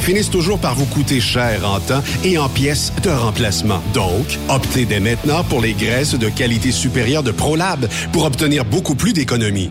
finissent toujours par vous coûter cher en temps et en pièces de remplacement. Donc, optez dès maintenant pour les graisses de qualité supérieure de ProLab pour obtenir beaucoup plus d'économies.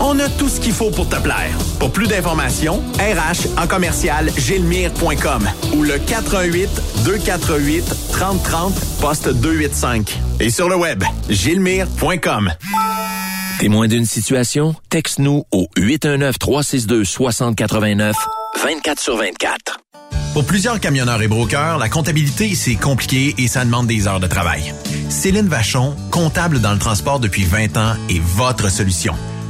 On a tout ce qu'il faut pour te plaire. Pour plus d'informations, RH en commercial gilmire.com ou le 418 248 3030 poste 285. Et sur le web, gilmire.com. Témoin d'une situation? Texte-nous au 819-362-6089, 24 sur 24. Pour plusieurs camionneurs et brokers, la comptabilité, c'est compliqué et ça demande des heures de travail. Céline Vachon, comptable dans le transport depuis 20 ans, est votre solution.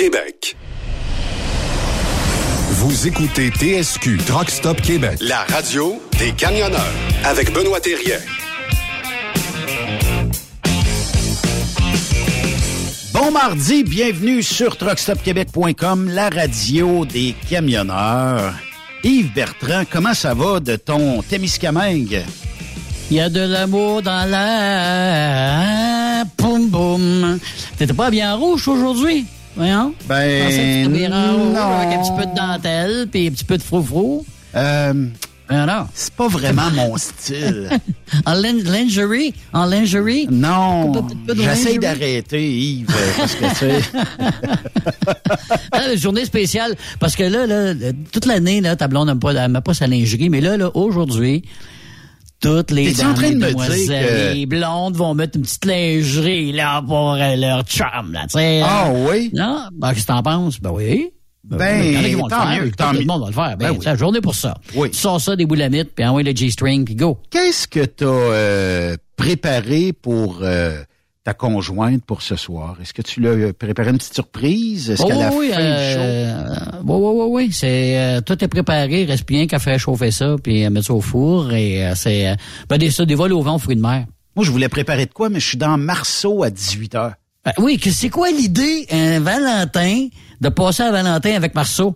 Québec. Vous écoutez TSQ Truck Stop Québec, la radio des camionneurs avec Benoît Thérien. Bon mardi, bienvenue sur truckstopquebec.com, la radio des camionneurs. Yves Bertrand, comment ça va de ton Témiscamingue? Il y a de l'amour dans la... Poum boum. T'étais pas bien rouge aujourd'hui? Voyons. Ben, Je que non. avec un petit peu de dentelle puis un petit peu de froufrou. Euh, Alors, c'est pas vraiment mon style. en lin- lingerie? En lingerie? Non, j'essaie d'arrêter, Yves, euh, parce que, tu sais, Ah, journée spéciale. Parce que là, là toute l'année, là, ta blonde n'aime pas, pas sa lingerie. Mais là, là, aujourd'hui, toutes les en train de les me dire demoiselles, que- les blondes vont mettre une petite lingerie, là, pour euh, leur chum, là, tu sais. Ah oui? Non? Ben, qu'est-ce que t'en penses? Ben oui. Ben, il y en a qui vont le tant faire. mieux, Tout tant le mieux. monde va le faire. Ben, Ben oui. c'est la journée pour ça. Oui. Tu sors ça des boulamites, puis envoie le G-string, puis go. qu'est-ce que t'as euh, préparé pour euh, ta conjointe pour ce soir? Est-ce que tu l'as euh, préparé une petite surprise? Est-ce Oh, oui, show? euh, oui, oui, oui, oui. C'est, euh, tout est préparé. Reste bien qu'à faire chauffer ça, puis euh, mettre ça au four. Et euh, c'est ben, des, ça, des vols au vent aux fruits de mer. Moi, je voulais préparer de quoi, mais je suis dans Marceau à 18 h. Ben, oui, que c'est quoi l'idée, un Valentin, de passer à Valentin avec Marceau?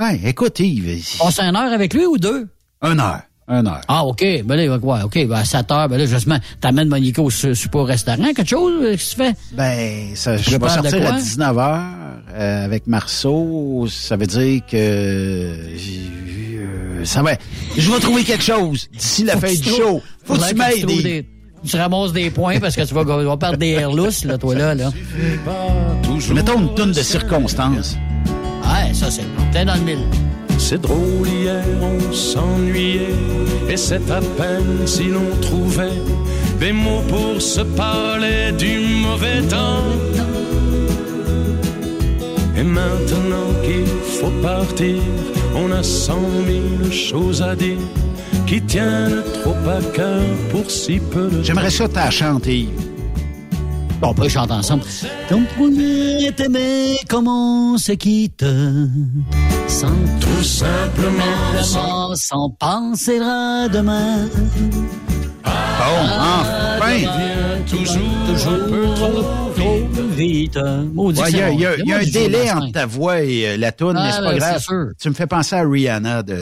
Ouais, écoute, Yves, Passer une heure avec lui ou deux? un heure, un heure. Ah, OK. Ben là, ouais, OK. Ben, à 7 heures, ben là, justement, t'amènes Monica au su- super au restaurant, quelque chose? euh, Qu'est-ce que tu fais? Ben, ça, je vais Prépare de sortir à quoi? 19 h avec Marceau. Ça veut dire que euh, ça va. Je vais trouver quelque chose d'ici la Faut fin du show. Faut que tu m'aides. des- Tu ramasses des points parce que tu vas, perdre des airs lousses, là, toi, là, là. Mettons une toune de circonstance. Ouais, ça, c'est. T'es dans le mille. C'est drôle, hier on s'ennuyait, et c'est à peine si l'on trouvait des mots pour se parler du mauvais temps. Et maintenant qu'il faut partir, on a cent mille choses à dire qui tiennent trop à cœur pour si peu de J'aimerais ça t'as chanter. Bon, on peut chanter ensemble. Ton premier est aimé, comment on se quitte Sans Tout simplement sans penser à demain. Bon, enfin. toujours, Toujours peu trop trop vite. Ouais, Il y a, y y un délai entre ta voix et euh, la toune, mais Ah, c'est pas ben, grave. c'est sûr. Tu me fais penser à Rihanna de, de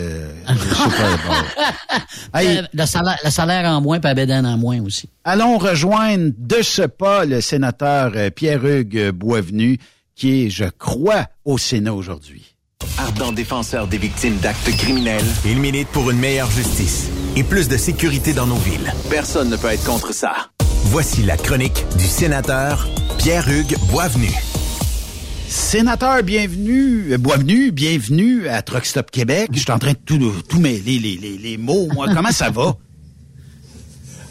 Super Bowl. Hey, Euh, Le salaire, le salaire en moins, puis la bédaine en moins aussi. Allons rejoindre de ce pas le sénateur euh, Pierre-Hugues Boisvenu, qui est, je crois, au Sénat aujourd'hui. Ardent défenseur des victimes d'actes criminels, il milite pour une meilleure justice et plus de sécurité dans nos villes. Personne ne peut être contre ça. Voici la chronique du sénateur Pierre-Hugues Boisvenu. Sénateur, bienvenue, euh, Boisvenu, bienvenue à Truck Stop Québec. Je suis en train de tout, tout mêler les, les, les mots, moi. Comment ça va?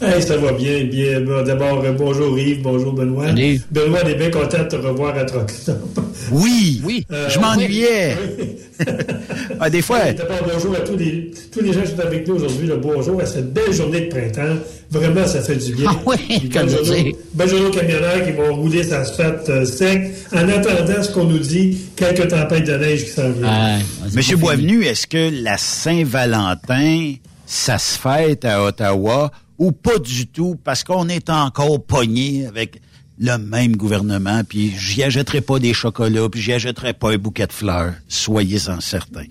Hey, ça va bien, bien. Bon, D'abord, euh, bonjour Yves, bonjour Benoît. Salut. Benoît, on est bien content de te revoir à Truckstop. Oui, Oui. je m'ennuyais. Ah, des fois, D'abord, bonjour à tous les, tous les gens qui sont avec nous aujourd'hui. Bonjour à cette belle journée de printemps. Vraiment, ça fait du bien. Ah oui, comme je journée aux camionneurs qui vont rouler sa asphalte euh, sec en attendant ce qu'on nous dit, quelques tempêtes de neige qui s'en viennent. C'est Monsieur. Boisvenu, est-ce que la Saint-Valentin, ça se fête à Ottawa ou pas du tout parce qu'on est encore pogné avec le même gouvernement, puis j'y achèterai pas des chocolats, puis j'y achèterai pas un bouquet de fleurs. Soyez-en certains.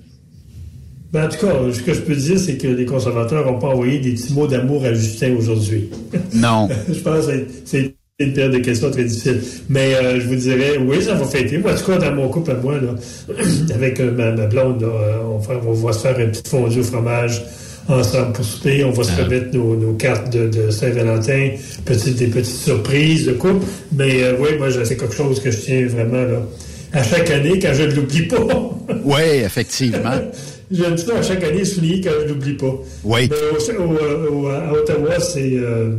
Ben, en tout cas, ce que je peux dire, c'est que les conservateurs n'ont pas envoyé des petits mots d'amour à Justin aujourd'hui. Non. je pense que c'est une période de questions très difficile. Mais euh, je vous dirais, oui, ça va fêter. Moi, en tout cas, dans mon couple à moi, là, avec euh, ma, ma blonde, là, euh, on, va, on va se faire une petite fondue au fromage ensemble pour souper. On va se remettre nos, nos cartes de, de Saint-Valentin, petites, des petites surprises de couple. Mais euh, oui, moi, je- c'est quelque chose que je tiens vraiment là, à chaque année quand je ne l'oublie pas. oui, effectivement. J'aime ça à chaque année souligner quand je ne l'oublie pas. Oui. Mais au, à Ottawa, c'est. Euh,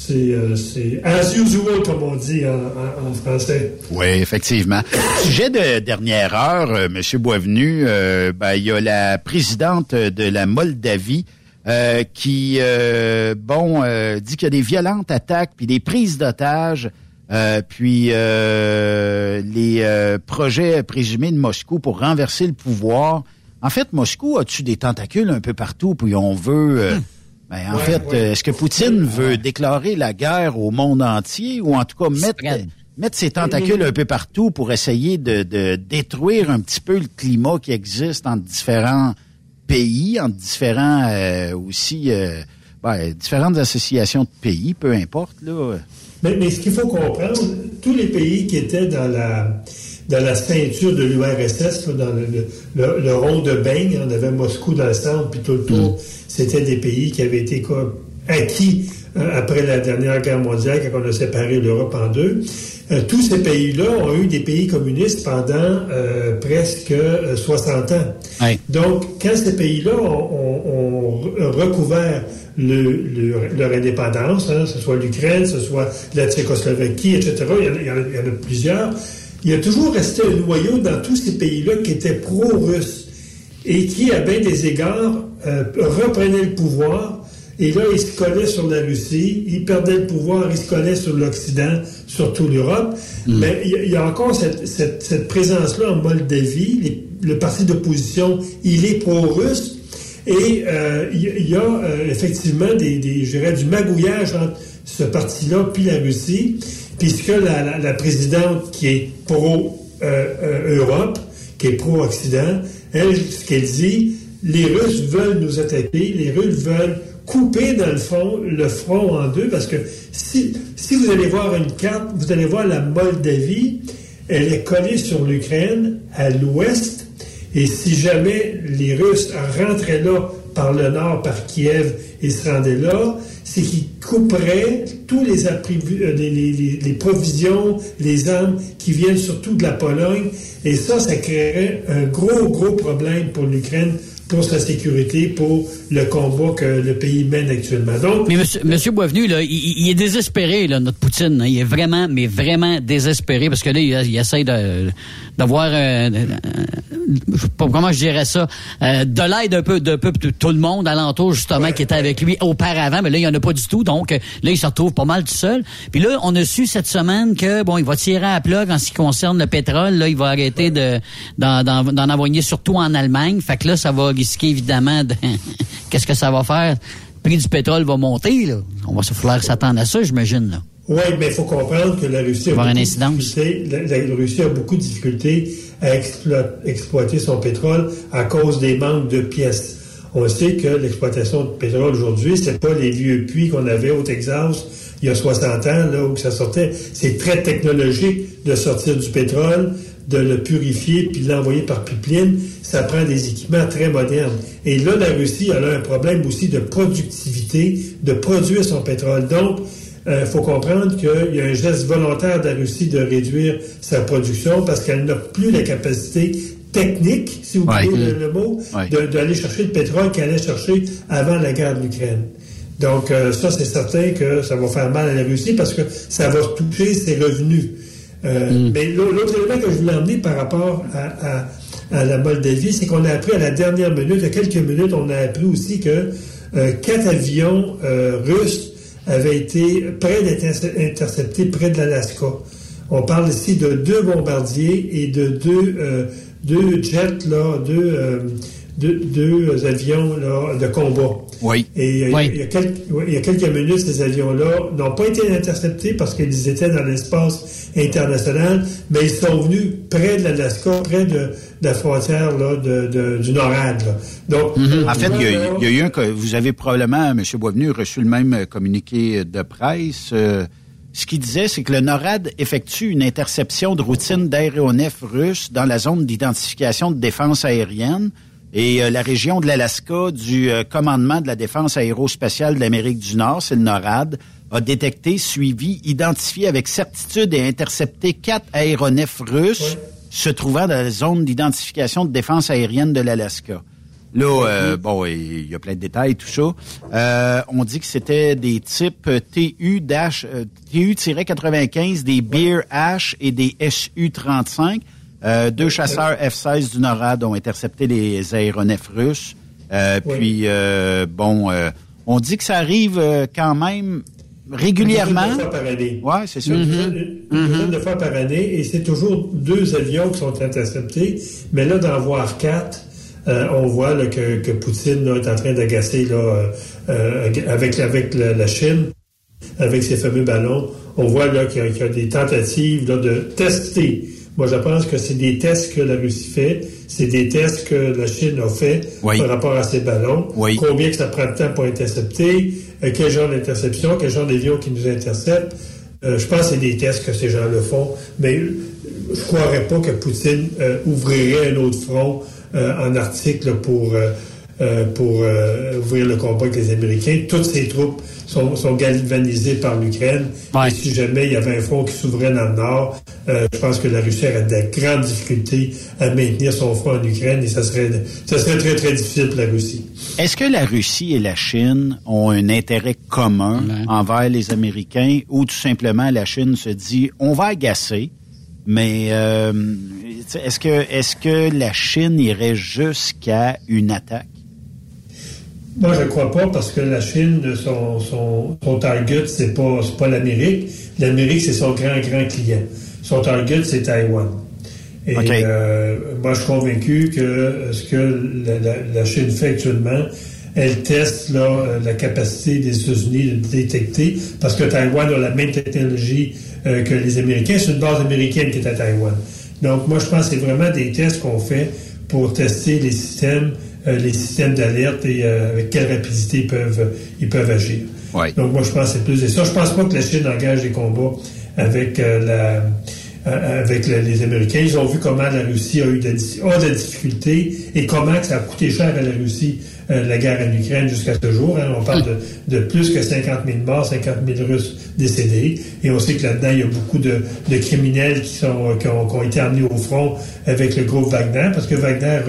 c'est as usual, comme on dit en, français. Oui, effectivement. Sujet de dernière heure, euh, M. Boisvenu, euh, ben, il y a la présidente de la Moldavie euh, qui, bon, dit qu'il y a des violentes attaques puis des prises d'otages, puis les projets présumés de Moscou pour renverser le pouvoir. En fait, Moscou a-tu des tentacules un peu partout, puis on veut... Hmm. Ben, en fait, est-ce que Poutine veut déclarer la guerre au monde entier ou en tout cas mettre, mettre ses tentacules un peu partout pour essayer de, de détruire un petit peu le climat qui existe entre différents pays, entre différents euh, aussi euh, ben, différentes associations de pays, peu importe là. Mais, mais ce qu'il faut comprendre, tous les pays qui étaient dans la dans la ceinture de l'URSS, dans le, le, rond de beigne, on avait Moscou dans le centre, puis tout le tour, mm. c'était des pays qui avaient été acquis euh, après la dernière guerre mondiale, quand on a séparé l'Europe en deux. Euh, tous ces pays-là ont eu des pays communistes pendant euh, presque 60 ans. Donc, quand ces pays-là ont, recouvert leur indépendance, hein, ce soit l'Ukraine, ce soit la Tchécoslovaquie, etc., il y en a plusieurs, il y a toujours resté un noyau dans tous ces pays-là qui étaient pro-russes et qui, à bien des égards, euh, reprenaient le pouvoir. Et là, ils se collaient sur la Russie, ils perdaient le pouvoir, ils se collaient sur l'Occident, surtout l'Europe. Mm. Mais il y, a encore cette, présence-là en Moldavie. le parti d'opposition, il est pro-russe. Et euh, il y, a euh, effectivement des, des, du magouillage entre ce parti-là puis la Russie puisque la, présidente qui est pro-Europe, qui est pro-Occident, elle, ce qu'elle dit, les Russes veulent nous attaquer, les Russes veulent couper dans le fond le front en deux, parce que si, si vous allez voir une carte, vous allez voir la Moldavie, elle est collée sur l'Ukraine à l'ouest, et si jamais les Russes rentraient là par le nord, par Kiev, et se rendaient là, c'est qu'ils couperaient tous les, euh, les, les, les, provisions, les armes qui viennent surtout de la Pologne. Et ça, ça créerait un gros, gros problème pour l'Ukraine pour sa sécurité, pour le combat que le pays mène actuellement. Mais monsieur, monsieur Boisvenu, là, il, est désespéré, là, notre Poutine. Hein. Il est vraiment, mais vraiment désespéré parce que là, il, il essaie d'avoir, euh, comment je dirais ça, euh, de l'aide un peu de peu tout le monde alentour justement qui était avec lui auparavant, mais là il y en a pas du tout, donc là il se retrouve pas mal tout seul. Puis là on a su cette semaine que bon il va tirer à plat en ce qui concerne le pétrole, là il va arrêter de d'en envoyer surtout en Allemagne, fait que là ça va risquer évidemment de qu'est-ce que ça va faire? Le prix du pétrole va monter. Là. On va se falloir s'attendre à ça, j'imagine. Là. Oui, mais il faut comprendre que la Russie, a beaucoup, de la, Russie a beaucoup de difficultés à exploiter son pétrole à cause des manques de pièces. On sait que l'exploitation de pétrole aujourd'hui, c'est pas les vieux puits qu'on avait au Texas il y a 60 ans, là, où ça sortait. C'est très technologique de sortir du pétrole, de le purifier puis de l'envoyer par pipeline. Ça prend des équipements très modernes. Et là, la Russie a un problème aussi de productivité, de produire son pétrole. Donc, il euh, faut comprendre qu'il y a un geste volontaire de la Russie de réduire sa production parce qu'elle n'a plus la capacité technique, si vous voulez le, mot, d'aller chercher le pétrole qu'elle allait chercher avant la guerre de l'Ukraine. Donc, euh, ça, c'est certain que ça va faire mal à la Russie parce que ça va toucher ses revenus. Euh, mm. Mais l'autre élément que je voulais emmener par rapport à, la Moldavie, c'est qu'on a appris à la dernière minute, a quelques minutes, on a appris aussi que quatre avions russes avait été près d'être intercepté près de l'Alaska. On parle ici de deux bombardiers et de deux, euh, jets, euh, deux, avions de combat. Oui. Et euh, Il, y a quelques, il, y a quelques, minutes, ces avions-là n'ont pas été interceptés parce qu'ils étaient dans l'espace international, mais ils sont venus près de l'Alaska, près de, la frontière là, de, du NORAD. Donc, mhm. En fait, il y, a, eu un... Vous avez probablement, M. Boisvenu, reçu le même communiqué de presse. Euh, ce qu'il disait, c'est que le NORAD effectue une interception de routine d'aéronefs russes dans la zone d'identification de défense aérienne et euh, la région de l'Alaska du euh, commandement de la défense aérospatiale de l'Amérique du Nord, c'est le NORAD, a détecté, suivi, identifié avec certitude et intercepté quatre aéronefs russes se trouvant dans la zone d'identification de défense aérienne de l'Alaska. Là, euh, bon, il y a plein de détails, tout ça. Euh, on dit que c'était des types TU TU-95, des Beer Ash et des SU-35. Euh, deux chasseurs F-16 du NORAD ont intercepté les aéronefs russes. Puis, bon, on dit que ça arrive quand même régulièrement. Une fois par année. Ouais, c'est ça. Une, mm-hmm. de fois par année, et c'est toujours deux avions qui sont interceptés. Mais là, d'en voir quatre, euh, on voit que, Poutine est en train d'agacer euh, euh, avec, avec la, Chine, avec ses fameux ballons. On voit qu'il y, a des tentatives de tester. Moi, je pense que c'est des tests que la Russie fait, c'est des tests que la Chine a fait par rapport à ses ballons. Combien que ça prend de temps pour intercepter, quel genre d'interception, quel genre d'avion qui nous intercepte. je pense que c'est des tests que ces gens-là font, mais je ne croirais pas que Poutine ouvrirait un autre front euh, en article pour, euh, euh, pour ouvrir le combat avec les Américains. Toutes ces troupes sont, sont galvanisées par l'Ukraine. Et si jamais il y avait un front qui s'ouvrait dans le nord, je pense que la Russie aurait de grandes difficultés à maintenir son front en Ukraine et ça serait, ça serait très, très difficile pour la Russie. Est-ce que la Russie et la Chine ont un intérêt commun envers les Américains ou tout simplement la Chine se dit on va agacer, mais euh, est-ce que est-ce que la Chine irait jusqu'à une attaque? Moi, je ne crois pas parce que la Chine, son, son, son target, c'est pas, pas l'Amérique. L'Amérique, c'est son grand, grand client. Son target, c'est Taïwan. Et euh, moi, je suis convaincu que ce que la, Chine fait actuellement, elle teste là, la capacité des États-Unis de détecter, parce que Taïwan a la même technologie euh, que les Américains. C'est une base américaine qui est à Taïwan. Donc, moi, je pense que c'est vraiment des tests qu'on fait pour tester les systèmes, euh, les systèmes d'alerte et euh, avec quelle rapidité ils peuvent, ils peuvent agir. Donc, moi, je pense que c'est plus de ça. Je pense pas que la Chine engage des combats avec la avec les Américains. Ils ont vu comment la Russie a eu de, a de difficultés et comment ça a coûté cher à la Russie euh, la guerre en Ukraine jusqu'à ce jour. Hein. On parle de, de, plus que 50 000 morts, 50 000 Russes décédés. Et on sait que là-dedans, il y a beaucoup de, de criminels qui, sont, qui ont, qui, ont, été amenés au front avec le groupe Wagner, parce que Wagner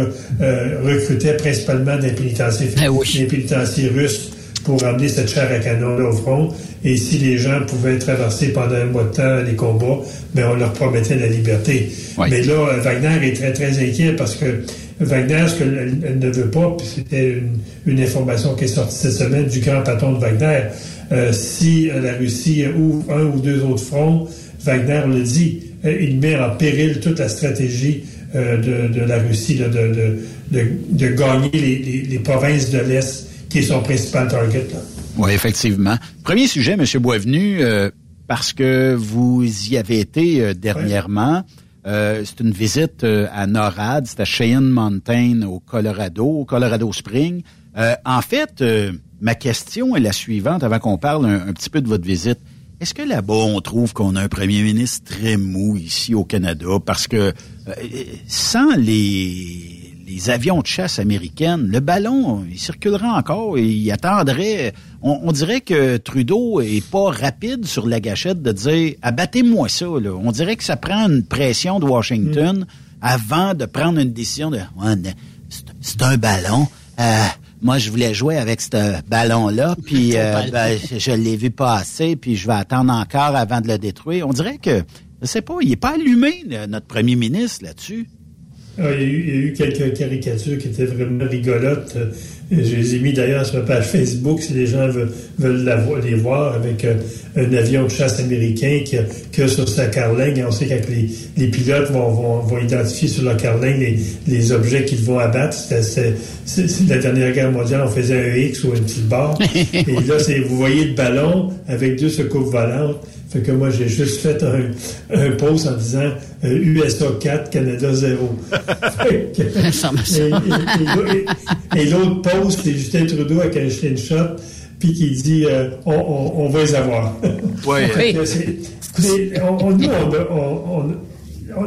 euh, recrutait principalement des pénitenciers, ah des pénitenciers russes pour amener cette chair à canon-là au front. Et si les gens pouvaient traverser pendant un mois de temps les combats, ben on leur promettait la liberté. Mais là, Wagner est très, très inquiet parce que Wagner, ce qu'elle ne veut pas, puis c'était une, information qui est sortie cette semaine du grand patron de Wagner, euh, si la Russie ouvre un ou deux autres fronts, Wagner le dit, euh, il met en péril toute la stratégie euh, de, la Russie de, de, gagner les, les, provinces de l'Est, qui est son principal target. Oui, effectivement. Premier sujet, M. Boisvenu, parce que vous y avez été dernièrement. Euh, c'est une visite euh, à NORAD, c'est à Cheyenne Mountain au Colorado, au Colorado Spring. Euh, en fait, ma question est la suivante avant qu'on parle un, petit peu de votre visite. Est-ce que là-bas, on trouve qu'on a un premier ministre très mou ici au Canada? Parce que sans les les avions de chasse américaines, le ballon, il circulera encore et il attendrait. On, dirait que Trudeau est pas rapide sur la gâchette de dire abattez-moi ça. Là. On dirait que ça prend une pression de Washington mm. avant de prendre une décision de c'est un ballon. Euh, moi, je voulais jouer avec ce ballon-là, puis euh, ben, je l'ai vu passer, puis je vais attendre encore avant de le détruire. On dirait que, je sais pas, il n'est pas allumé, notre premier ministre, là-dessus. Ah, il, y a eu, quelques caricatures qui étaient vraiment rigolotes. Euh, je les ai mis d'ailleurs sur ma page Facebook si les gens veulent, les voir avec euh, un avion de chasse américain qui a, sur sa carlingue. On sait que les, pilotes vont, identifier sur leur carlingue les, objets qu'ils vont abattre. C'est la dernière guerre mondiale, on faisait un X ou une petite barre. Et là, vous voyez le ballon avec deux secours volantes fait que moi, j'ai juste fait un, un post en disant USA 4, Canada 0. et, l'autre post, c'est Justin Trudeau avec un slingshot, puis qui dit euh, on, va les avoir. Ouais. on, nous,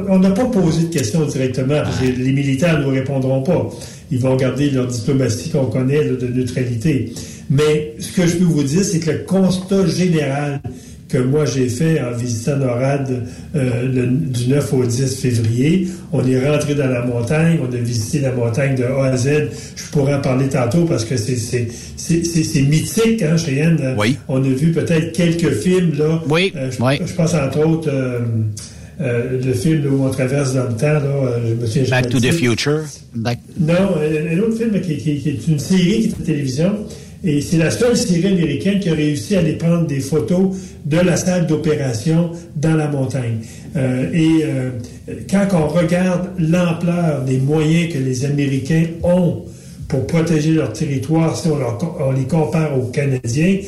on n'a pas posé de questions directement, parce que les militaires ne nous répondront pas. Ils vont garder leur diplomatie qu'on connaît de neutralité. Mais ce que je peux vous dire, c'est que le constat général que moi j'ai fait en visitant NORAD euh, du 9 au 10 février. On est rentré dans la montagne, on a visité la montagne de A à Z. Je pourrais en parler tantôt parce que c'est mythique, hein, Cheyenne? Oui. On a vu peut-être quelques films, là. Oui, Euh, je, oui. je pense entre autres euh, le film où on traverse dans le temps, là, je me souviens Back to the. Future. Back- Non, un, un autre film qui, qui- qui est une série qui est à la télévision. Et c'est la seule série américaine qui a réussi à aller prendre des photos de la salle d'opération dans la montagne. Euh, et euh, quand on regarde l'ampleur des moyens que les Américains ont pour protéger leur territoire, si on, les compare aux Canadiens,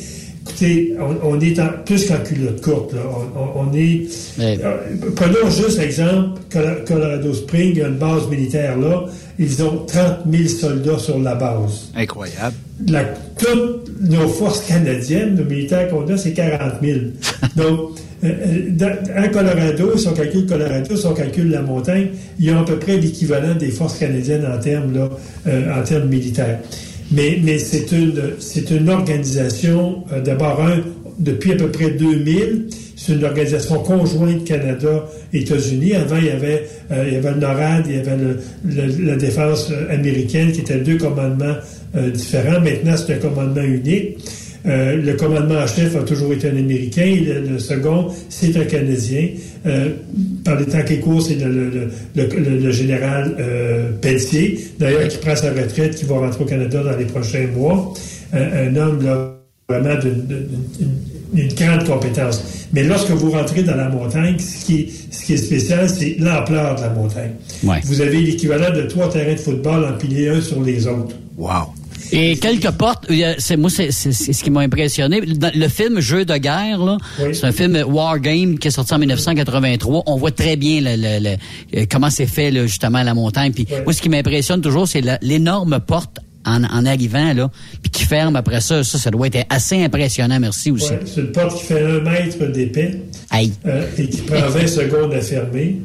on, on est en, plus qu'en culotte courte. Là. On, on- on est... Mais- Euh, Prenons juste l'exemple, Colo- Colorado Springs, il y a une base militaire là. Ils ont 30 000 soldats sur la base. Incroyable. La- toutes nos forces canadiennes, nos militaires qu'on a, c'est 40 000. Donc, euh, euh, dans- en Colorado, si on calcule Colorado, si on calcule la montagne, ils ont à peu près l'équivalent des forces canadiennes en termes, là, euh, en termes militaires. Mais, mais c'est une, une organisation, euh, d'abord, un, depuis à peu près 2000, c'est une organisation conjointe Canada-États-Unis. Avant, il y avait, euh, il y avait le NORAD, il y avait le- le- la défense euh, américaine, qui étaient deux commandements euh, différents. Maintenant, c'est un commandement unique. Euh, le commandement en chef a toujours été un Américain. et Le, le second, c'est un Canadien. Euh, par les temps qui courent, c'est le, général euh, Pelletier, d'ailleurs, qui prend sa retraite, qui va rentrer au Canada dans les prochains mois. Euh, un homme, là, vraiment d'une grande compétence. Mais lorsque vous rentrez dans la montagne, ce qui est, ce qui est spécial, c'est l'ampleur de la montagne. Ouais. Vous avez l'équivalent de trois terrains de football empilés un sur les autres. Wow. Et quelques portes, c'est moi c'est ce qui m'a impressionné. Dans le film Jeu de guerre là, Oui. c'est un film War Game qui est sorti en 1983. On voit très bien le, le- le- euh, comment c'est fait là, justement à la montagne. Puis moi ce qui m'impressionne toujours c'est l'énorme porte en, en arrivant là, puis qui ferme après ça. Ça, ça doit être assez impressionnant. Merci aussi. Ouais, c'est une porte qui fait un mètre d'épais euh, et qui prend 20 secondes à fermer.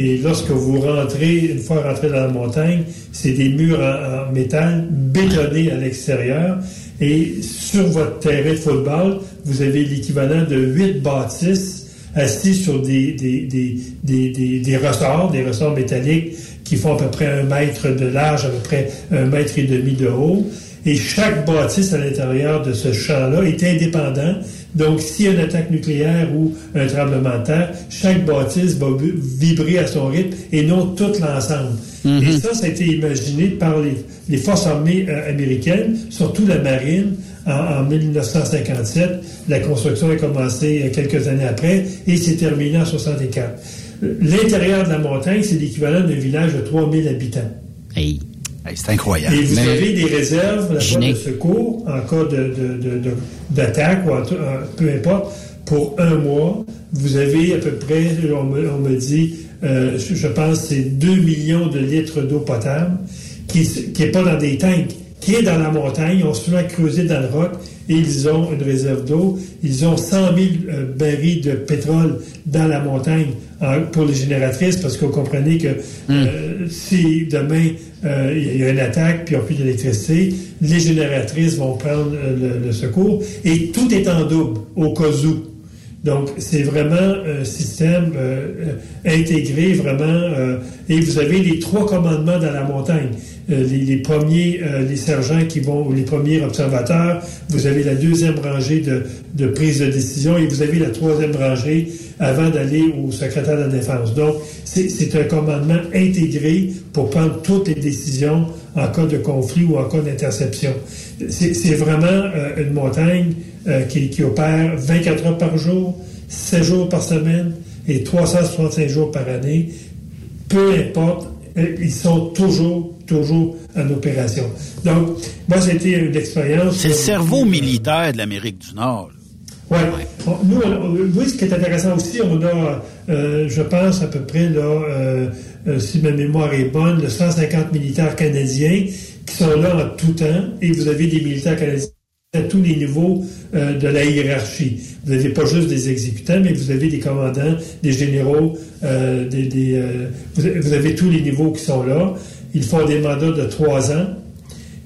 Et lorsque vous rentrez, une fois rentré dans la montagne, c'est des murs en, métal bétonnés à l'extérieur. Et sur votre terrain de football, vous avez l'équivalent de huit bâtisses assis sur des, des, des, des, des- des ressorts, des ressorts métalliques qui font à peu près un mètre de large, à peu près un mètre et demi de haut. Et chaque bâtisse à l'intérieur de ce champ-là est indépendant. Donc, s'il y a une attaque nucléaire ou un tremblement de terre, chaque bâtisse va vi- vibrer à son rythme et non tout l'ensemble. Et ça, ça a été imaginé par les, les forces armées euh, américaines, surtout la marine, en, en 1957. La construction a commencé euh, quelques années après et s'est terminée en 64. L'intérieur de la montagne, c'est l'équivalent d'un village de 3000 habitants. Hey. Hey, c'est incroyable. Et vous Mais- avez des réserves de secours en cas de- de- de- de- d'attaque ou en peu importe. Pour un mois, vous avez à peu près, on me, on me dit, euh, je je pense, c'est 2 millions de litres d'eau potable qui n'est pas dans des tanks, qui est dans la montagne. On se met à creuser dans le roc et ils ont une réserve d'eau. Ils ont 100 000 euh, barils de pétrole dans la montagne en- pour les génératrices parce que vous comprenez que euh, si demain euh, il y a une attaque puis a plus d'électricité, les génératrices vont prendre euh, le, le secours et tout est en double au cas où. Donc, c'est vraiment un système euh, intégré, vraiment. euh, et vous avez les trois commandements dans la montagne. Euh, les, premiers, les sergents qui vont, les premiers observateurs. Vous avez la deuxième rangée de, de prise de décision et vous avez la troisième rangée avant d'aller au secrétaire de la Défense. Donc, c'est un commandement intégré pour prendre toutes les décisions en cas de conflit ou en cas d'interception. C'est vraiment une montagne euh, qui, qui opère 24 heures par jour, 7 jours par semaine et 365 jours par année. Peu importe, euh, ils sont toujours, toujours en opération. Donc, moi, c'était une expérience... C'est le cerveau militaire de l'Amérique du Nord. Oui. Nous, on- oui, ce qui est intéressant aussi, on a, euh, je pense, à peu près, là, euh, euh, si ma mémoire est bonne, le 150 militaires canadiens qui sont là en tout temps, et vous avez des militaires canadiens à tous les niveaux euh, de la hiérarchie. Vous n'avez pas juste des exécutants, mais vous avez des commandants, des généraux, euh, des, des, euh, vous, avez tous les niveaux qui sont là. Ils font des mandats de trois ans.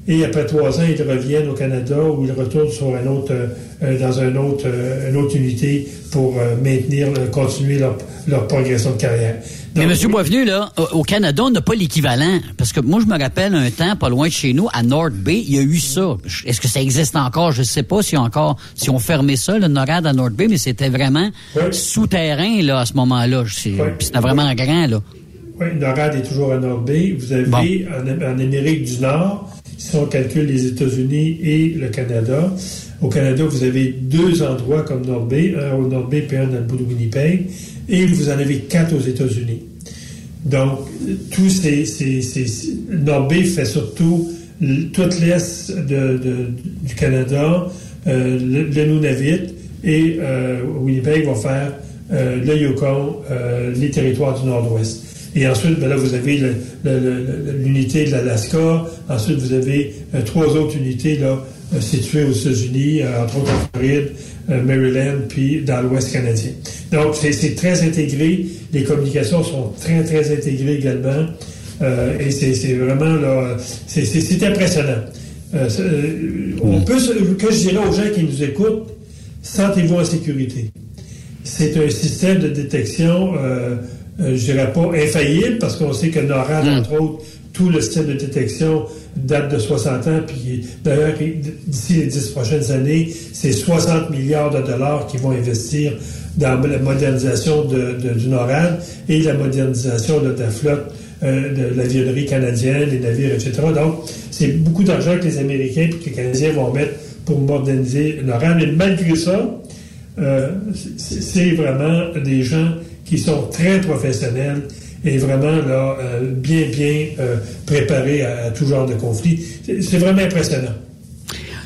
et après trois ans, ils reviennent au Canada ou ils retournent sur un autre, dans un autre, une autre unité pour maintenir, continuer leur, progression de carrière. Mais M. Boisvenu, là, au Canada, on n'a pas l'équivalent. Parce que moi, je me rappelle un temps, pas loin de chez nous, à North Bay, il y a eu ça. Est-ce que ça existe encore? Je ne sais pas si encore, si on fermé ça, le NORAD à North Bay, mais c'était vraiment souterrain, là, à ce moment-là. C'était vraiment grand, là. Oui, NORAD est toujours à North Bay. Vous avez en, en Amérique du Nord, si on calcule les États-Unis et le Canada, au Canada, vous avez deux endroits comme Nord Bay, un au Nord Bay et un dans le bout de Winnipeg, et vous en avez quatre aux États-Unis. Donc, tous ces, ces, Nord Bay fait surtout toute l'est du Canada, euh, le, Nunavut, et euh, Winnipeg va faire euh, le Yukon, euh, les territoires du Nord-Ouest. Et ensuite, ben là, vous avez l'unité de l'Alaska. Ensuite, vous avez trois autres unités là, situées aux États-Unis, entre autres en Floride, Maryland, puis dans l'Ouest canadien. Donc, c'est très intégré. Les communications sont très, très intégrées également. et c'est vraiment là, c'est impressionnant. on peut, que je dirais aux gens qui nous écoutent, sentez-vous en sécurité. C'est un système de détection euh, je dirais pas infaillible, parce qu'on sait que NORAD, hmm. entre autres, tout le système de détection date de 60 ans, puis d'ailleurs, d'ici les 10 prochaines années, c'est 60 milliards de dollars qui vont investir dans la modernisation de, du NORAD et la modernisation de la flotte euh, de l'avionnerie canadienne, les navires, etc. Donc, c'est beaucoup d'argent que les Américains et que les Canadiens vont mettre pour moderniser le NORAD. Mais malgré ça, euh, c'est vraiment des gens qui sont très professionnels et vraiment là, euh, bien, bien euh, préparés à, tout genre de conflit. C'est vraiment impressionnant.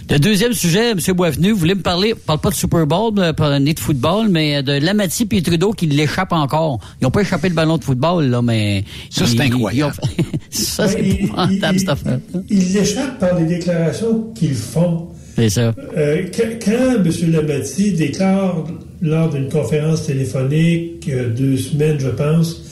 Le deuxième sujet, M. Boisvenu, vous voulez me parler, parle pas de Super Bowl, pas de football, mais de Lamati et Trudeau qui l'échappent encore. Ils n'ont pas échappé le ballon de football, là, mais... Ça, c'est incroyable. ça, c'est épouvantable, cette affaire. Ils l'échappent par les déclarations qu'ils font. C'est ça. Euh, quand, M. Lamati déclare lors d'une conférence téléphonique, euh, deux semaines, je pense,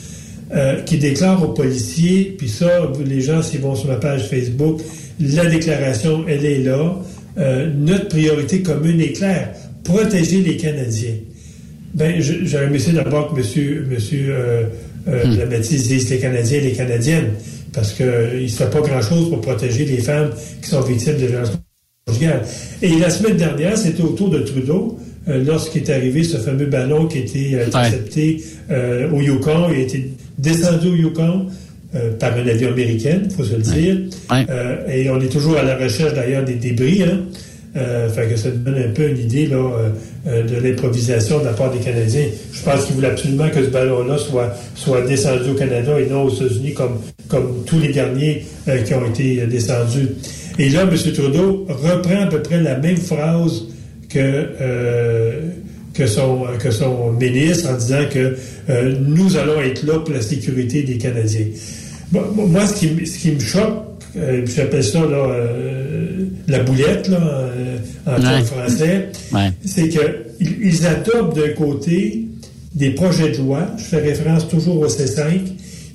euh, qui déclare aux policiers, puis ça, les gens, s'ils vont sur ma page Facebook, la déclaration, elle est là. Euh, notre priorité commune est claire, protéger les Canadiens. Ben, j'aurais aimé d'abord que M. Monsieur, euh, hmm. dise les Canadiens et les Canadiennes, parce qu'il ne se fait pas grand-chose pour protéger les femmes qui sont victimes de violences conjugales. Et la semaine dernière, c'était au tour de Trudeau, euh, lorsqu'il est arrivé ce fameux ballon qui a été euh, intercepté euh, au Yukon, il a été descendu au Yukon par un avion américain, il faut se le dire. et on est toujours à la recherche d'ailleurs des débris. Hein. fait que ça donne un peu une idée là, de l'improvisation de la part des Canadiens. Je pense qu'ils voulaient absolument que ce ballon-là soit, soit descendu au Canada et non aux États-Unis comme, comme tous les derniers qui ont été descendus. Et là, M. Trudeau reprend à peu près la même phrase que, euh, que, son, que son ministre en disant que euh, nous allons être là pour la sécurité des Canadiens. Moi, ce qui, ce qui me choque, euh, j'appelle ça la boulette là, en, termes français, c'est qu'ils ils adoptent d'un côté des projets de loi, je fais référence toujours au C5,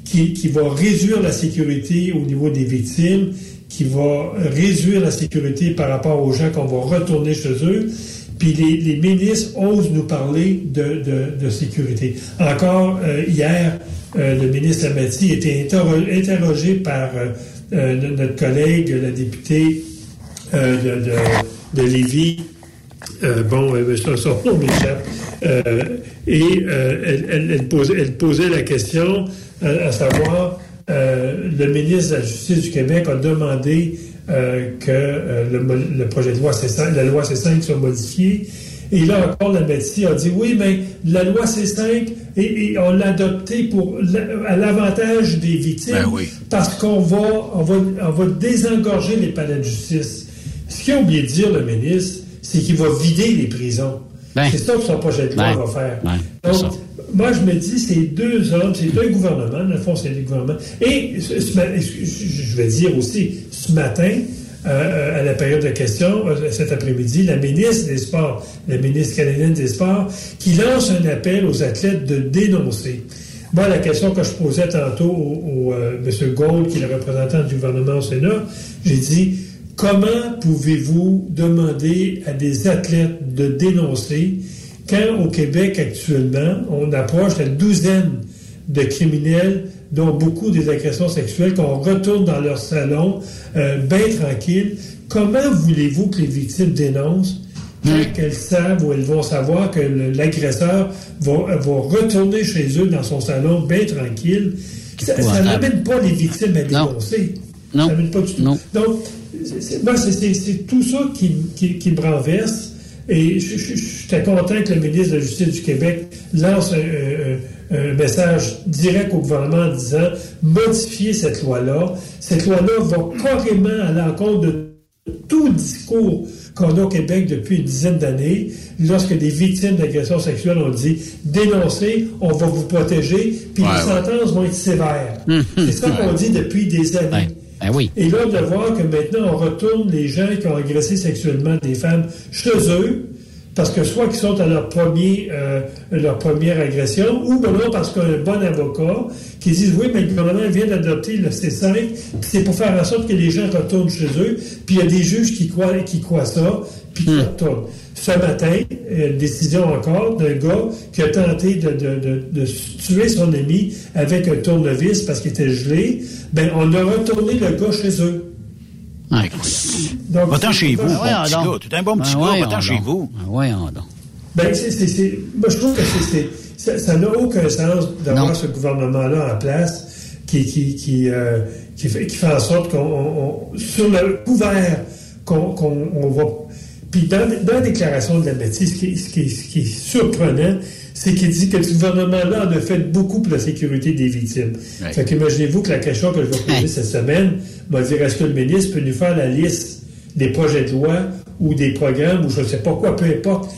qui, qui va réduire la sécurité au niveau des victimes, qui va réduire la sécurité par rapport aux gens qu'on va retourner chez eux. Puis les, ministres osent nous parler de, sécurité. Encore euh, hier, euh, le ministre Amati était interrogé par euh, notre collègue, la députée de, de, Lévis. bon, son nom m'échappe. et elle, posait, elle, posait, la question à savoir euh, le ministre de la Justice du Québec a demandé euh, que euh, le, projet de loi C5, la loi C5 soit modifiée. Et là encore, la médecine a dit oui, mais la loi C5, et, on l'a adoptée pour à l'avantage des victimes ben parce qu'on va, on va, on va désengorger les palais de justice. Ce qu'il a oublié de dire, le ministre, c'est qu'il va vider les prisons. Ben. c'est ça que son projet de loi va faire. Donc, moi, je me dis, ces deux hommes, c'est deux gouvernements, dans le fond, c'est deux gouvernements. Et je vais dire aussi, ce matin, à la période de questions, euh, cet après-midi, la ministre des Sports, la ministre canadienne des Sports, qui lance un appel aux athlètes de dénoncer. Moi, la question que je posais tantôt au, euh, M. Gould, qui est le représentant du gouvernement au Sénat, j'ai dit, Comment pouvez-vous demander à des athlètes de dénoncer quand au Québec actuellement, on approche la douzaine de criminels, dont beaucoup des agressions sexuelles, qu'on retourne dans leur salon euh, bien tranquille. Comment voulez-vous que les victimes dénoncent? Quand qu'elles savent ou elles vont savoir que l'agresseur va, va retourner chez eux dans son salon bien tranquille? Ça, n'amène pas les victimes à dénoncer. Non. Ça n'amène pas du tout. Donc, c'est- c'est- moi, c'est- tout ça qui, qui, qui me renverse. Et j'étais content que le ministre de la Justice du Québec lance un, un- un message direct au gouvernement en disant modifier cette loi-là. Cette loi-là va carrément à l'encontre de tout discours qu'on a au Québec depuis une dizaine d'années, lorsque des victimes d'agressions sexuelles ont dit dénoncez, on va vous protéger, puis Ouais, les ouais. sentences vont être sévères. C'est ça qu'on dit depuis des années. Ben oui. Et là, de voir que maintenant, on retourne les gens qui ont agressé sexuellement des femmes chez eux, parce que soit qu'ils sont à leur, premier, euh, leur première agression, ou ben non, parce qu'un bon avocat qui disent oui, mais le gouvernement vient d'adopter le C5, puis c'est pour faire en sorte que les gens retournent chez eux, puis il y a des juges qui croient, qui croient ça, puis qui retournent. Ce matin, euh, décision encore d'un gars qui a tenté de, de- de- de tuer son ami avec un tournevis parce qu'il était gelé. Ben, on a retourné le gars chez eux. Donc, Va-t'en chez vous, bon voyons petit gars. Tu es un bon petit Ben gars, voyons va-t'en chez vous. Ben voyons donc. Ben, c'est, c'est- c'est- moi, je trouve que c'est, c'est- ça- ça n'a aucun sens d'avoir Non. ce gouvernement-là en place qui, qui, qui, euh, qui, fait, qui fait en sorte qu'on, on- on- sur le couvert, qu'on, qu'on on va. Puis dans, dans la déclaration de la bêtise, ce qui, ce qui ce qui est surprenant, c'est qu'il dit que ce gouvernement-là en a fait beaucoup pour la sécurité des victimes. Ouais. Fait qu'imaginez-vous que la question que je vais poser cette semaine va dire est-ce que le ministre peut nous faire la liste des projets de loi ou des programmes ou je ne sais pas quoi, peu importe,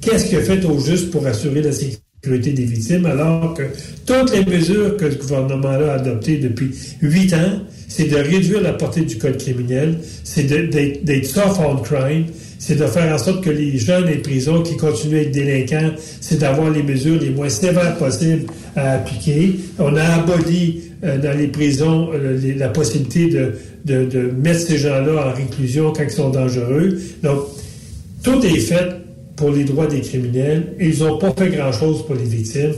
qu'est-ce a fait au juste pour assurer la sécurité des victimes, alors que toutes les mesures que ce gouvernement-là a adoptées depuis huit ans, c'est de réduire la portée du code criminel, c'est d'être soft on crime, c'est de faire en sorte que les jeunes des prisons qui continuent à être délinquants, c'est d'avoir les mesures les moins sévères possibles à appliquer. On a aboli dans les prisons euh, les- la possibilité de, de- de mettre ces gens-là en réclusion quand ils sont dangereux. Donc, tout est fait pour les droits des criminels et ils n'ont pas fait grand-chose pour les victimes.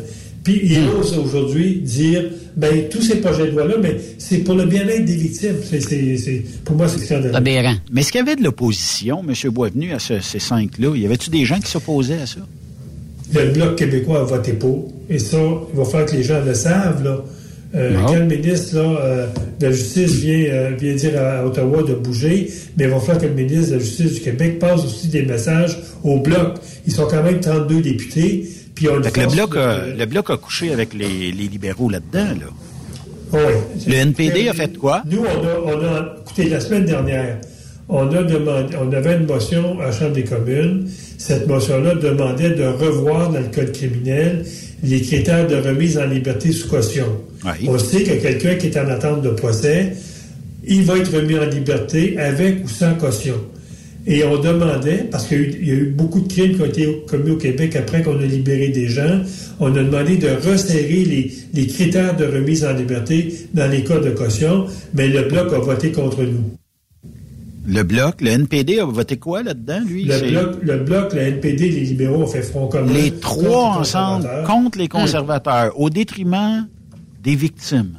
Puis ils osent aujourd'hui dire, ben tous ces projets de loi-là, mais c'est pour le bien-être des victimes. C'est, c'est- c'est- pour moi, c'est scandaleux. Mais est-ce qu'il y avait de l'opposition, M. Boisvenu, à ce- ces cinq-là? Y avait-tu des gens qui s'opposaient à ça? Le Bloc québécois a voté pour. Et ça, il va falloir que les gens le savent. Là. Euh, quand le ministre là, euh, de la Justice vient, euh, vient dire à Ottawa de bouger, mais il va falloir que le ministre de la Justice du Québec passe aussi des messages au Bloc. Ils sont quand même 32 députés. Puis on le, bloc a, le bloc a couché avec les, les libéraux là-dedans. Là. Oui. Le NPD a fait quoi? Nous, on a, on a- écoutez, la semaine dernière, on a demandé, on avait une motion à la Chambre des communes. Cette motion-là demandait de revoir dans le code criminel les critères de remise en liberté sous caution. On sait que quelqu'un qui est en attente de procès, il va être remis en liberté avec ou sans caution. Et on demandait, parce qu'il y a eu- il y a eu beaucoup de crimes qui ont été commis au Québec après qu'on a libéré des gens, on a demandé de resserrer les, les critères de remise en liberté dans les cas de caution, mais le Bloc a voté contre nous. Le bloc, le NPD a voté quoi là-dedans, lui? Le bloc, le bloc, le NPD, les libéraux ont fait front commun. Les trois ensemble contre les conservateurs, au détriment des victimes.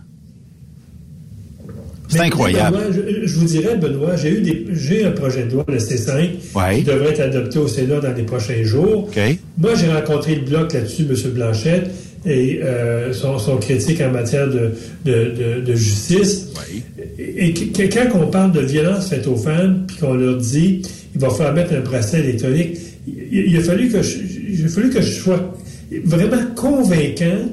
C'est incroyable. Benoît, je, je vous dirais, Benoît, j'ai eu des, j'ai un projet de loi, le C5, qui devrait être adopté au Sénat dans les prochains jours. Moi, j'ai rencontré le Bloc là-dessus, M. Blanchette, et euh, son, son critique en matière de, de, de- de justice. Et, et quand on parle de violence faite aux femmes, puis qu'on leur dit il va falloir mettre un bracelet électronique, il, il a fallu que je, il a fallu que je sois vraiment convaincant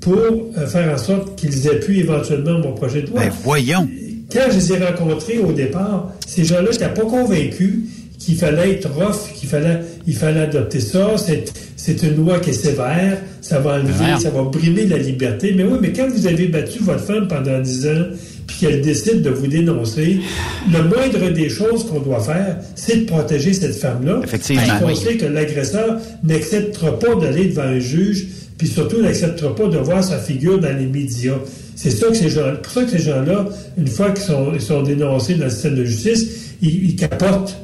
pour euh, faire en sorte qu'ils appuient éventuellement mon projet de loi. Ben, voyons. Quand je les ai rencontrés au départ, ces gens-là n'étaient pas convaincus qu'il fallait être rough, qu'il fallait, il fallait adopter ça. C'est, une loi qui est sévère, ça va enlever, ça va brimer la liberté. Mais oui, mais quand vous avez battu votre femme pendant 10 ans, puis qu'elle décide de vous dénoncer, le moindre des choses qu'on doit faire, c'est de protéger cette femme-là. Effectivement. Parce qu'on Oui. sait que l'agresseur n'acceptera pas d'aller devant un juge, puis surtout n'acceptera pas de voir sa figure dans les médias. C'est ça que ces gens, pour ça que ces gens-là, une fois qu'ils sont, ils sont dénoncés dans le système de justice, ils, capotent.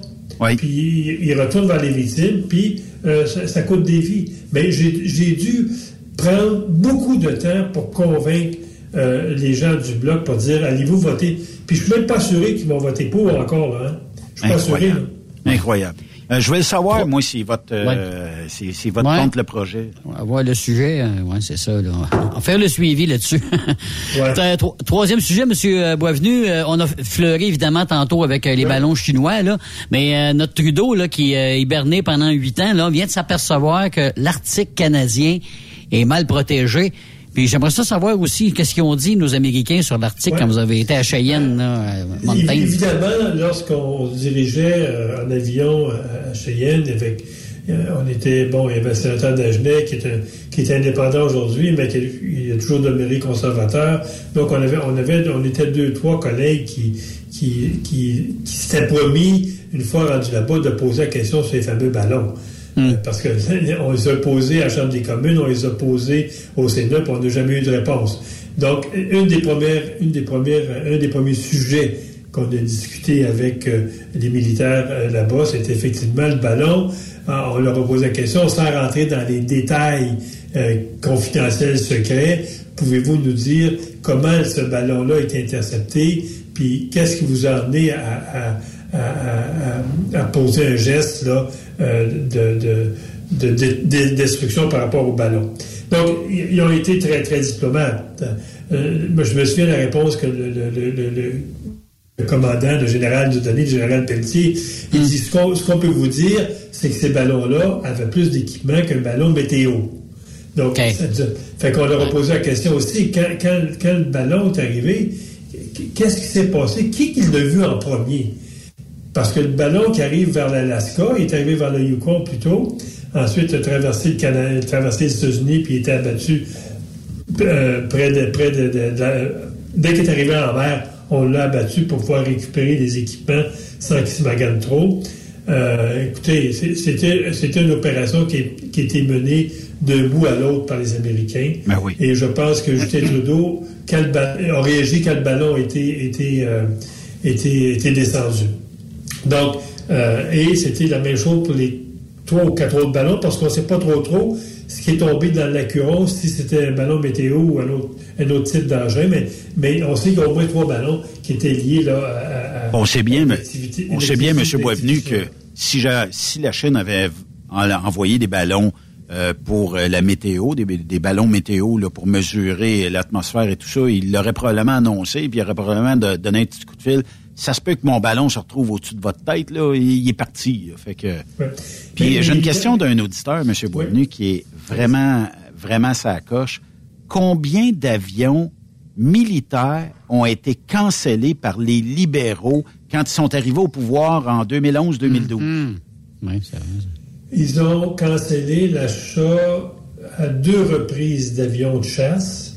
Puis ils, retournent vers les victimes, puis euh, ça, coûte des vies. Mais j'ai dû prendre beaucoup de temps pour convaincre euh, les gens du bloc pour dire allez-vous voter? Puis je suis même pas assuré qu'ils vont voter pour encore. Hein. Je suis pas assuré. Incroyable. Euh, je vais savoir, moi, si votre, euh, si, votre contre le projet. On va voir le sujet. Euh, oui, c'est ça. On va faire le suivi là-dessus. Troisième sujet, M. Boisvenu. on a fleuri, évidemment, tantôt avec les ballons chinois, là. Mais notre Trudeau, là, qui est hiberné pendant huit ans, là, vient de s'apercevoir que l'Arctique canadien est mal protégé. Puis j'aimerais ça savoir aussi qu'est-ce qu'ils ont dit, nos Américains, sur l'Arctique quand vous avez été à Cheyenne, là, à Évidemment, lorsqu'on dirigeait euh, en avion euh, à Cheyenne, avec, euh, on était, bon, il y avait le sénateur Dagenet qui était, qui était indépendant aujourd'hui, mais qui il a toujours demeuré conservateur. Donc on avait, on avait, on était deux, trois collègues qui, qui, qui, qui s'étaient promis, une fois rendu là-bas, de poser la question sur les fameux ballons. Hmm. Parce que on les a posés à la Chambre des communes, on les a posés au Sénat, puis on n'a jamais eu de réponse. Donc, une des premières, une des premières, un des premiers sujets qu'on a discuté avec euh, les militaires euh, là-bas, c'était effectivement le ballon. Ah, on leur a posé la question, sans rentrer dans les détails euh, confidentiels, secrets. Pouvez-vous nous dire comment ce ballon-là est intercepté, puis qu'est-ce qui vous a amené à, à poser un geste là, euh, de, de, destruction par rapport au ballon. Donc, ils ont été très, très diplomates. Euh, je me souviens de la réponse que le, commandant, le général du donné, le général Pelletier, il dit ce qu'on peut vous dire, c'est que ces ballons-là avaient plus d'équipement qu'un ballon météo. Donc, fait qu'on leur a posé la question aussi, quand, quand le ballon est arrivé, qu'est-ce qui s'est passé? Qui l'a vu en premier? Parce que le ballon qui arrive vers l'Alaska, il est arrivé vers le Yukon plutôt, ensuite a traversé le Canada, traversé les États-Unis, puis il était abattu euh, près de, près de, dès qu'il est arrivé en mer, on l'a abattu pour pouvoir récupérer les équipements sans qu'il se magane trop. Euh, écoutez, c'était une opération qui, qui a été menée d'un bout à l'autre par les Américains. Ben oui. Et je pense que Justin Trudeau a réagi quand le ballon était, était, euh, était, était descendu. Donc, euh, et c'était la même chose pour les trois ou quatre autres ballons, parce qu'on ne sait pas trop trop ce qui est tombé dans l'acuron, si c'était un ballon météo ou un autre, un autre type d'engin, mais, mais on sait qu'il y a au moins trois ballons qui étaient liés là, à, On sait bien, on sait bien, M. Boisvenu, que si, si la Chine avait envoyé des ballons euh, pour euh, la météo, des, ballons météo là, pour mesurer l'atmosphère et tout ça, il l'aurait probablement annoncé, puis il aurait probablement donné un petit coup de fil ça se peut que mon ballon se retrouve au-dessus de votre tête, là, il, est parti. Fait que. Puis j'ai une question d'un auditeur, M. Boisvenu, qui est vraiment, vraiment sa coche. Combien d'avions militaires ont été cancellés par les libéraux quand ils sont arrivés au pouvoir en 2011-2012? Mm-hmm. Ils ont cancellé l'achat à deux reprises d'avions de chasse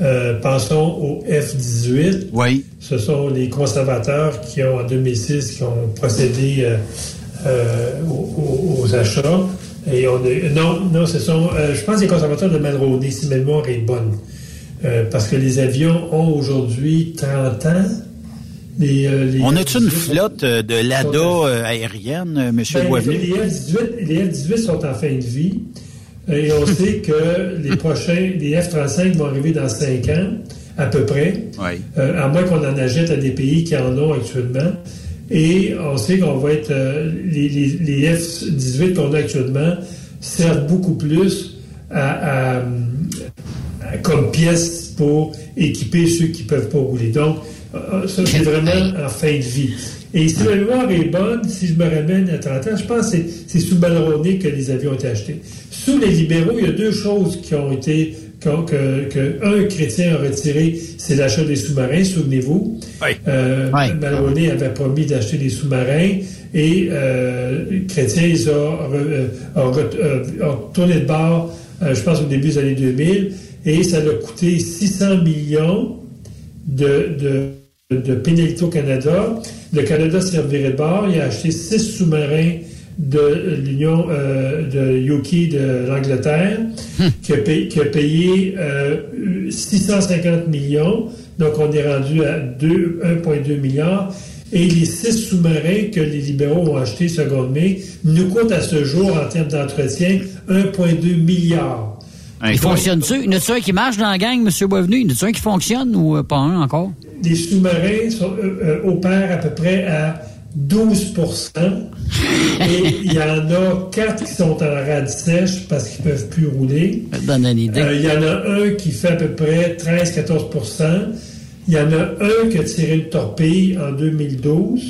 euh, pensons au F-18. Oui. Ce sont les conservateurs qui ont, en 2006, qui ont procédé euh, euh, aux, achats. Et on non, non, ce sont, je pense, les conservateurs de Malroney, si ma mémoire est bonne. parce que les avions ont aujourd'hui 30 ans. Les, on a-tu une flotte de l'ADA aérienne, M. Ben, Les F-18 sont en fin de vie. Et on sait que les prochains, les F-35 vont arriver dans cinq ans, à peu près. Euh, à moins qu'on en achète à des pays qui en ont actuellement. Et on sait qu'on va être. Euh, les, F-18 qu'on a actuellement servent beaucoup plus à, comme pièces pour équiper ceux qui ne peuvent pas rouler. Donc, euh, ça, c'est vraiment en fin de vie. Et si la mémoire est bonne, si je me ramène à 30 ans, je pense que c'est sous Balroney que les avions ont été achetés. Sous les libéraux, il y a deux choses qui ont été que, que, un chrétien a retiré, c'est l'achat des sous-marins, souvenez-vous. Oui. Euh, avait promis d'acheter des sous-marins et euh, chrétien ils ont, euh, euh, tourné de bord, je pense au début des années 2000, et ça a coûté 600 millions de, de, de pénalité au Canada. Le Canada servirait de bord. Il a acheté six sous-marins de l'Union euh, de Yuki de l'Angleterre, hmm. qui, a payé, 650 euh, millions. Donc, on est rendu à 1,2 milliard. Et les six sous-marins que les libéraux ont achetés seconde mai nous coûtent à ce jour, en termes d'entretien, 1,2 milliard. Il fonctionne-tu? Y en a-tu un qui marche dans la gang, M. Boisvenu? Y en a-tu un qui fonctionne ou euh, pas un encore? Les sous-marins sont- euh, opèrent à peu près à 12% et il y en a quatre qui sont en rade sèche parce qu'ils ne peuvent plus rouler. Donne une idée. Euh, Il y en a un qui fait à peu près 13-14% Il y en a un qui a tiré une torpille en 2012.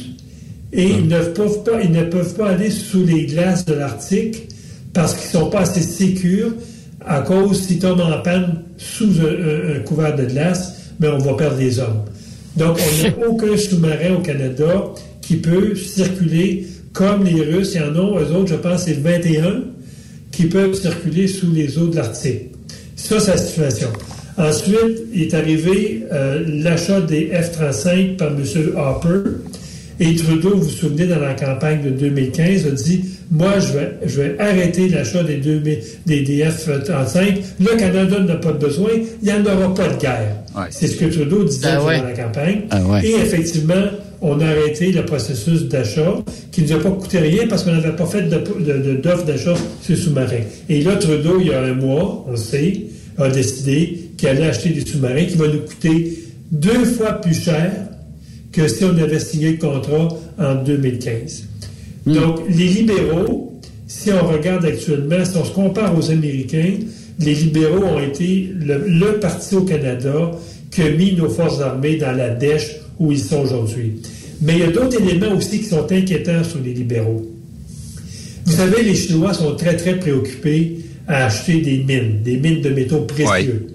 Et ils, ne peuvent pas, ils ne peuvent pas aller sous les glaces de l'Arctique parce qu'ils ne sont pas assez sécures à cause s'ils tombent en panne sous un, un- un couvert de glace, mais on va perdre des hommes. Donc, on n'a aucun sous-marin au Canada qui peut circuler comme les Russes. Il y en a, eux autres, je pense, c'est 21 qui peuvent circuler sous les eaux de l'Arctique. Ça, c'est la situation. Ensuite, est arrivé euh, l'achat des F-35 par M. Harper. Et Trudeau, vous vous souvenez, dans la campagne de 2015, a dit Moi, je vais, je vais arrêter l'achat des, 2000 des, des F-35. Le Canada n'a pas de besoin. Il n'y en aura pas de guerre. C'est ce que Trudeau disait Ah ouais. durant la campagne. Ah ouais. Et effectivement, on a arrêté le processus d'achat qui ne nous a pas coûté rien parce qu'on n'avait pas fait d'offre d'achat sur sous-marin. Et là, Trudeau, il y a un mois, on le sait, a décidé qu'il allait acheter des sous-marins qui vont nous coûter deux fois plus cher que si on avait signé le contrat en 2015. Donc, les libéraux, si on regarde actuellement, si on se compare aux Américains, les libéraux ont été le, le parti au Canada qui a mis nos forces armées dans la dèche où ils sont aujourd'hui. Mais il y a d'autres éléments aussi qui sont inquiétants sur les libéraux. Vous savez, les Chinois sont très, très préoccupés à acheter des mines, des mines de métaux précieux.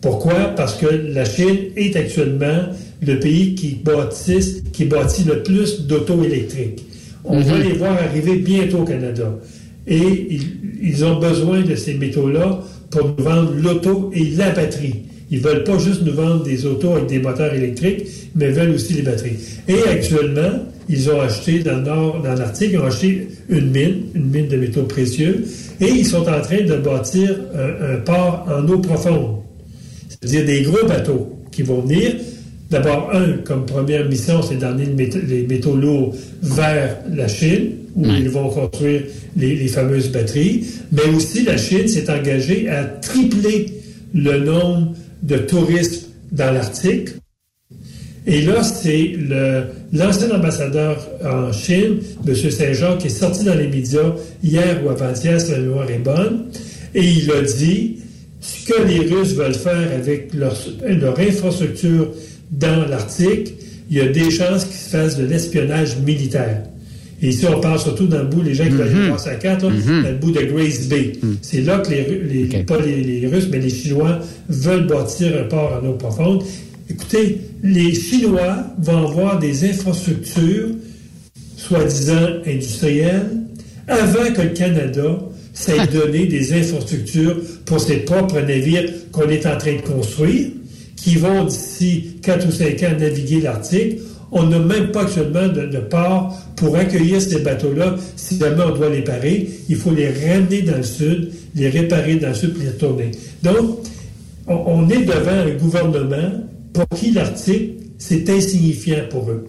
Pourquoi? Parce que la Chine est actuellement le pays qui bâtisse, qui bâtit le plus d'auto électriques. On va les voir arriver bientôt au Canada. Et ils, ils ont besoin de ces métaux-là pour nous vendre l'auto et la batterie. Ils veulent pas juste nous vendre des autos avec des moteurs électriques, mais veulent aussi les batteries. Et actuellement, ils ont acheté dans le nord, dans l'Arctique, ils ont acheté une mine, une mine de métaux précieux, et ils sont en train de bâtir un, un port en eau profonde. C'est-à-dire des gros bateaux qui vont venir. D'abord, un, comme première mission, c'est d'emmener le les métaux lourds vers la Chine, où ils vont construire les, les fameuses batteries. Mais aussi, la Chine s'est engagée à tripler le nombre de touristes dans l'Arctique. Et là, c'est l'ancien ambassadeur en Chine, M. Saint-Jean, qui est sorti dans les médias hier ou avant-hier, si la mémoire est bonne, et il a dit ce que les Russes veulent faire avec leur, leur infrastructure dans l'Arctique, il y a des chances qu'ils se fassent de l'espionnage militaire. Et ici, on parle surtout dans le bout, les gens qui veulent aller voir sa carte, là, dans le bout de Grace Bay. C'est là que les, pas les, les Russes, mais les Chinois veulent bâtir un port en eau profonde. Écoutez, les Chinois vont avoir des infrastructures, soi-disant industrielles, avant que le Canada s'ait donné des infrastructures pour ses propres navires qu'on est en train de construire, qui vont d'ici 4 ou 5 ans naviguer l'Arctique. On n'a même pas actuellement de, de port pour accueillir ces bateaux-là. Si jamais on doit les parer, il faut les ramener dans le sud, les réparer dans le sud, puis les retourner. Donc, on, on est devant un gouvernement pour qui l'Arctique, c'est insignifiant pour eux.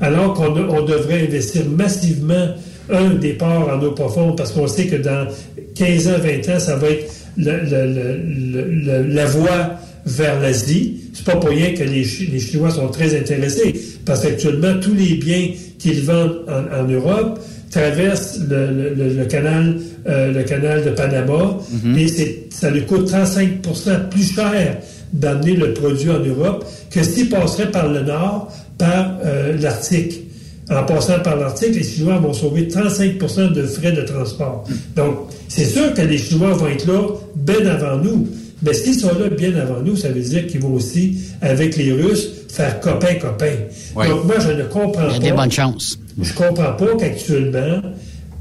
Alors qu'on on devrait investir massivement un des ports en eau profonde parce qu'on sait que dans 15 ans, 20 ans, ça va être le- le- le- le- le- la voie vers l'Asie. C'est pas pour rien que les, Chi- les Chinois sont très intéressés parce qu'actuellement, tous les biens qu'ils vendent en, en Europe traversent le, le- le- le canal, euh, le canal de Panama et c'est, ça lui coûte 35% plus cher d'amener le produit en Europe que s'il passerait par le nord, par euh, l'Arctique. En passant par l'Arctique, les Chinois vont sauver 35 de frais de transport. Donc, c'est sûr que les Chinois vont être là bien avant nous. Mais s'ils sont là bien avant nous, ça veut dire qu'ils vont aussi, avec les Russes, faire copain-copain. Oui. Donc, moi, je ne comprends Il y a pas. des bonnes chances. Je comprends pas qu'actuellement,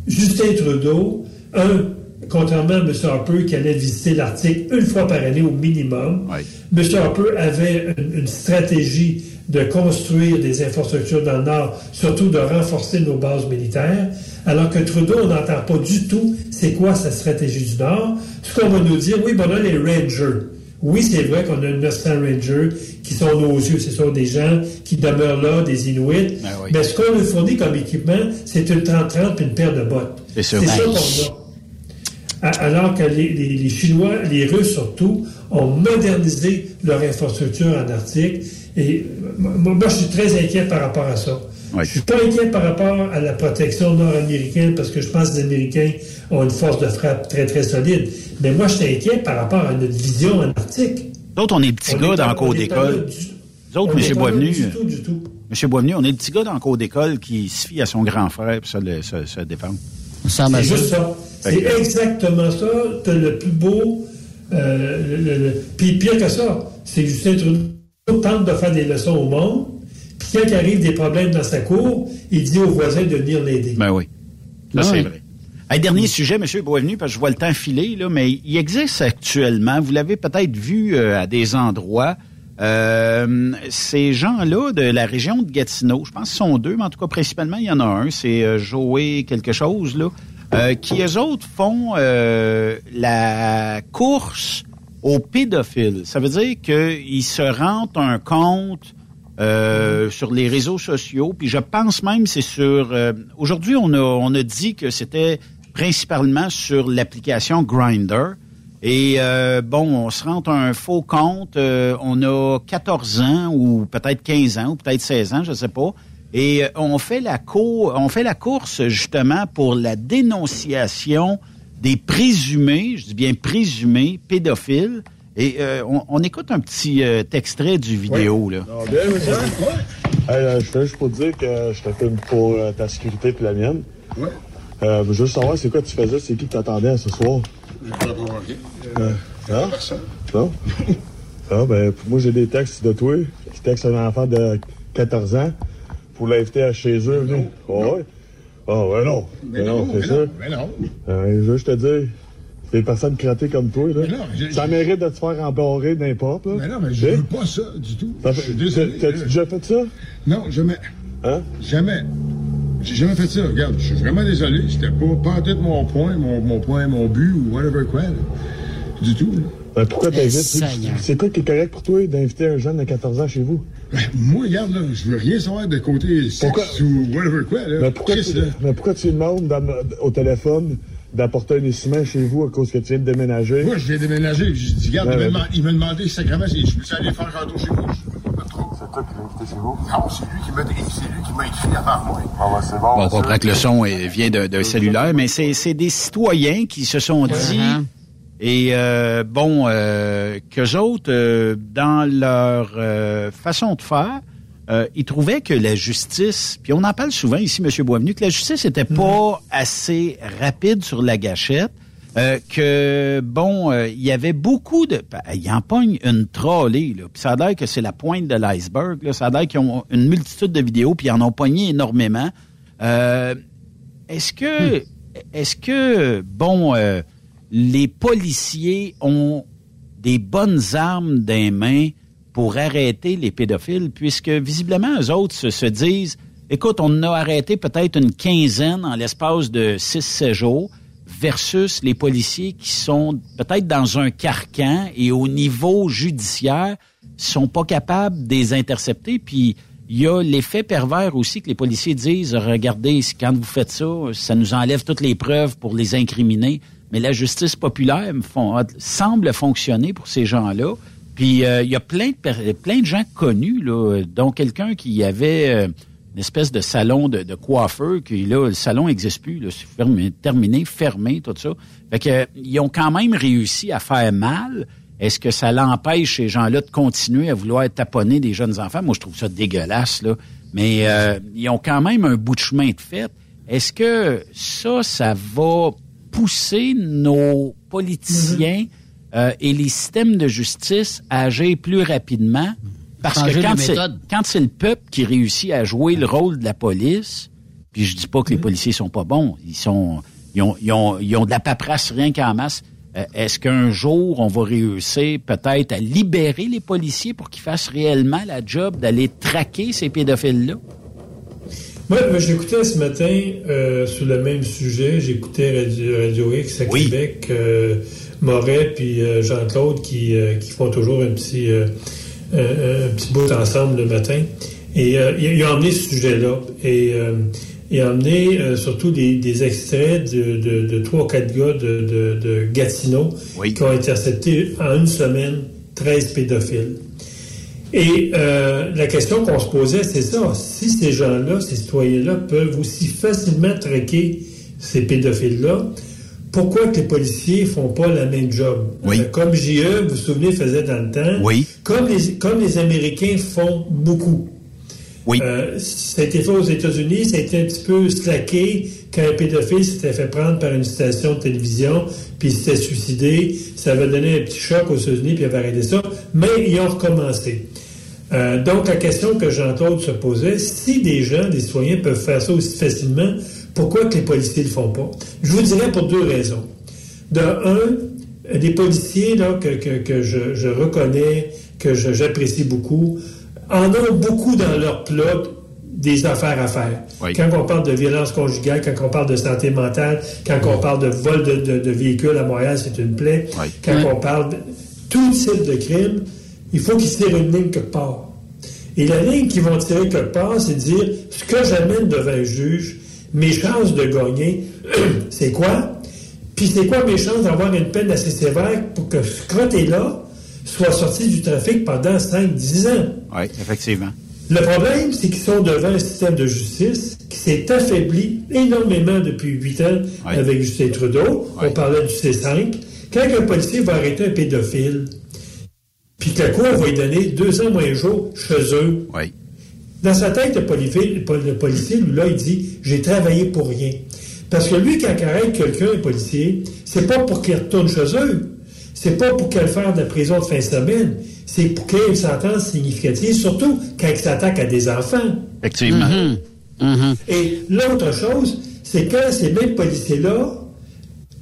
Justin Trudeau, un, contrairement à M. Harper qui allait visiter l'Arctique une fois par année au minimum, M. Harper avait une, une stratégie de construire des infrastructures dans le Nord, surtout de renforcer nos bases militaires, alors que Trudeau, on n'entend pas du tout c'est quoi sa stratégie du Nord? Ce qu'on va nous dire, oui, bon là, les Rangers. Oui, c'est vrai qu'on a 900 rangers qui sont nos yeux. Ce sont des gens qui demeurent là, des Inuits. Ben Mais ce qu'on nous fournit comme équipement, c'est une 30-30 et une paire de bottes. C'est ça. Ben, qu'on a. A- Alors que les, les- les Chinois, les Russes surtout, ont modernisé leur infrastructure en Arctique. Et moi, moi, je suis très inquiet par rapport à ça. Je suis pas inquiet par rapport à la protection nord-américaine parce que je pense que les Américains ont une force de frappe très, très solide. Mais moi, je suis inquiet par rapport à notre vision en Arctique. D'autres, on est petits On gars est dans le cours d'école. là du- Nous autres, on M. Boisvenu, Du euh, tout, du tout. M. Boisvenu, on est le petit gars dans le cours d'école qui se fie à son grand frère pour se, le- se- se défendre. C'est juste ça. C'est que- exactement ça. T'as le plus beau. euh, le- le- le- Puis pire que ça, c'est que Justin Trudeau tente de faire des leçons au monde. Quand il arrive des problèmes dans sa cour, il dit aux voisins de venir l'aider. Ben oui. Ça, Ah c'est vrai. Hey, dernier sujet, M. Boisvenu, parce que je vois le temps filer, là, mais il existe actuellement, vous l'avez peut-être vu euh, à des endroits, euh, ces gens-là de la région de Gatineau, je pense qu'ils sont deux, mais en tout cas, principalement, il y en a un, c'est euh, Joey quelque chose, là, qui, eux autres, font la course aux pédophiles. Ça veut dire qu'ils se rendent un compte euh, sur les réseaux sociaux. Puis je pense même c'est sur. euh, Aujourd'hui, on a on a dit que c'était principalement sur l'application Grinder. Et euh, bon, on se rend un faux compte. euh, on a 14 ans ou peut-être 15 ans ou peut-être 16 ans, je sais pas. Et euh, on fait la cour, on fait la course justement pour la dénonciation des présumés, je dis bien présumés pédophiles. Et euh, on, on écoute un petit euh, extrait du vidéo là. Ah, bien, monsieur? Hey, euh, je fais juste pour te dire que je te filme pour euh, ta sécurité et la mienne. Ouais. Euh, je veux juste savoir c'est quoi tu faisais, c'est qui que t'attendais ce soir? J'ai pas provoqué. Euh, hein? Personne. Non? ah, ben, moi, j'ai des textes de toi qui textent un enfant de 14 ans pour l'inviter à chez eux. venez. Ah ouais? Ah, ouais, non. Mais Ben non, c'est non, mais non. Euh, je veux juste te dire, des personnes crattées comme toi, là. non, ça mérite de te faire embarrer n'importe, là. Mais non, mais je veux pas ça du tout. Ça Je suis désolé. t'as- T'as-tu déjà fait ça? Non, jamais. Hein? Jamais. J'ai jamais fait ça. Regarde, je suis vraiment désolé. C'était pas, pas tête mon point, mon, mon point, mon but ou whatever quoi. là. Du tout. là. Ben, pourquoi Eh, t'invites? Seigneur. C'est quoi qui est correct pour toi d'inviter un jeune de 14 ans chez vous? Ben, moi, regarde, là, je veux rien savoir de côté sexe ou whatever quoi. Là. Mais pourquoi, tu, là. pourquoi tu demandes au téléphone d'apporter un instrument chez vous à cause que tu viens de déménager? Moi, je viens déménager. J'ai dit, regarde, Ouais, il m'a ouais. demandé- il m'a demandé sacrément si je peux aller faire un tour chez vous. C'est toi qui l'as invité chez vous? Non, c'est lui qui m'a c'est lui qui m'a écrit avant moi. Ah ouais, c'est bon. Bon, on comprend que le son vient d'un cellulaire, mais c'est c'est des citoyens qui se sont dit, et euh, bon, euh, qu'eux autres, euh, dans leur euh, façon de faire, euh, ils trouvaient que la justice, puis on en parle souvent ici, M. Boisvenu, que la justice était pas assez rapide sur la gâchette, euh, que, bon, euh, il y avait beaucoup de... ben, Ils en une trollée, là, puis ça a l'air que c'est la pointe de l'iceberg, là, ça a l'air qu'ils ont une multitude de vidéos, puis ils en ont pogné énormément. Euh, est-ce que, est-ce que, bon, euh, les policiers ont des bonnes armes les mains pour arrêter les pédophiles, puisque visiblement, eux autres se, se disent, écoute, on a arrêté peut-être une quinzaine en l'espace de 6-7 jours, versus les policiers qui sont peut-être dans un carcan et au niveau judiciaire sont pas capables de les intercepter. Puis il y a l'effet pervers aussi que les policiers disent, regardez, quand vous faites ça, ça nous enlève toutes les preuves pour les incriminer. Mais la justice populaire semble fonctionner pour ces gens-là. Puis euh, il y a plein de, plein de gens connus, là, dont quelqu'un qui avait euh, une espèce de salon de, de coiffeur, qui là, le salon n'existe plus, là, c'est fermé- terminé, fermé, tout ça. Fait que, euh, ils ont quand même réussi à faire mal. Est-ce que ça l'empêche ces gens-là de continuer à vouloir taponner des jeunes enfants? Moi, je trouve ça dégueulasse, là. Mais euh, ils ont quand même un bout de chemin de fait. Est-ce que ça, ça va pousser nos politiciens euh, et les systèmes de justice agir plus rapidement? Parce Changer que quand c'est, quand c'est le peuple qui réussit à jouer le rôle de la police, puis je dis pas que les policiers sont pas bons, ils sont, ils ont, ils ont, ils ont de la paperasse rien qu'en masse. Euh, est-ce qu'un jour on va réussir peut-être à libérer les policiers pour qu'ils fassent réellement la job d'aller traquer ces pédophiles-là? Moi, moi, j'écoutais ce matin euh, sur le même sujet, j'écoutais Radio, Radio X à Québec, euh, Moret puis Jean-Claude qui, qui font toujours un petit, un petit bout ensemble le matin. Et il a emmené ce sujet-là. Et il a emmené surtout des, extraits de trois ou quatre gars de, Gatineau qui ont intercepté en une semaine 13 pédophiles. Et euh, la question qu'on se posait, c'est ça. Si ces gens-là, ces citoyens-là, peuvent aussi facilement traquer ces pédophiles-là, pourquoi que les policiers font pas la même job? Oui. Euh, comme JE, vous vous souvenez, faisait dans le temps. Oui. Comme les, comme les Américains font beaucoup. Oui. Euh, ça a été fait aux États-Unis, ça a été un petit peu slacké quand un pédophile s'était fait prendre par une station de télévision, puis il s'était suicidé. Ça avait donné un petit choc aux États-Unis, puis il avait arrêté ça. Mais ils ont recommencé. Euh, donc, la question que Jean-Claude se posait, si des gens, des citoyens peuvent faire ça aussi facilement, pourquoi que les policiers ne le font pas? Je vous dirais pour deux raisons. De un, des policiers là, que, que, je, reconnais, que j'apprécie beaucoup, en ont beaucoup dans leur plot des affaires à faire. Quand on parle de violence conjugale, quand on parle de santé mentale, quand on parle de vol de, véhicules à Montréal, c'est une plaie. Quand on parle de tout type de crime, il faut qu'ils tirent une ligne quelque part. Et la ligne qu'ils vont tirer quelque part, c'est de dire ce que j'amène devant un juge, mes chances de gagner, c'est quoi? Puis c'est quoi mes chances d'avoir une peine assez sévère pour que ce crotté-là soit sorti du trafic pendant 5-10 ans? Oui, effectivement. Le problème, c'est qu'ils sont devant un système de justice qui s'est affaibli énormément depuis 8 ans avec Justin Trudeau. On parlait du C5. Quand un policier va arrêter un pédophile, puis que la Cour va lui donner deux ans moins jour chez eux. Oui. Dans sa tête, le policier, le policier lui, là, il dit J'ai travaillé pour rien. Parce que lui, quand il arrête quelqu'un, un policier, c'est pas pour qu'il retourne chez eux. C'est pas pour qu'il fasse de la prison de fin de semaine. C'est pour qu'il ait une sentence significative, surtout quand il s'attaque à des enfants. Effectivement. Mm-hmm. Mm-hmm. Et l'autre chose, c'est quand ces mêmes policiers-là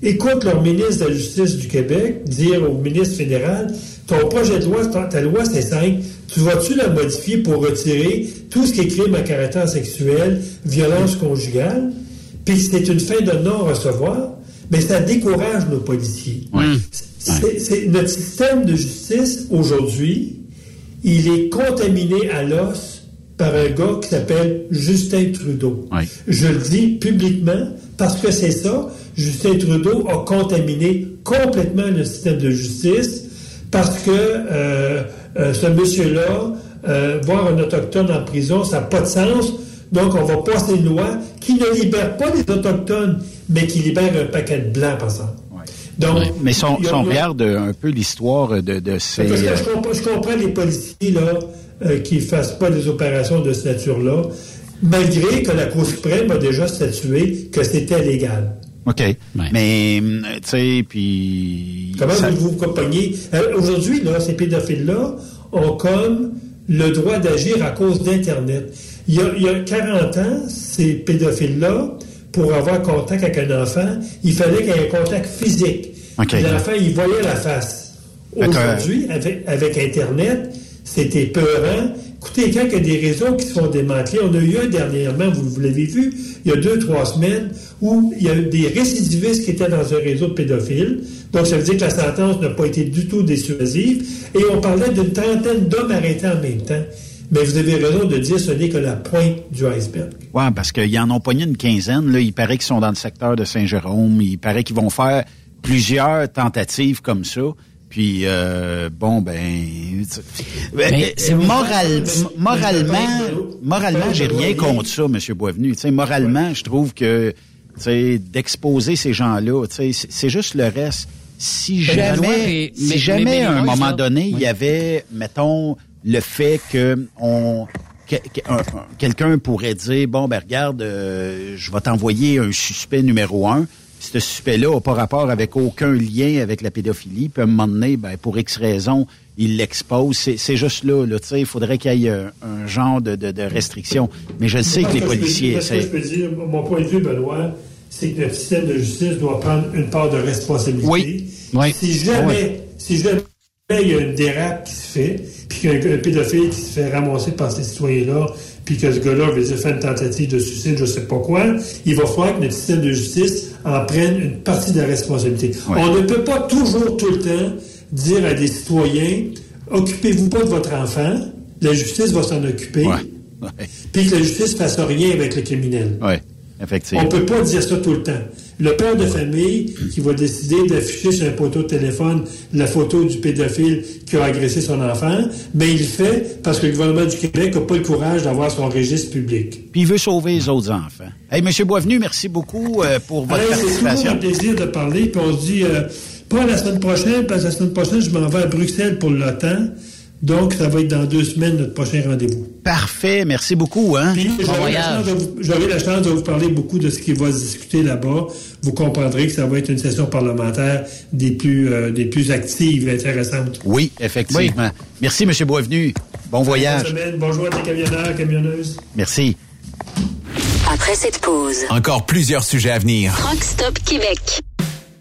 écoutent leur ministre de la Justice du Québec dire au ministre fédéral ton projet de loi, ta, loi, c'est simple. Tu vas-tu la modifier pour retirer tout ce qui est crime à caractère sexuel, violence conjugale, puis c'est une fin de non-recevoir, mais ça décourage nos policiers. C'est, notre système de justice aujourd'hui, il est contaminé à l'os par un gars qui s'appelle Justin Trudeau. Je le dis publiquement parce que c'est ça. Justin Trudeau a contaminé complètement le système de justice parce que euh, euh, ce monsieur-là, euh, voir un autochtone en prison, ça n'a pas de sens. Donc, on va passer une loi qui ne libère pas les autochtones, mais qui libère un paquet de blancs, par exemple. Donc, mais si on, regarde un peu l'histoire de, de ces... Parce que je, comprends, les policiers là, qui ne fassent pas des opérations de ce nature-là, malgré que la Cour suprême a déjà statué que c'était légal. OK. Mais, tu sais, puis... Comment vous vous compagniez? Euh, aujourd'hui, là, ces pédophiles-là ont comme le droit d'agir à cause d'Internet. Il y, a, il y a 40 ans, ces pédophiles-là, pour avoir contact avec un enfant, il fallait qu'il y ait un contact physique. L'enfant, il voyait la face. Aujourd'hui, avec, avec Internet, c'était peurant. Écoutez, quand il y a des réseaux qui sont démantelés, on a eu un dernièrement, vous, vous l'avez vu, il y a deux, trois semaines, où il y a des récidivistes qui étaient dans un réseau de pédophiles. Donc, ça veut dire que la sentence n'a pas été du tout dissuasive. Et on parlait d'une trentaine d'hommes arrêtés en même temps. Mais vous avez raison de dire que ce n'est que la pointe du iceberg. Oui, parce qu'ils en ont pogné une quinzaine. Là. Il paraît qu'ils sont dans le secteur de Saint-Jérôme. Il paraît qu'ils vont faire plusieurs tentatives comme ça. Puis euh, bon ben, mais, moral, moralement, moralement, j'ai rien contre ça, Monsieur Boisvenu. sais, moralement, je trouve que d'exposer ces gens-là, c'est juste le reste. Si jamais, si jamais à un moment donné, il y avait, mettons, le fait que on quelqu'un pourrait dire bon ben regarde, euh, je vais t'envoyer un suspect numéro un ce suspect-là n'a pas rapport avec aucun lien avec la pédophilie. Puis à un moment donné, ben, pour X raison, il l'expose. C'est juste là. là il faudrait qu'il y ait un, genre de, de, restriction. Mais je sais que les policiers... je peux dire, mon point de vue, Benoît, c'est que le système de justice doit prendre une part de responsabilité. Oui. Si jamais, si jamais il y a une dérape qui se fait, puis qu'il y a un pédophile qui se fait ramasser par ces citoyens-là, puis que ce gars-là veut dire fait une tentative de suicide, je sais pas quoi, il va falloir que notre système de justice en prenne une partie de la responsabilité. On ne peut pas toujours, tout le temps, dire à des citoyens, occupez-vous pas de votre enfant, la justice va s'en occuper, puis que la justice fasse rien avec le criminel. Oui, effectivement. On peut pas dire ça tout le temps. Le père de famille qui va décider d'afficher sur un poteau de téléphone la photo du pédophile qui a agressé son enfant, mais il le fait parce que le gouvernement du Québec n'a pas le courage d'avoir son registre public. Puis il veut sauver les autres enfants. Hey, Monsieur Boisvenu, merci beaucoup euh, pour votre Hey, c'est toujours participation. un plaisir de parler, puis on se dit, euh, pas la semaine prochaine, parce que la semaine prochaine, je m'en vais à Bruxelles pour l'OTAN. Donc, ça va être dans deux semaines notre prochain rendez-vous. Parfait, merci beaucoup. Hein? J'aurai la, chance de vous- j'aurai la chance de vous parler beaucoup de ce qui va se discuter là-bas. Vous comprendrez que ça va être une session parlementaire des plus, euh, des plus actives et intéressantes. Oui, effectivement. Merci, Monsieur Boisvenu. Bon Bonne voyage. semaine, bonjour à des camionneurs, camionneuses. Merci. Après cette pause, Encore plusieurs sujets à venir. Rock Stop Québec.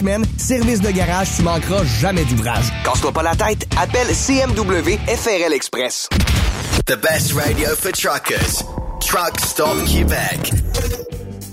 semaines. Service de garage, tu manqueras jamais d'ouvrage. Casse-toi pas la tête, appelle CMW FRL Express. The best radio for truckers. Truck Stop Québec.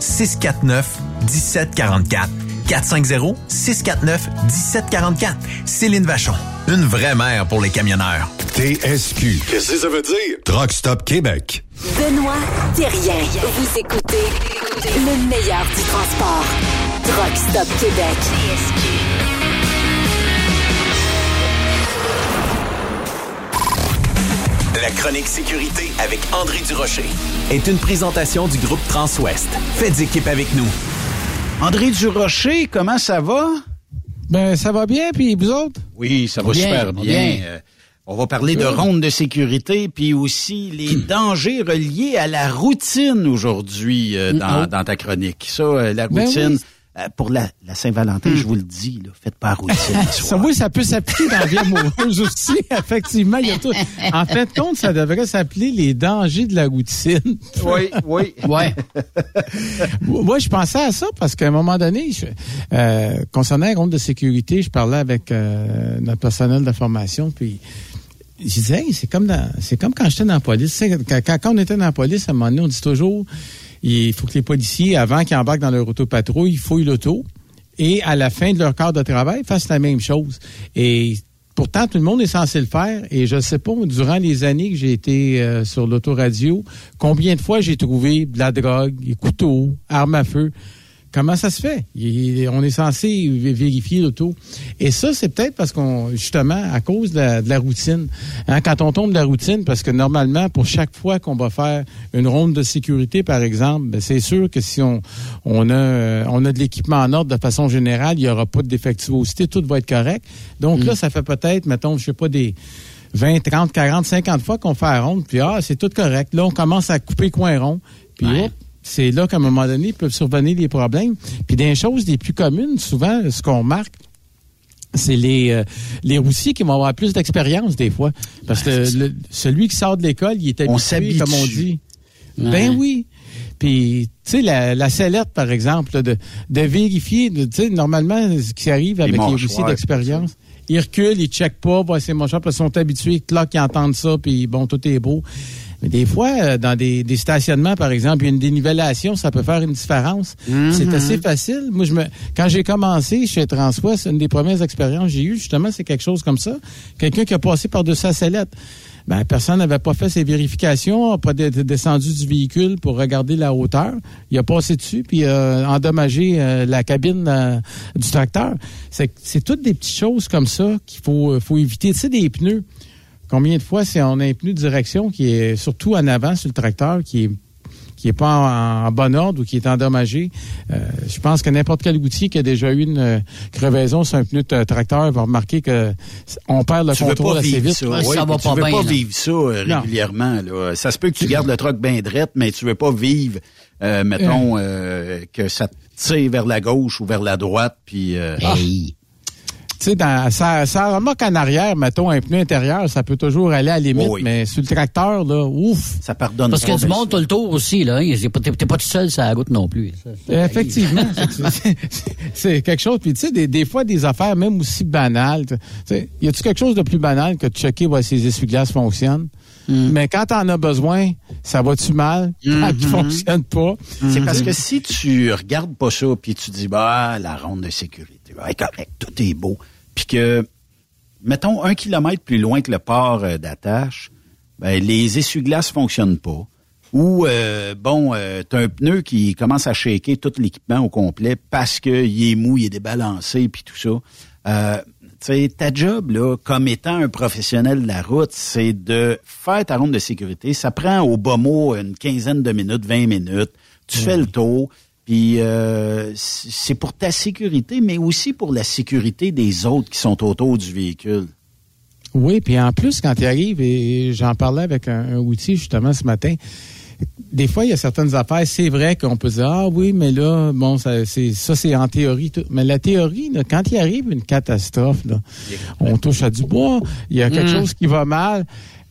649 1744. 450-649-1744. Céline Vachon. Une vraie mère pour les camionneurs. TSQ. Qu'est-ce que ça veut dire? Truck Stop Québec. Benoît Thérien. Vous écoutez le meilleur du transport. Truck Stop Québec. La chronique sécurité avec André Durocher. Est une présentation du groupe Transouest. Faites équipe avec nous. André Durocher, comment ça va? Ben, ça va bien, puis vous autres? Oui, ça va Bien, super bien. bien. Euh, on va parler de ronde de sécurité, puis aussi les dangers reliés à la routine aujourd'hui euh, dans, Oh. dans ta chronique. Ça, euh, la Ben routine, oui. Euh, pour la, la Saint-Valentin, je vous le dis, là, faites pas routine. Ça, oui, ça peut s'appliquer dans la vie amoureuse aussi, effectivement. Il y a tout. En fait, compte, ça devrait s'appeler les dangers de la routine. Oui, oui. Ouais. Moi, je pensais à ça parce qu'à un moment donné, je, euh, concernant la ronde de sécurité, je parlais avec euh, notre personnel de formation, puis je disais, Hey, c'est comme dans, c'est comme quand j'étais dans la police. Quand- quand on était dans la police, à un moment donné, on dit toujours, il faut que les policiers, avant qu'ils embarquent dans leur autopatrouille, ils fouillent l'auto et à la fin de leur quart de travail, fassent la même chose. Et pourtant, tout le monde est censé le faire. Et je ne sais pas, durant les années que j'ai été euh, sur l'autoradio, combien de fois j'ai trouvé de la drogue, des couteaux, armes à feu. Comment ça se fait? Il- on est censé vé- vérifier l'auto. Et ça, c'est peut-être parce qu'on, justement, à cause de la, de la routine. Hein, quand on tombe de la routine, parce que normalement, pour chaque fois qu'on va faire une ronde de sécurité, par exemple, ben, c'est sûr que si on, on a, on a de l'équipement en ordre de façon générale, il n'y aura pas de défectuosité, tout va être correct. Donc là, ça fait peut-être, mettons, je sais pas, des 20, 30, 40, 50 fois qu'on fait la ronde, puis ah, c'est tout correct. Là, on commence à couper coin rond, puis hop, c'est là qu'à un moment donné, peuvent survenir des problèmes. Puis des choses les plus communes, souvent, ce qu'on remarque, c'est les, euh, les routiers qui vont avoir plus d'expérience des fois. Parce que le- celui qui sort de l'école, il est On habitué, comme on dit. Ouais. Ben oui. Puis, tu sais, la, la sellette, par exemple, là, de, de vérifier, tu sais, normalement, ce qui arrive avec les mâchoires, routiers d'expérience, ils reculent, ils checkent pas, c'est mon chat, parce qu'ils sont habitués, là, qu'ils entendent ça, puis bon, tout est beau. Mais des fois, euh, dans des, des stationnements, par exemple, il y a une dénivellation, ça peut faire une différence. C'est assez facile. Moi, je me, quand j'ai commencé chez Transwest, une des premières expériences que j'ai eues, justement, c'est quelque chose comme ça. Quelqu'un qui a passé par-dessus sa sellette. Ben, personne n'avait pas fait ses vérifications, n'a pas descendu du véhicule pour regarder la hauteur. Il a passé dessus puis euh, endommagé euh, la cabine euh, du tracteur. C'est c'est toutes des petites choses comme ça qu'il faut, euh, faut éviter. Tu sais, des pneus. Combien de fois c'est on a un pneu de direction qui est surtout en avant sur le tracteur qui est qui est pas en, en bon ordre ou qui est endommagé. Euh, je pense que n'importe quel outil qui a déjà eu une euh, crevaison sur un pneu de tracteur va remarquer que on perd le tu contrôle assez vite. ça. Ouais, ça va tu pas veux bien, pas là. vivre ça euh, régulièrement. Là. Ça se peut que tu gardes le truck bien drette, mais tu veux pas vivre, euh, mettons, euh, que ça te tire vers la gauche ou vers la droite, puis... euh, Tu sais, dans, ça, ça remarque en arrière, mettons, un pneu intérieur, ça peut toujours aller à la limite, Oui. mais sur le tracteur, là, ouf. Ça pardonne Parce que du monde, t'as le tour aussi, là. hein. T'es pas, tout seul sur la route non plus. Ça, ça- Effectivement. C'est- quelque chose. Puis, tu sais, des, des fois, des affaires même aussi banales. Tu sais, y a-tu quelque chose de plus banal que de checker voir si les essuie-glaces fonctionnent? Mais quand t'en as besoin, ça va-tu mal? Quand ils fonctionnent pas? C'est parce que si tu regardes pas ça, puis tu dis, bah, la ronde de sécurité, ouais, correct, tout est beau, puis que, mettons, un kilomètre plus loin que le port euh, d'attache, ben, les essuie-glaces fonctionnent pas. Ou, euh, bon, euh, t'as un pneu qui commence à shaker tout l'équipement au complet parce qu'il est mou, il est débalancé, puis tout ça. Euh, tu sais, ta job, là, comme étant un professionnel de la route, c'est de faire ta ronde de sécurité. Ça prend au bas mot une quinzaine de minutes, 20 minutes. Tu fais le tour, puis euh, c'est pour ta sécurité, mais aussi pour la sécurité des autres qui sont autour du véhicule. Oui, puis en plus, quand il arrive, et j'en parlais avec un, un outil justement ce matin, des fois, il y a certaines affaires, c'est vrai qu'on peut dire, ah oui, mais là, bon, ça, c'est, ça, c'est en théorie. tout. Mais la théorie, là, quand il arrive une catastrophe, là, on touche à du bois, il y a quelque Mm. chose qui va mal,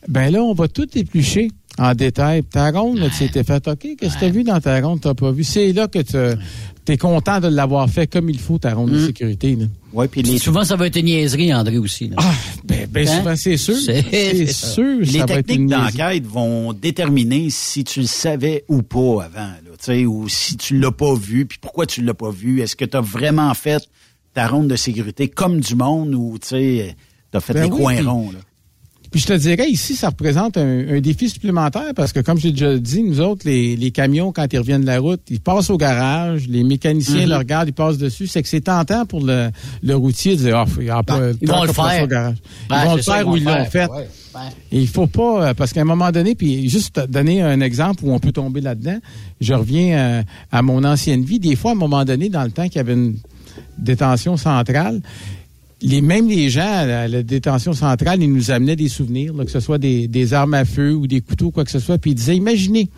ben là, on va tout éplucher en détail. Ta ronde, là, tu t'es fait, OK, qu'est-ce que tu as vu dans ta ronde, tu pas vu? C'est là que tu es content de l'avoir fait comme il faut, ta ronde de Mm. sécurité. Là. Ouais, puis les, Souvent, ça va être une niaiserie, André, aussi. là. Ah, ben, ben Hein? souvent, c'est sûr. C'est- C'est c'est ça. sûr. les ça va être techniques d'enquête vont déterminer si tu le savais ou pas avant, là, tu sais, ou si tu l'as pas vu, puis pourquoi tu l'as pas vu? Est-ce que tu as vraiment fait ta ronde de sécurité comme du monde ou tu sais, t'as fait Ben les oui, coins ronds? Là? Puis je te dirais, ici, ça représente un, un défi supplémentaire parce que, comme j'ai déjà dit, nous autres, les, les camions, quand ils reviennent de la route, ils passent au garage, les mécaniciens Mhm. le regardent, ils passent dessus. C'est que c'est tentant pour le, le routier de dire, ah, il a pas ils vont le faire. Au garage. Ben, ils vont c'est le ça, faire ou vont ils l'ont fait. Ouais. Et il faut pas, euh, parce qu'à un moment donné, puis juste donner un exemple où on peut tomber là-dedans, je reviens euh, à mon ancienne vie. Des fois, à un moment donné, dans le temps qu'il y avait une détention centrale, les, même les gens à la, détention centrale, ils nous amenaient des souvenirs, là, que ce soit des, des armes à feu ou des couteaux, quoi que ce soit, puis ils disaient, imaginez,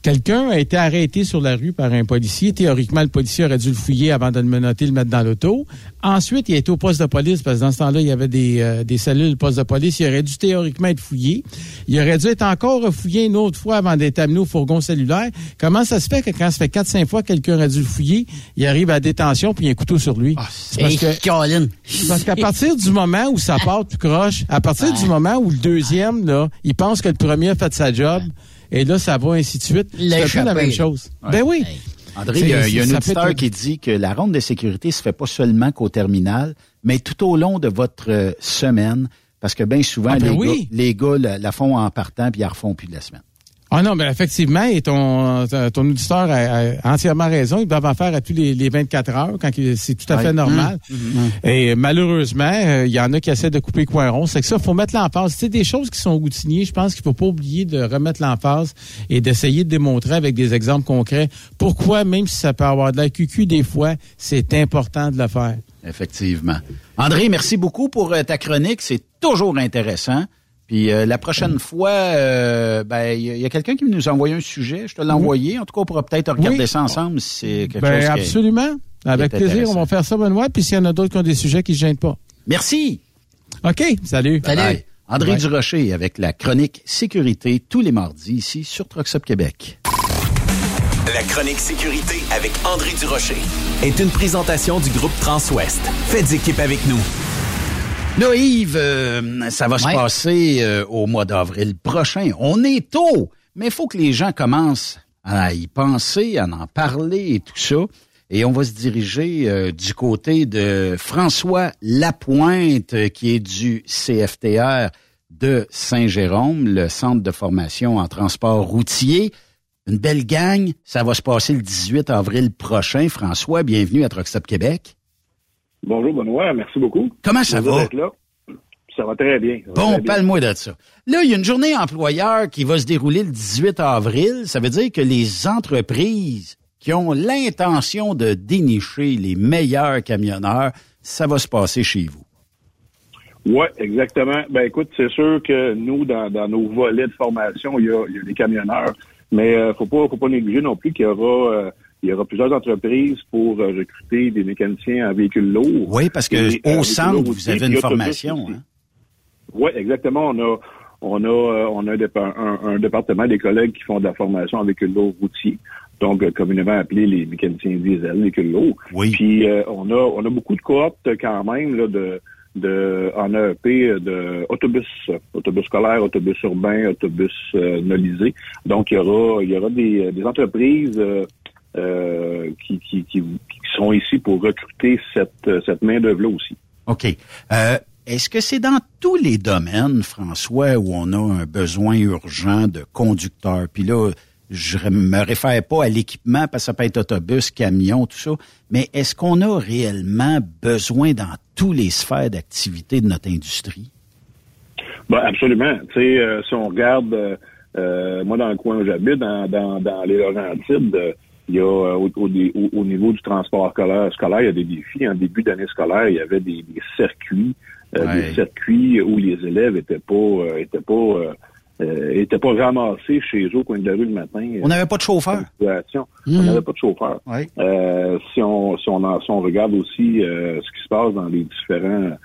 Quelqu'un a été arrêté sur la rue par un policier. Théoriquement, le policier aurait dû le fouiller avant de le menotter, le mettre dans l'auto. Ensuite, il a été au poste de police, parce que dans ce temps-là, il y avait des, euh, des cellules poste de police. Il aurait dû théoriquement être fouillé. Il aurait dû être encore fouillé une autre fois avant d'être amené au fourgon cellulaire. Comment ça se fait que quand ça fait 4-5 fois que quelqu'un aurait dû le fouiller, il arrive à la détention puis il y a un couteau sur lui? C'est parce que- parce qu'à partir du moment où ça part tout croche, à partir du moment où le deuxième, là, il pense que le premier a fait sa job, et là, ça va ainsi de suite. C'est un peu la même chose. Ben oui. André, il y a, y a un auditeur être- qui dit que la ronde de sécurité se fait pas seulement qu'au terminal, mais tout au long de votre euh, semaine, parce que bien souvent, Ah, ben les, oui. gars, les gars la, la font en partant, puis ils la refont plus de la semaine. Ah non, mais effectivement, et ton, ton auditeur a, a entièrement raison. Ils doivent en faire à tous les, les 24 heures, quand c'est tout à fait normal. Mmh, mmh. Et malheureusement, euh, il y en a qui essaient de couper coin rond. C'est que ça, faut mettre l'emphase. C'est des choses qui sont routiniers. Je pense qu'il faut pas oublier de remettre l'emphase et d'essayer de démontrer avec des exemples concrets pourquoi, même si ça peut avoir de la QQ des fois, c'est important de le faire. Effectivement. André, merci beaucoup pour euh, ta chronique. C'est toujours intéressant. Puis euh, la prochaine fois, euh, ben il y a- quelqu'un qui nous a envoyé un sujet. Je te l'ai envoyé. En tout cas, on pourra peut-être regarder Oui. ça ensemble si c'est quelque Ben, chose qui est- absolument. Avec qui est plaisir, on va faire ça, Benoît. Puis s'il y en a d'autres qui ont des sujets qui ne se gênent pas. Merci. OK. Salut. Bye. André Bye. Durocher avec la chronique Sécurité tous les mardis ici sur Truckstop Québec. La chronique sécurité avec André Durocher. Est une présentation du groupe Transouest. Faites équipe avec nous. Là, Yves, euh, ça va se Ouais. passer euh, au mois d'avril prochain. On est tôt, mais il faut que les gens commencent à y penser, à en parler et tout ça. Et on va se diriger euh, du côté de François Lapointe, euh, qui est du CFTR de Saint-Jérôme, le centre de formation en transport routier. Une belle gang. Ça va se passer le 18 avril prochain. François, bienvenue à Truckstop Québec. Bonjour Benoît, merci beaucoup. Comment ça va? là. Ça va très bien. va Bon, parle-moi de ça. Là, il y a une journée employeur qui va se dérouler le 18 avril. Ça veut dire que les entreprises qui ont l'intention de dénicher les meilleurs camionneurs, ça va se passer chez vous. Oui, exactement. Ben écoute, c'est sûr que nous, dans, dans nos volets de formation, il y a, il y a des camionneurs, mais euh, faut pas faut pas négliger non plus qu'il y aura euh, il y aura plusieurs entreprises pour euh, recruter des mécaniciens en véhicules lourds. Oui, parce que au centre, vous aussi, avez une formation. hein? Oui, exactement. On a on a euh, on a un, dépa- un- un département des collègues qui font de la formation en véhicules lourds routiers, donc euh, communément appelés les mécaniciens diesel, véhicules lourds. Oui. Puis euh, on a on a beaucoup de cooptes quand même là, de de en AEP de autobus, autobus scolaires, autobus urbains, autobus euh. Donc il y aura il y aura des, des entreprises euh, euh, qui, qui, qui, qui sont ici pour recruter cette, euh, cette main-d'œuvre-là aussi. OK. Euh, Est-ce que c'est dans tous les domaines, François, où on a un besoin urgent de conducteurs? Puis là, je me réfère pas à l'équipement parce que ça peut être autobus, camion, tout ça, mais est-ce qu'on a réellement besoin dans tous les sphères d'activité de notre industrie? Ben, absolument. Tu sais, euh, si on regarde, euh, moi, dans le coin où j'habite, dans, dans, dans les Laurentides, il y a euh, au, au, au- au niveau du transport scolaire, scolaire, il y a des défis. En début d'année scolaire, il y avait des, des circuits, euh, Ouais. des circuits où les élèves étaient pas, euh, étaient pas, euh, euh, étaient pas ramassés chez eux au coin de la rue le matin. On n'avait pas de chauffeur. Mhm. On n'avait pas de chauffeur. Ouais. Euh, si on si on, en- si on regarde aussi euh, ce qui se passe dans les différents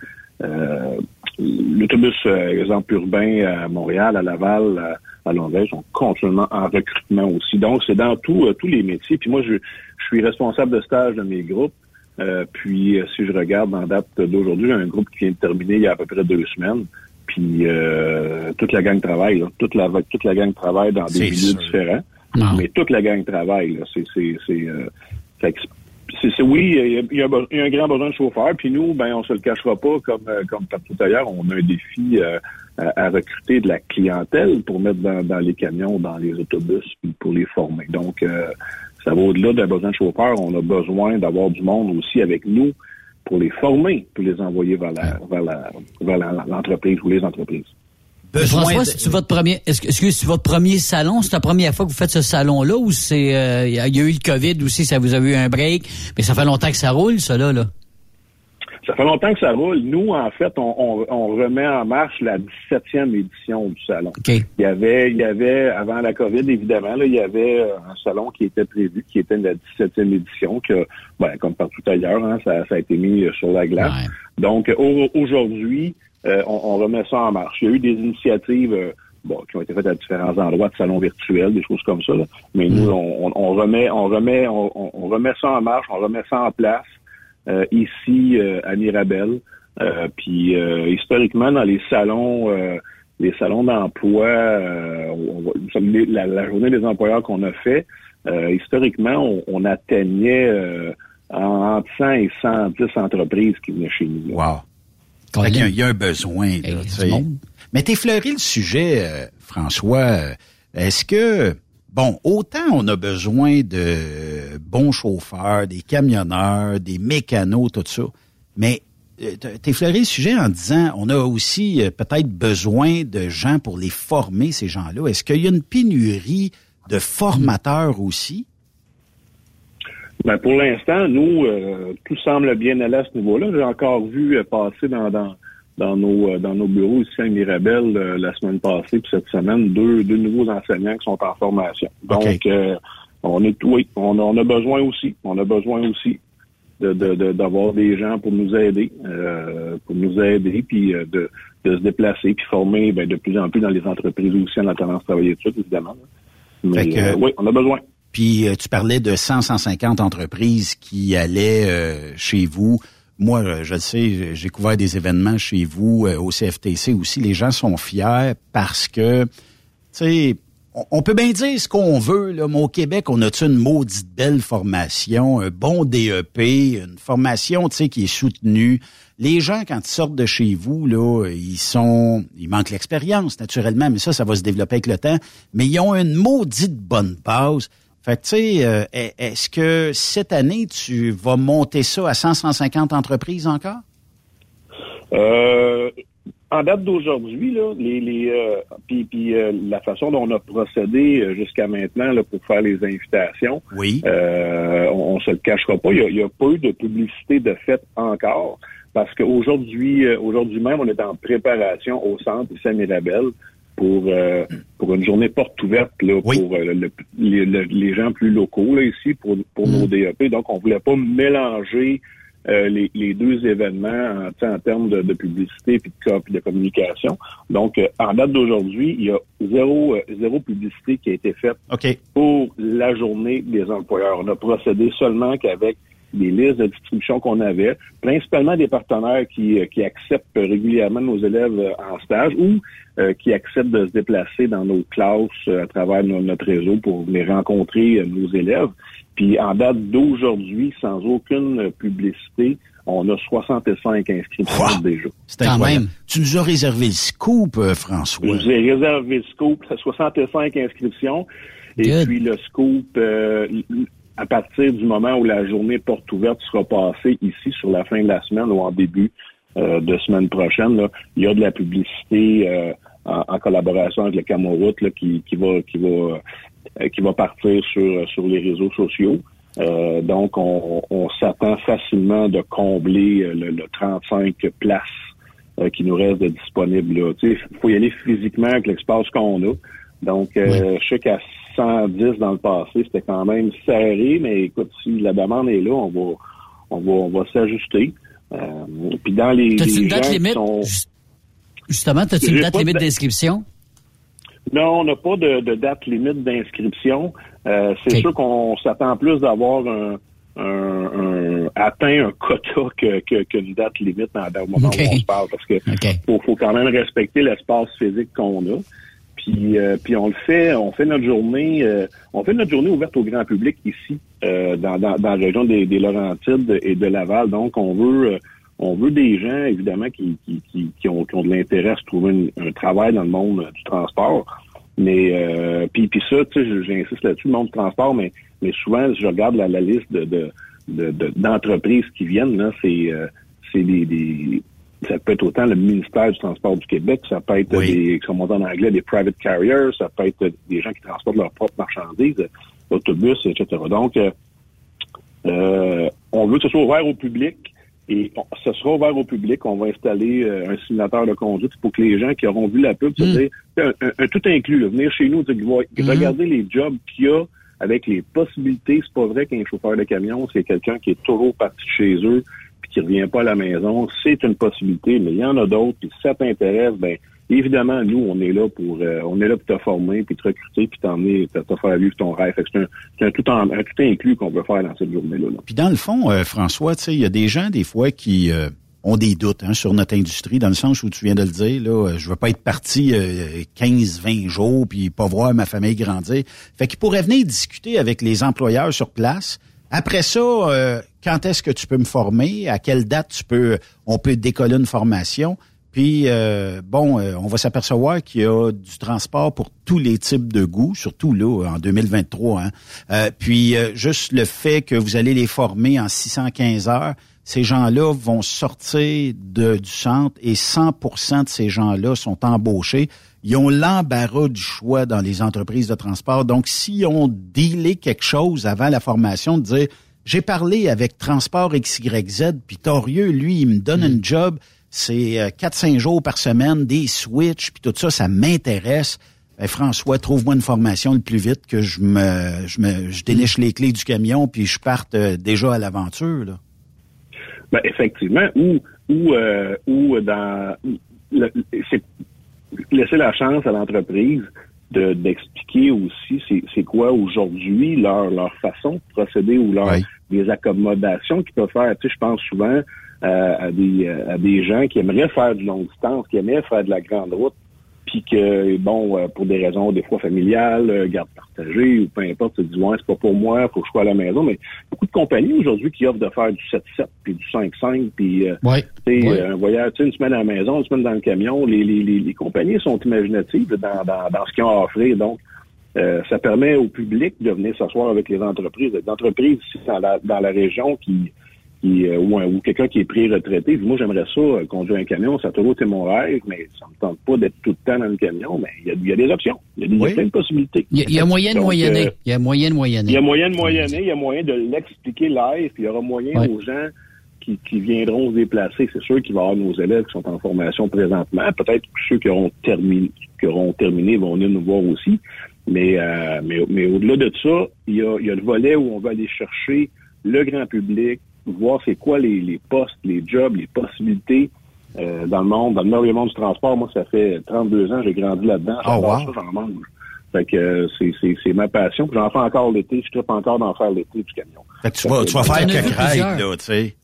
euh, l'autobus exemple urbain à Montréal, à Laval, à, à Longueuil sont continuellement en recrutement aussi. Donc c'est dans tout, euh, tous les métiers. Puis moi je, je suis responsable de stage de mes groupes. Euh, puis euh, si je regarde en date d'aujourd'hui, j'ai un groupe qui vient de terminer il y a à peu près deux semaines. Puis euh, toute la gang travaille, là. toute la toute la gang travaille dans des milieux sûr. différents. Non. Mais toute la gang travaille. là. C'est c'est oui, il y, a, il y a be- il y a un grand besoin de chauffeurs. Puis nous, ben, on se le cachera pas, comme, euh, comme partout ailleurs, on a un défi euh, à, à recruter de la clientèle pour mettre dans, dans les camions, dans les autobus, puis pour les former. Donc, euh, ça va au-delà d'un besoin de chauffeurs. On a besoin d'avoir du monde aussi avec nous pour les former, pour les envoyer vers la, vers la, vers la- l'entreprise ou les entreprises. François, c'est votre premier, est-ce que, est-ce que c'est votre premier salon? C'est la première fois que vous faites ce salon-là ou c'est, euh, il y, a il y a eu le COVID aussi, ça vous a eu un break, mais ça fait longtemps que ça roule, ça là, là. Ça fait longtemps que ça roule. Nous, en fait, on, on- on remet en marche la 17e édition du salon. Il y avait, il y avait, avant la COVID, évidemment, là, il y avait euh, un salon qui était prévu, qui était la 17e édition, que, ben, comme partout ailleurs, hein, ça, ça a été mis euh, sur la glace. Donc, au- aujourd'hui, euh, on, on remet ça en marche. Il y a eu des initiatives euh, bon, qui ont été faites à différents endroits de salons virtuels, des choses comme ça. là. Mais nous, on, on- on remet, on remet, on, on- remet ça en marche, on remet ça en place euh, ici euh, à Mirabel. Euh, puis euh, historiquement, dans les salons, euh, les salons d'emploi, euh, la, la journée des employeurs qu'on a fait, euh, historiquement, on, on atteignait euh, entre 100 et 110 entreprises qui venaient chez nous. Wow. Fait qu'il y a- il y, a un besoin. là. Mais t'effleurer le sujet, euh, François. euh, Est-ce que, bon, autant on a besoin de bons chauffeurs, des camionneurs, des mécanos, tout ça, mais euh, t'effleurer le sujet en disant, on a aussi peut-être besoin de gens pour les former, ces gens-là. Est-ce qu'il y a une pénurie de formateurs aussi? Ben pour l'instant, nous, euh, tout semble bien aller à ce niveau-là. J'ai encore vu euh, passer dans, dans, dans, nos, euh, dans nos bureaux ici à Mirabel euh, la semaine passée puis cette semaine deux, deux nouveaux enseignants qui sont en formation. Donc, euh, on est oui, on, a- on a besoin aussi. On a besoin aussi de, de, de- d'avoir des gens pour nous aider, euh, pour nous aider, puis euh, de, de se déplacer, puis former ben, de plus en plus dans les entreprises aussi en attendant de travailler tout, évidemment. Mais que- euh, oui, on a besoin. Puis euh, tu parlais de 100, 150 entreprises qui allaient euh, chez vous. Moi, euh, je le sais, j'ai couvert des événements chez vous euh, au CFTC aussi. Les gens sont fiers parce que, tu sais, on, on peut bien dire ce qu'on veut, là, mais au Québec, on a une maudite belle formation, un bon DEP, une formation, tu sais, qui est soutenue. Les gens, quand ils sortent de chez vous, là, ils sont, ils manquent l'expérience, naturellement, mais ça, ça va se développer avec le temps. Mais ils ont une maudite bonne base. Fait que, tu sais, euh, est- est-ce que cette année, tu vas monter ça à 100, 150 entreprises encore? Euh, en date d'aujourd'hui, là, les, les euh, puis, puis, la façon dont on a procédé jusqu'à maintenant là, pour faire les invitations, oui. on, on se le cachera pas. Il y a, pas eu de publicité de fait encore. Parce qu'aujourd'hui, aujourd'hui même, on est en préparation au centre ici à Mirabel pour euh, pour une journée porte ouverte là, pour euh, le- les, le- les gens plus locaux là, ici pour pour nos DEP. Donc, on voulait pas mélanger euh, les, les deux événements en, en termes de, de publicité puis de, puis de communication. Donc, euh, en date d'aujourd'hui, il y a zéro, euh, zéro publicité qui a été faite pour la journée des employeurs. On a procédé seulement qu'avec des listes de distribution qu'on avait, principalement des partenaires qui, euh, qui acceptent régulièrement nos élèves euh, en stage ou euh, qui acceptent de se déplacer dans nos classes euh, à travers no- notre réseau pour venir rencontrer nos élèves. Puis en date d'aujourd'hui, sans aucune publicité, on a 65 inscriptions déjà. C'est incroyable. Tu nous as réservé le scoop, François. Je vous ai réservé le scoop, 65 inscriptions. Et puis le scoop, euh, à partir du moment où la journée porte ouverte sera passée ici sur la fin de la semaine ou en début euh, de semaine prochaine, là, il y a de la publicité euh, en, en collaboration avec le Camoroute là, qui, qui va qui va euh, qui va partir sur sur les réseaux sociaux. Euh, donc, on, on s'attend facilement de combler euh, le, le 35 places euh, qui nous reste de disponibles. Il faut y aller physiquement avec l'espace qu'on a. Donc, euh, je sais qu'à 110 dans le passé, c'était quand même serré, mais écoute, si la demande est là, on va on va, on va s'ajuster. Euh, puis dans les, T'as-tu une date limite? sont- Justement, as-tu une date limite d'inscription? Non, on n'a pas de, de date limite d'inscription. Euh, c'est sûr qu'on s'attend plus d'avoir un, un, un- atteint un quota que, que, qu'une date limite dans, dans le moment où on se parle, parce que faut, faut quand même respecter l'espace physique qu'on a. Puis, euh, on le fait, on fait notre journée, euh, on fait notre journée ouverte au grand public ici, euh, dans, dans, dans la région des, des Laurentides et de Laval. Donc, on veut, euh, on veut des gens évidemment qui, qui, qui, qui ont, qui ont de l'intérêt à se trouver une- un travail dans le monde euh, du transport. Mais euh, puis, puis ça, tu sais, j'insiste là-dessus, le monde du transport, mais, mais souvent, si je regarde la, la liste de, de, de- de- d'entreprises qui viennent, là, c'est, c'est des, des ça peut être autant le ministère du Transport du Québec, ça peut être des, comme on dit en anglais, des private carriers, ça peut être des gens qui transportent leurs propres marchandises, euh, autobus, etc. Donc, euh, euh, on veut que ce soit ouvert au public et ce sera ouvert au public. On va installer euh, un simulateur de conduite pour que les gens qui auront vu la pub se disent, un, un- un tout inclus, là, venir chez nous, dire, regarder les jobs qu'il y a avec les possibilités. C'est pas vrai qu'un chauffeur de camion, c'est quelqu'un qui est toujours parti de chez eux qui revient pas à la maison. C'est une possibilité, mais il y en a d'autres. Si ça t'intéresse, ben évidemment, nous, on est là pour euh, on est là pour te former, puis te recruter, puis t'emmener, te, te faire vivre ton rêve. C'est un, un tout en- un tout inclus qu'on veut faire dans cette journée-là. là. Puis dans le fond, euh, François, tu sais, il y a des gens des fois qui euh, ont des doutes hein, sur notre industrie, dans le sens où tu viens de le dire, là, euh, je veux pas être parti euh, 15-20 jours puis pas voir ma famille grandir. Fait qu'ils pourraient venir discuter avec les employeurs sur place. Après ça, euh, quand est-ce que tu peux me former? À quelle date tu peux on peut décoller une formation? Puis, euh, bon, euh, on va s'apercevoir qu'il y a du transport pour tous les types de goûts, surtout là, en 2023. Hein. Euh, puis, juste le fait que vous allez les former en 615 heures, ces gens-là vont sortir du centre et 100% de ces gens-là sont embauchés. Ils ont l'embarras du choix dans les entreprises de transport. Donc, s'ils ont dealé quelque chose avant la formation, de dire, j'ai parlé avec Transport XYZ, puis Torieux, lui, il me donne un job, c'est euh, 4-5 jours par semaine, des switches, puis tout ça, ça m'intéresse. Ben, François, trouve-moi une formation le plus vite que je me, je me, je déniche les clés du camion, puis je parte euh, déjà à l'aventure, là. Ben, effectivement, ou ou euh, ou dans le- c'est laisser la chance à l'entreprise de d'expliquer aussi c'est c'est quoi aujourd'hui leur leur façon de procéder ou leur des accommodations qu'ils peuvent faire. Tu sais, je pense souvent euh, à des euh, à des gens qui aimeraient faire du long distance, qui aimeraient faire de la grande route, puis que bon euh, pour des raisons des fois familiales, euh, garde partagée ou peu importe, tu te dis ouais c'est pas pour moi, faut que je sois à la maison, mais beaucoup de compagnies aujourd'hui qui offrent de faire du 7-7 puis du 5-5 puis euh, tu sais, Ouais. euh, un voyage, une semaine à la maison, une semaine dans le camion. Les, les, les, les compagnies sont imaginatives dans, dans, dans ce qu'ils ont à offrir. Donc, euh, ça permet au public de venir s'asseoir avec les entreprises. Des entreprises ici dans la, dans la région qui, qui euh, ou, un- ou quelqu'un qui est pré-retraité. Moi, j'aimerais ça, euh, conduire un camion. Ça a toujours été mon rêve, mais ça me tente pas d'être tout le temps dans le camion. Mais il y a, il y a des options. Il y a, des, il y a plein de possibilités. Il y a, moyen de moyenner. euh, Il y a moyen de moyenner. il y a moyen de moyenner, il y a moyen de l'expliquer live, puis il y aura moyen aux gens qui, qui viendront se déplacer. C'est sûr qu'il va y avoir nos élèves qui sont en formation présentement. Peut-être que ceux qui auront terminé, qui auront terminé vont venir nous voir aussi. Mais, euh, mais, mais au-delà de ça, il y, a, il y a le volet où on va aller chercher le grand public, voir c'est quoi les, les postes, les jobs, les possibilités euh, dans le monde, dans le merveilleux monde du transport. Moi, ça fait 32 ans, j'ai grandi là-dedans. Oh, wow. ça, j'en mange. Fait que euh, c'est, c'est, c'est ma passion. Puis J'en fais encore l'été. Je tripe encore d'en faire l'été du camion. Fait que tu vas, tu vas faire quelques raids, là, tu sais.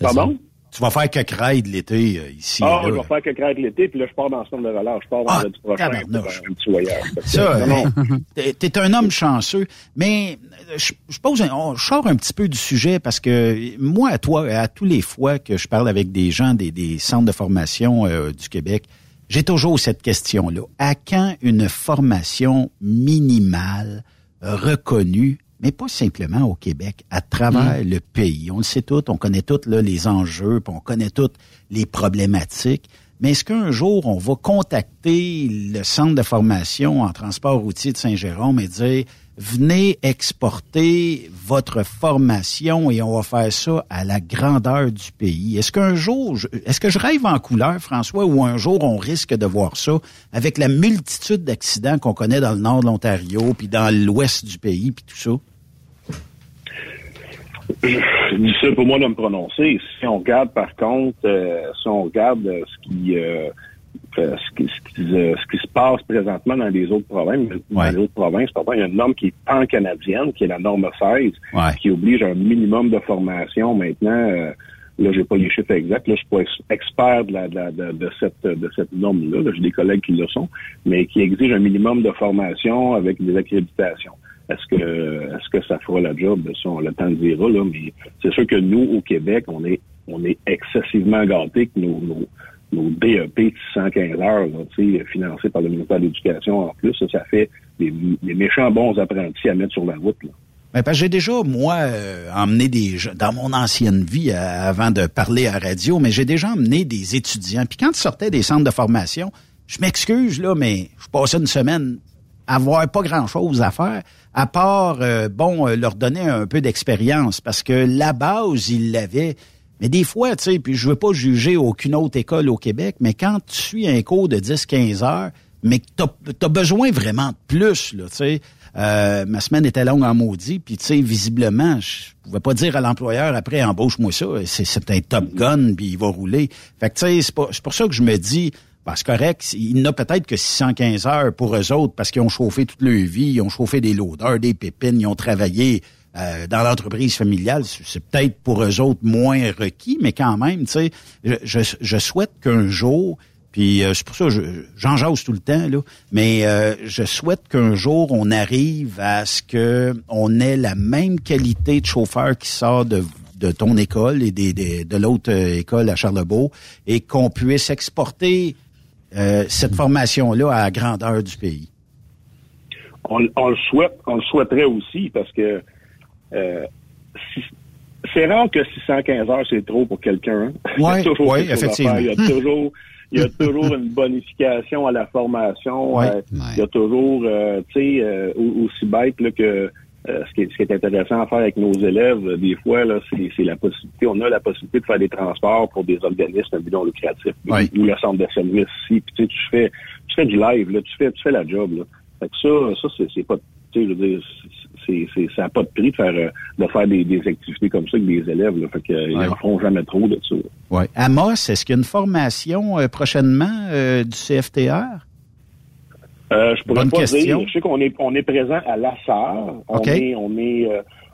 Pardon? Tu vas faire quelques raids l'été, euh, ici. Ah, là. je vais faire quelques raids l'été, puis là, je pars dans le semaine de relâche. Je pars vendredi prochain pour tabarnouche. un, petit voyage. Ça, hein, t'es un homme chanceux, mais euh, je, je pose, un, on- je sors un petit peu du sujet parce que moi, à toi, à tous les fois que je parle avec des gens des, des centres de formation euh, du Québec, j'ai toujours cette question-là. À quand une formation minimale euh, reconnue, mais pas simplement au Québec, à travers le pays? On le sait tout, on connaît tous là, les enjeux, puis on connaît toutes les problématiques. Mais est-ce qu'un jour, on va contacter le centre de formation en transport routier de Saint-Jérôme et dire, venez exporter votre formation et on va faire ça à la grandeur du pays? Est-ce qu'un jour, est-ce que je rêve en couleur, François, ou un jour on risque de voir ça avec la multitude d'accidents qu'on connaît dans le nord de l'Ontario, puis dans l'ouest du pays, puis tout ça? je dis pour moi de me prononcer. Si on regarde par contre, euh, si on regarde euh, ce qui, euh, euh, ce, qui, ce, qui, euh, ce qui se passe présentement dans les autres provinces, dans les autres provinces, pardon, il y a une norme qui est pan-canadienne, qui est la norme 16, qui oblige un minimum de formation maintenant. euh, Là, j'ai pas les chiffres exacts. Là, je suis pas ex- expert de, la, de, la- de, de cette de cette norme-là. Là, j'ai des collègues qui le sont, mais qui exigent un minimum de formation avec des accréditations. Est-ce que est-ce que ça fera la job? Ça, on le temps dira, là, mais c'est sûr que nous, au Québec, on est on est excessivement gâtés que nos, nos, nos DEP de 615 heures, là, financés par le ministère de l'Éducation en plus, ça, ça fait des, méchants bons apprentis à mettre sur la route. Là. Ben, parce que j'ai déjà, moi, euh, emmené des gens, dans mon ancienne vie, euh, avant de parler à radio, mais j'ai déjà emmené des étudiants. Puis quand ils sortaient des centres de formation, je m'excuse, là, mais je passais une semaine à avoir pas grand-chose à faire, à part, euh, bon, leur donner un peu d'expérience, parce que la base, ils l'avaient. Mais des fois, tu sais, puis je veux pas juger aucune autre école au Québec, mais quand tu suis un cours de 10-15 heures, mais que t'as as besoin vraiment de plus, là, tu sais. Euh, ma semaine était longue en maudit, puis tu sais, visiblement, je pouvais pas dire à l'employeur après embauche-moi ça, c'est un top gun, puis il va rouler. Fait que tu sais, c'est pour ça que je me dis, ben, c'est correct, il n'a peut-être que 615 heures pour eux autres parce qu'ils ont chauffé toute leur vie, ils ont chauffé des loaders, des pépines, ils ont travaillé euh, dans l'entreprise familiale. C'est peut-être pour eux autres moins requis, mais quand même, tu sais, je, je, souhaite qu'un jour, puis euh, c'est pour ça que je- j'en jase tout le temps, là, mais euh, je souhaite qu'un jour on arrive à ce que on ait la même qualité de chauffeur qui sort de de ton école et des, des- de l'autre euh, école à Charlebourg et qu'on puisse exporter euh, cette formation-là à la grandeur du pays. on, on le souhaite, on le souhaiterait aussi parce que si- c'est rare que 615 heures c'est trop pour quelqu'un. hein. Il y a Ouais, effectivement. Il y a toujours, il y a toujours une bonification à la formation. Ouais. Euh, Il y a toujours, euh, tu sais, euh, au- aussi bête là, que euh, ce, qui est, ce qui est intéressant à faire avec nos élèves, euh, des fois, là, c'est c'est la possibilité, on a la possibilité de faire des transports pour des organismes à but non lucratif, Ouais. ou le centre de service ici. Puis tu sais, tu fais, tu fais du live, là, tu fais, tu fais la job. Là. Fait que ça, ça c'est- c'est pas, tu sais, je veux dire, c'est, c'est, ça n'a pas de prix de faire, euh, de faire des, des activités comme ça avec des élèves. Là. Fait que, euh, ils Ouais. en font jamais trop de ça. Ouais. Amos, est-ce qu'il y a une formation euh, prochainement euh, du CFTR? Euh, je pourrais Bonne pas question. dire. Je sais qu'on est on est présent à Lassar. On OK. est on est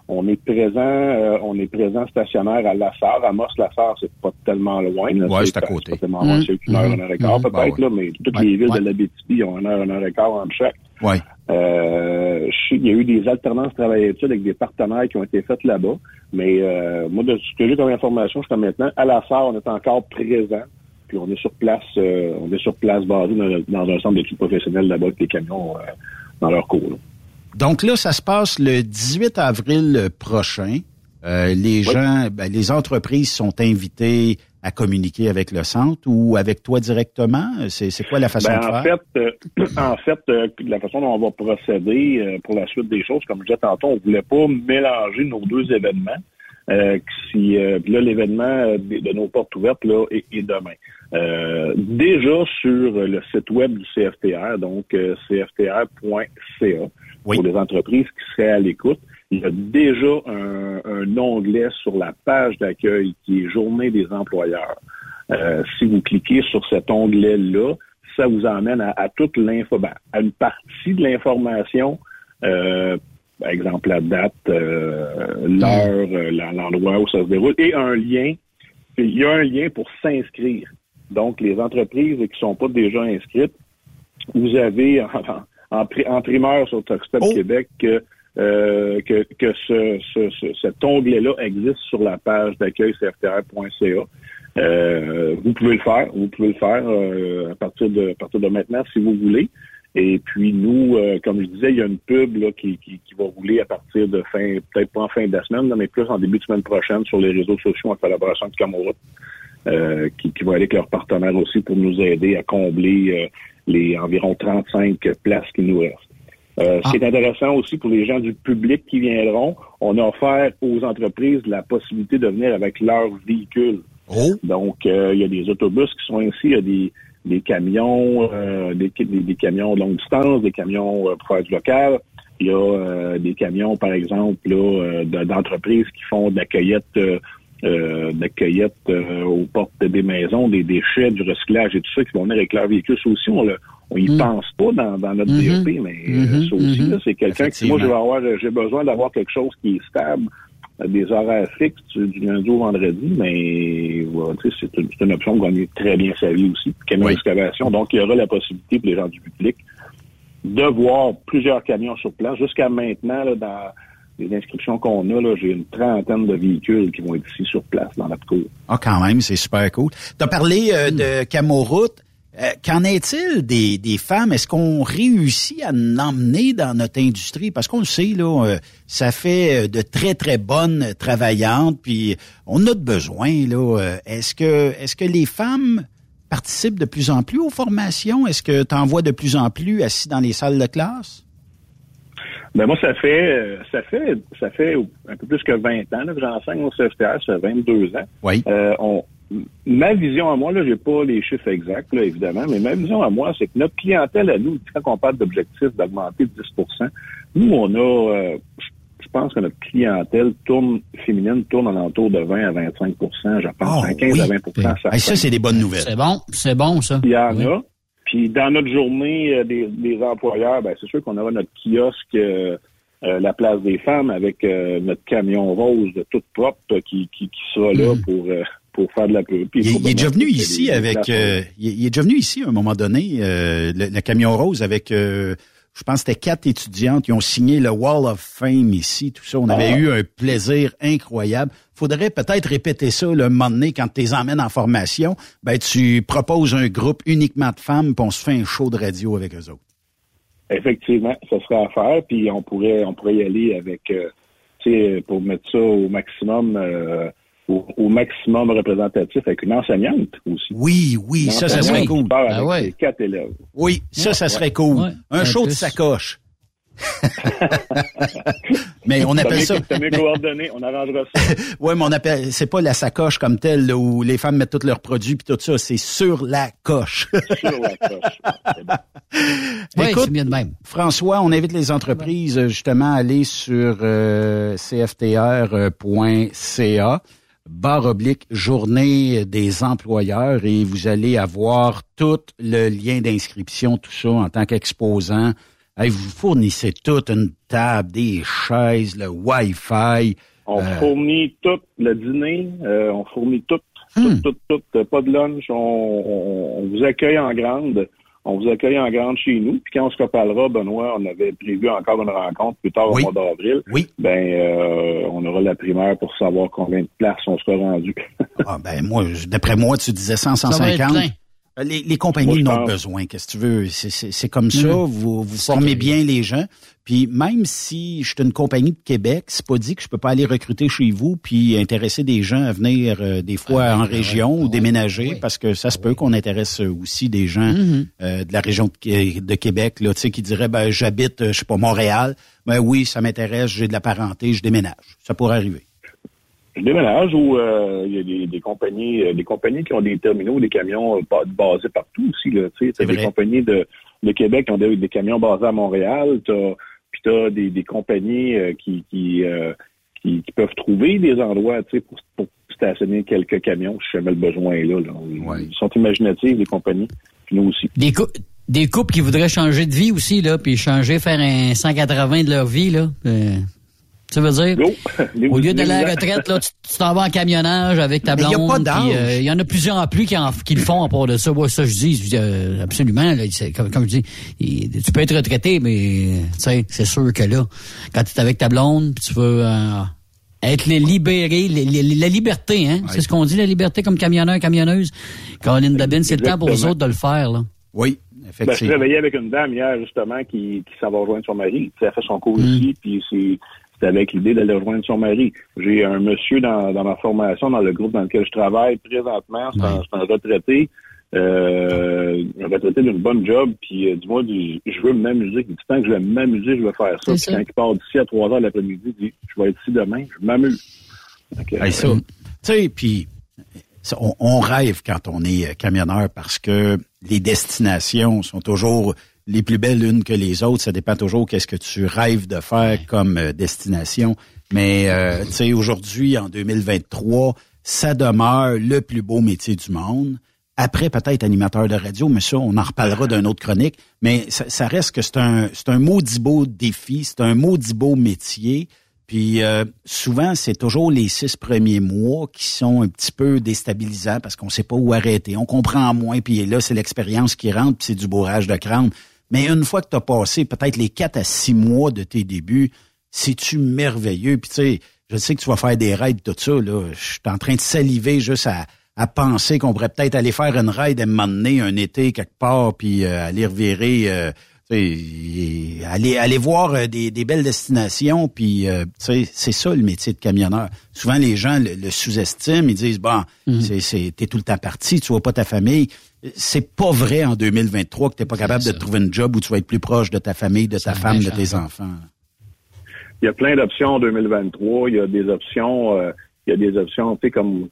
on est présent euh, on est présent stationnaire à Lassar. Amos Lassar, c'est pas tellement loin. là. Ouais, c'est à côté. pas tellement loin, Mhm. c'est une heure, une heure et quart Mhm. peut-être, Ben là, mais toutes Ouais, les villes ouais. de l'Abitibi ont une heure, une heure et quart entre chaque. Oui. Euh, je sais qu'il y a eu des alternances travail études avec des partenaires qui ont été faites là-bas. Mais euh, moi, de ce que j'ai comme information jusqu'à maintenant, à la SAR, on est encore présent. Puis on est sur place, euh, on est sur place basé dans, dans un centre d'études professionnelles là-bas avec les camions euh, dans leur cours. là. Donc là, ça se passe le 18 avril prochain. Euh, les gens, ben, les entreprises sont invitées à communiquer avec le centre ou avec toi directement. C'est quoi la façon Ben, de en faire? fait, euh, en fait, euh, la façon dont on va procéder euh, pour la suite des choses, comme je disais tantôt, on voulait pas mélanger nos deux événements. Euh, si euh, là l'événement euh, de, de nos portes ouvertes là est, est demain. Euh, déjà sur le site web du CFTR, donc euh, pour les entreprises qui seraient à l'écoute, il y a déjà un, un onglet sur la page d'accueil qui est Journée des employeurs. Euh, si vous cliquez sur cet onglet-là, ça vous emmène à, à toute l'info, ben, à une partie de l'information, euh, par exemple la date, euh, l'heure, euh, l'endroit où ça se déroule, et un lien. Il y a un lien pour s'inscrire. Donc, les entreprises qui sont pas déjà inscrites, vous avez en, en, pri- en primeur sur Talkstop Québec que, euh, que, que ce, ce- ce- cet onglet-là existe sur la page d'accueil cftr.ca. Euh, vous pouvez le faire, vous pouvez le faire euh, à partir de à partir de maintenant si vous voulez. Et puis nous, euh, comme je disais, il y a une pub là, qui, qui, qui va rouler à partir de fin, peut-être pas en fin de la semaine, mais plus en début de semaine prochaine sur les réseaux sociaux en collaboration avec Camoroute, euh, qui, qui va aller avec leurs partenaires aussi pour nous aider à combler euh, les environ 35 places qui nous restent. Euh, Ce qui est intéressant aussi pour les gens du public qui viendront, on a offert aux entreprises la possibilité de venir avec leur véhicule. Donc, euh, il y a des autobus qui sont ici, il y a des, des camions, euh, des, des, des camions de longue distance, des camions euh, pour faire du local. Il y a euh, des camions, par exemple, d'entreprises qui font de la cueillette, euh, euh, de cueillette euh, aux portes des maisons, des déchets, du recyclage et tout ça, qui vont venir avec leur véhicule. Ça aussi, on le, on y pense pas dans, dans notre. DEP, mais euh, Mhm. ça aussi, là, c'est quelqu'un qui, moi, je vais avoir, j'ai besoin d'avoir quelque chose qui est stable des horaires fixes du, lundi au vendredi, mais voilà, c'est une, c'est une option de gagner très bien sa vie aussi. Camion d'excavation, donc il y aura la possibilité pour les gens du public de voir plusieurs camions sur place. Jusqu'à maintenant, là, dans les inscriptions qu'on a, là, j'ai une trentaine de véhicules qui vont être ici sur place dans notre cour. Ah, quand même, c'est super cool. Tu as parlé euh, de Camoroute. Euh, qu'en est-il des, des femmes? Est-ce qu'on réussit à l'emmener dans notre industrie? Parce qu'on le sait, là, euh, ça fait euh, de très, très bonnes travaillantes, puis on a de besoin, là. Euh, Est-ce que, est-ce que les femmes participent de plus en plus aux formations? Est-ce que tu en vois de plus en plus assis dans les salles de classe? Ben moi, ça fait euh, ça fait ça fait un peu plus que 20 ans là, que j'enseigne au CFTR, ça fait 22 ans. Oui. Euh, on, ma vision à moi, là, j'ai pas les chiffres exacts, là, évidemment, mais ma vision à moi, c'est que notre clientèle à nous, quand on parle d'objectif d'augmenter de 10% nous, on a euh, je pense que notre clientèle tourne féminine tourne en entour de 20 à 25 je pense, à 15 à 20 ça, Hey, ça, c'est des bonnes nouvelles. C'est bon, c'est bon, ça. il y en a. Puis dans notre journée euh, des, des employeurs, ben, c'est sûr qu'on aura notre kiosque euh, euh, la place des femmes avec notre camion rose de toute propre qui, qui, qui sera là pour, euh, pour faire de la pub. Il, pour il est déjà venu ici avec. euh, il, est déjà venu ici à un moment donné, euh, le, le camion rose avec. euh, je pense que c'était quatre étudiantes qui ont signé le Wall of Fame ici, tout ça. On avait Ah. eu un plaisir incroyable. Faudrait peut-être répéter ça le moment donné quand tu les emmènes en formation. Ben, tu proposes un groupe uniquement de femmes, puis on se fait un show de radio avec eux autres. Effectivement, ça serait à faire, puis on pourrait on pourrait y aller avec euh, tu sais, pour mettre ça au maximum euh, au, au maximum représentatif avec une enseignante aussi. Oui, oui, ça, ça serait cool. Ah ouais. quatre élèves. Oui, ça, ça serait cool. Ouais. Un show de sacoche. mais on appelle ça. T'as mes coordonnées, on arrangera ça. Oui, mais on appelle, c'est pas la sacoche comme telle là, où les femmes mettent tous leurs produits puis tout ça, c'est sur la coche. Sur la coche. Oui, Écoute, c'est bien de même. François, on invite les entreprises justement à aller sur euh, cftr.ca barre oblique journée des employeurs et vous allez avoir tout le lien d'inscription, tout ça en tant qu'exposant. Hey, vous fournissez toute une table, des chaises, le Wi-Fi. On Euh, fournit tout le dîner, euh, on fournit tout, Hmm. tout, tout, tout, euh, pas de lunch. On, on- on vous accueille en grande. On vous accueille en grande chez nous. Puis quand on se reparlera, Benoît, on avait prévu encore une rencontre plus tard Oui. au mois d'avril. Oui. Ben, euh, on aura la primaire pour savoir combien de places on sera rendu. Ah ben moi, d'après moi, tu disais 100, Ça va être 150. Les, les compagnies n'ont pense. besoin, qu'est-ce que tu veux? C'est- comme ça, Mm. vous, vous formez bien les gens. Puis même si je suis une compagnie de Québec, c'est pas dit que je peux pas aller recruter chez vous puis intéresser des gens à venir euh, des fois Ah, en région ou déménager parce que ça se peut qu'on intéresse aussi des gens Mm-hmm. euh, de la région de, de Québec là, tu sais qui diraient ben j'habite euh, je sais pas Montréal. Ben oui, ça m'intéresse, j'ai de la parenté, je déménage. Ça pourrait arriver. Je déménage où euh, il y a des, des compagnies, euh, des compagnies qui ont des terminaux, des camions euh, ba- basés partout aussi. Là, tu sais, t'as des compagnies de, de Québec qui ont des, des camions basés à Montréal. T'as, puis t'as des, des compagnies euh, qui qui, euh, qui qui peuvent trouver des endroits, tu sais, pour, pour stationner quelques camions si jamais le besoin est là. là. Ils sont imaginatives les compagnies. Puis nous aussi. Des, cou- des couples qui voudraient changer de vie aussi, là, puis changer, faire un 180 de leur vie, là. Ça veut dire, au lieu d'aller à la retraite, là, tu tu t'en vas en camionnage avec ta y a blonde. pas d'âge. euh, Il y en a plusieurs en plus qui, en- qui le font à part de ça. Moi, ça, je dis, euh, absolument. Là, c'est- comme, comme je dis, il- tu peux être retraité, mais tu c'est sûr que là, quand tu es avec ta blonde, tu veux euh, être les libéré, les- les- la liberté, hein? C'est ce qu'on dit, la liberté comme camionneur, camionneuse. Caroline Dabin, c'est le temps pour eux Exactement. autre de le faire, là. Oui, Ben, je suis réveillé avec une dame hier, justement, qui, qui s'en va rejoindre son mari. Tu Elle fait son cours ici, puis c'est c'est avec l'idée d'aller rejoindre son mari. J'ai un monsieur dans, dans ma formation, dans le groupe dans lequel je travaille présentement, c'est un, retraité, euh, un retraité d'une bonne job, puis euh, du- je veux m'amuser. Du temps que je vais m'amuser, je vais faire ça. Puis quand il part d'ici à 3 heures de l'après-midi, il dit, je vais être ici demain, je m'amuse. Hey, ça, euh, tu sais, puis on, on rêve quand on est euh, camionneur parce que les destinations sont toujours les plus belles l'une que les autres. Ça dépend toujours qu'est-ce que tu rêves de faire comme euh, destination. Mais euh, tu sais, aujourd'hui, en 2023, ça demeure le plus beau métier du monde. Après, peut-être animateur de radio, mais ça, on en reparlera d'une autre chronique. Mais ça, ça reste que c'est un, c'est un maudit beau défi, c'est un maudit beau métier. Puis euh, souvent, c'est toujours les six premiers mois qui sont un petit peu déstabilisants parce qu'on sait pas où arrêter. On comprend moins, puis là, c'est l'expérience qui rentre, puis c'est du bourrage de crâne. Mais une fois que tu as passé peut-être les quatre à six mois de tes débuts, c'est-tu merveilleux? Puis tu sais, je sais que tu vas faire des raids, tout ça. Là. Je suis en train de saliver juste à, à penser qu'on pourrait peut-être aller faire une raid et m'emmener un été quelque part, puis euh, aller revirer... Euh, aller aller voir euh, des, des belles destinations puis c'est ça le métier de camionneur. Souvent les gens le, sous-estiment ils disent bon mhm. c'est t'es tout le temps parti tu vois pas ta famille. C'est pas vrai en 2023 que t'es pas capable de trouver un job où tu vas être plus proche de ta famille de ta femme de tes enfants il y a plein d'options en 2023. Il y a des options, euh, il y a des options, tu sais, comme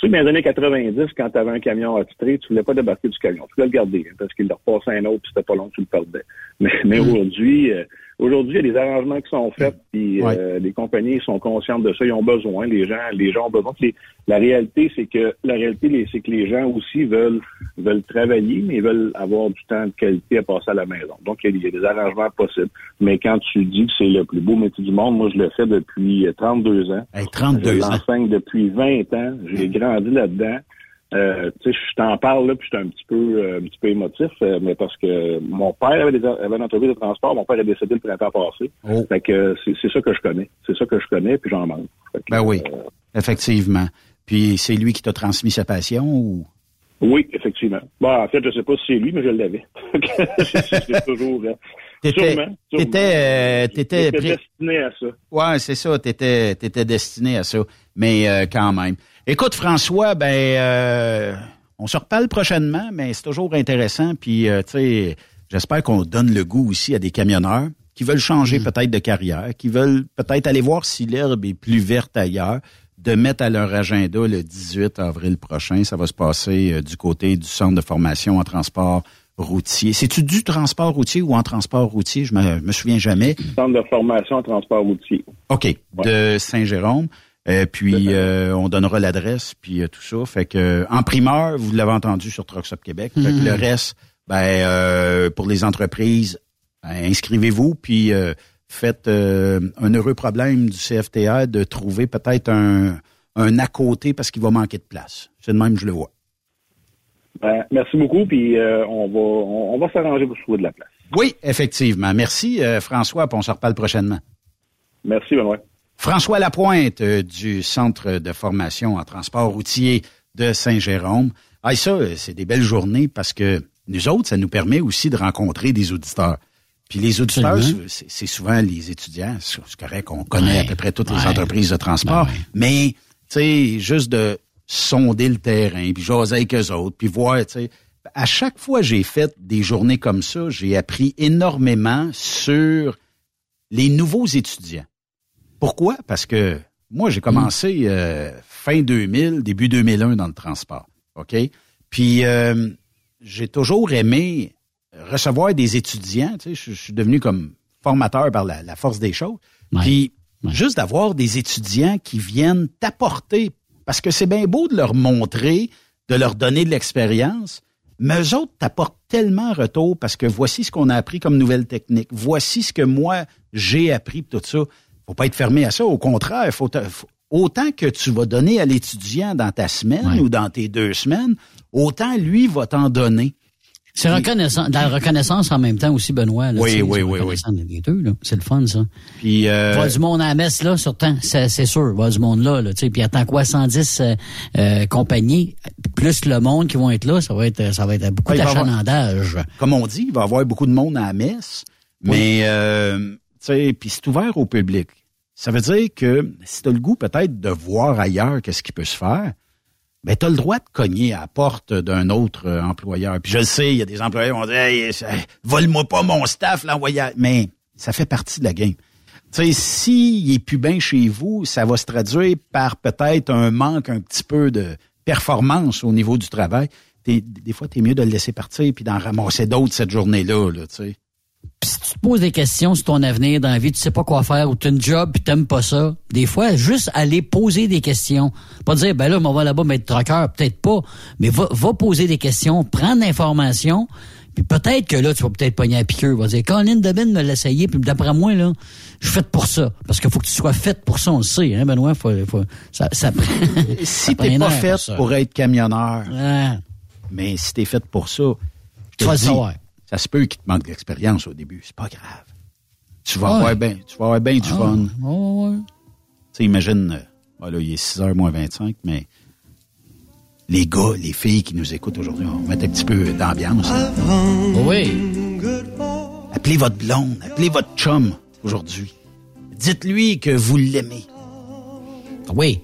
tu sais, dans les années 90, quand tu avais un camion attitré, tu voulais pas débarquer du camion. Tu voulais le garder, hein, parce qu'il leur passait un autre, puis c'était pas long, tu le perdais. Mais, mais mm. aujourd'hui, euh, Aujourd'hui, il y a des arrangements qui sont faits, puis euh, les compagnies sont conscientes de ça, ils ont besoin, les gens, les gens ont besoin. la réalité, c'est que la réalité, c'est que les gens aussi veulent veulent travailler, mais veulent avoir du temps de qualité à passer à la maison. Donc, il y a, des arrangements possibles. Mais quand tu dis que c'est le plus beau métier du monde, moi, je le fais depuis 32 ans. Hey, 32 je l'enseigne depuis 20 ans. J'ai grandi là-dedans. Euh, tu sais, je t'en parle là, puis je suis un petit peu, euh, un petit peu émotif, euh, mais parce que mon père avait, des, avait une entreprise de transport, mon père est décédé le printemps passé. Oh. Fait que c'est ça que je connais, c'est ça que je connais, puis j'en manque. ben oui, effectivement. Puis c'est lui qui t'a transmis sa passion ou? Oui, effectivement. Bon, en fait, je sais pas si c'est lui, mais je l'avais. c'est toujours. T'étais, t'étais, t'étais destiné à ça. Ouais, c'est ça. T'étais, t'étais destiné à ça. Mais quand même. Écoute, François, ben, euh, on se reparle prochainement, mais c'est toujours intéressant. Puis, euh, tu sais, j'espère qu'on donne le goût aussi à des camionneurs qui veulent changer mm. peut-être de carrière, qui veulent peut-être aller voir si l'herbe est plus verte ailleurs, de mettre à leur agenda le 18 avril prochain. Ça va se passer euh, du côté du centre de formation en transport routier. C'est-tu du transport routier ou en transport routier? Je me, me souviens jamais. Centre de formation en transport routier. OK. De Saint-Jérôme. Euh, puis euh, on donnera l'adresse puis euh, tout ça. Fait que en primeur, vous l'avez entendu sur Trucks Québec. Fait que le mhm. reste, ben pour les entreprises, ben, inscrivez-vous puis faites un heureux problème du CFTA de trouver peut-être un, un à côté parce qu'il va manquer de place. C'est de même je le vois. Ben, merci beaucoup, puis on va on, va s'arranger pour trouver de la place. Oui, effectivement. Merci François, puis on se reparle prochainement. Merci Benoît. François Lapointe euh, du Centre de formation en transport routier de Saint-Jérôme. Ah, ça, euh, c'est des belles journées parce que nous autres, ça nous permet aussi de rencontrer des auditeurs. Puis les auditeurs, c'est souvent les étudiants. C'est correct qu'on connaît à peu près toutes les entreprises de transport. Ben mais, tu sais, juste de sonder le terrain, puis jaser avec eux autres, puis voir, tu sais. À chaque fois que j'ai fait des journées comme ça, j'ai appris énormément sur les nouveaux étudiants. Pourquoi? Parce que moi, j'ai commencé euh, fin 2000, début 2001 dans le transport. OK? Puis, euh, j'ai toujours aimé recevoir des étudiants. Tu sais, je, suis devenu comme formateur par la, force des choses. Puis, juste d'avoir des étudiants qui viennent t'apporter, parce que c'est bien beau de leur montrer, de leur donner de l'expérience, mais eux autres t'apportent tellement retour parce que voici ce qu'on a appris comme nouvelle technique. Voici ce que moi, j'ai appris, tout ça faut pas être fermé à ça. Au contraire, faut, autant que tu vas donner à l'étudiant dans ta semaine ou dans tes deux semaines, autant lui va t'en donner. C'est reconnaissant, de la reconnaissance en même temps aussi, Benoît. oui, oui, oui, oui. Les deux, là. C'est le fun, ça. Puis, euh... Va du monde à la messe, là, surtout, c'est, c'est sûr. Va du monde là, là, tu sais. Puis attends quoi, 110 euh, euh, compagnies, plus le monde qui vont être là, ça va être, ça va être beaucoup d'achalandage. Comme on dit, il va y avoir beaucoup de monde à la messe. Mais, euh, tu sais, puis c'est ouvert au public. Ça veut dire que si tu as le goût peut-être de voir ailleurs qu'est-ce qui peut se faire, ben tu as le droit de cogner à la porte d'un autre euh, employeur. Puis je le sais, il y a des employeurs qui vont dire hey, vole-moi pas mon staff, l'envoyer. Mais ça fait partie de la game. Tu sais, s'il est plus bien chez vous, ça va se traduire par peut-être un manque un petit peu de performance au niveau du travail. des fois, tu es mieux de le laisser partir puis d'en ramasser d'autres cette journée-là. Là, tu sais. Si tu te poses des questions sur ton avenir dans la vie, tu sais pas quoi faire ou tu as une job puis t'aimes pas ça, des fois, juste aller poser des questions. Pas dire, ben là, on va là-bas mettre troqueur, peut-être pas, mais va, va poser des questions, prendre l'information, Puis peut-être que là, tu vas peut-être pogner un piqueur. Vas dire, Colin Debin me l'a essayé, puis d'après moi, là, je suis fait pour ça. Parce qu'il faut que tu sois fait pour ça, on le sait, hein, Benoît? Faut, faut, ça, ça, si t'es pas fait pour, être camionneur, mais si t'es fait pour ça, tu vas le savoir. Ça se peut qu'il te manque d'expérience au début. C'est pas grave. Tu vas avoir bien, tu vas avoir bien du Ah, fun. ouais, ouais. Tu sais, imagine, euh, voilà, il est 6h moins 25, mais les gars, les filles qui nous écoutent aujourd'hui, on va mettre un petit peu d'ambiance. Oui. Appelez votre blonde, appelez votre chum aujourd'hui. Dites-lui que vous l'aimez. Oui.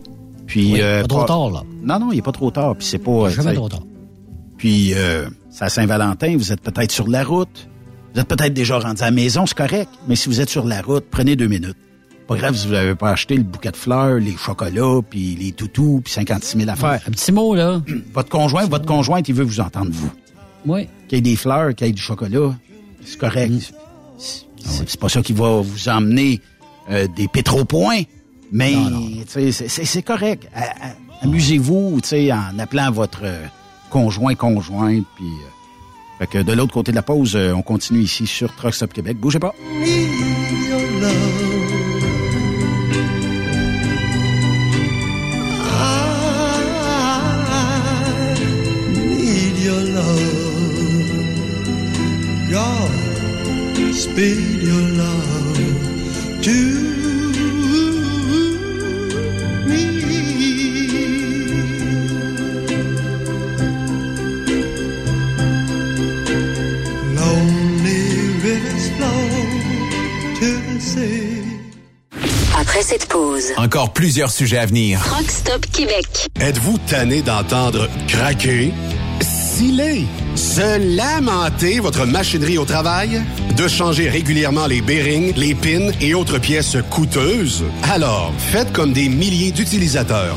Puis Oui, euh, pas trop tard, là. Non, non, il est pas trop tard. Puis c'est pas. Jamais trop tard. Puis euh, c'est à Saint-Valentin, vous êtes peut-être sur la route. Vous êtes peut-être déjà rendu à la maison, c'est correct. Mais si vous êtes sur la route, prenez deux minutes. Pas grave si vous n'avez pas acheté le bouquet de fleurs, les chocolats, puis les toutous, puis 56 000 affaires. Un petit mot, là. Votre conjoint, votre conjointe, il veut vous entendre, vous. Oui. Qu'il y ait des fleurs, qu'il y ait du chocolat, c'est correct. Mm. C'est- pas ça qui va vous emmener euh, des pétropoints, mais c'est- correct. Amusez-vous tu sais, en appelant votre euh, conjoint, conjointe, puis... euh, que de l'autre côté de la pause, euh, on continue ici sur Truck Stop Québec. Bougez pas. Après cette pause, Encore plusieurs sujets à venir. Rock Stop Québec. Êtes-vous tanné d'entendre craquer, sciller, se lamenter votre machinerie au travail? De changer régulièrement les bearings, les pins et autres pièces coûteuses? Alors, faites comme des milliers d'utilisateurs.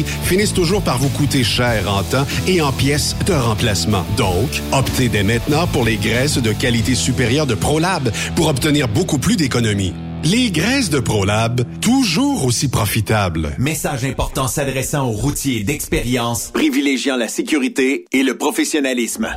finissent toujours par vous coûter cher en temps et en pièces de remplacement. Donc, optez dès maintenant pour les graisses de qualité supérieure de ProLab pour obtenir beaucoup plus d'économies. Les graisses de ProLab, toujours aussi profitables. Message important s'adressant aux routiers d'expérience, privilégiant la sécurité et le professionnalisme.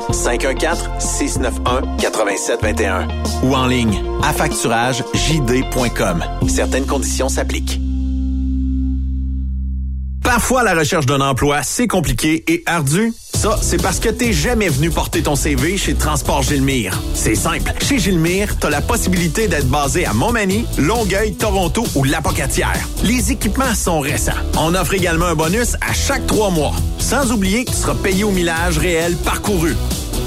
514-691-8721. Ou en ligne, affacturagejd.com. Certaines conditions s'appliquent. Parfois, la recherche d'un emploi, c'est compliqué et ardu. Ça, c'est parce que t'es jamais venu porter ton CV chez Transport Gilmire. C'est simple. Chez Gilmire, t'as la possibilité d'être basé à Montmagny, Longueuil, Toronto ou Lapocatière. Les équipements sont récents. On offre également un bonus à chaque trois mois. Sans oublier que tu seras payé au millage réel parcouru.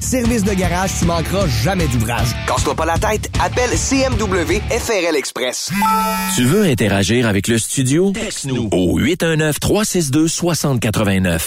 Service de garage, tu manqueras jamais d'ouvrage. Casse-toi pas la tête, appelle CMW FRL Express. Tu veux interagir avec le studio? Texte-nous au 819-362-6089.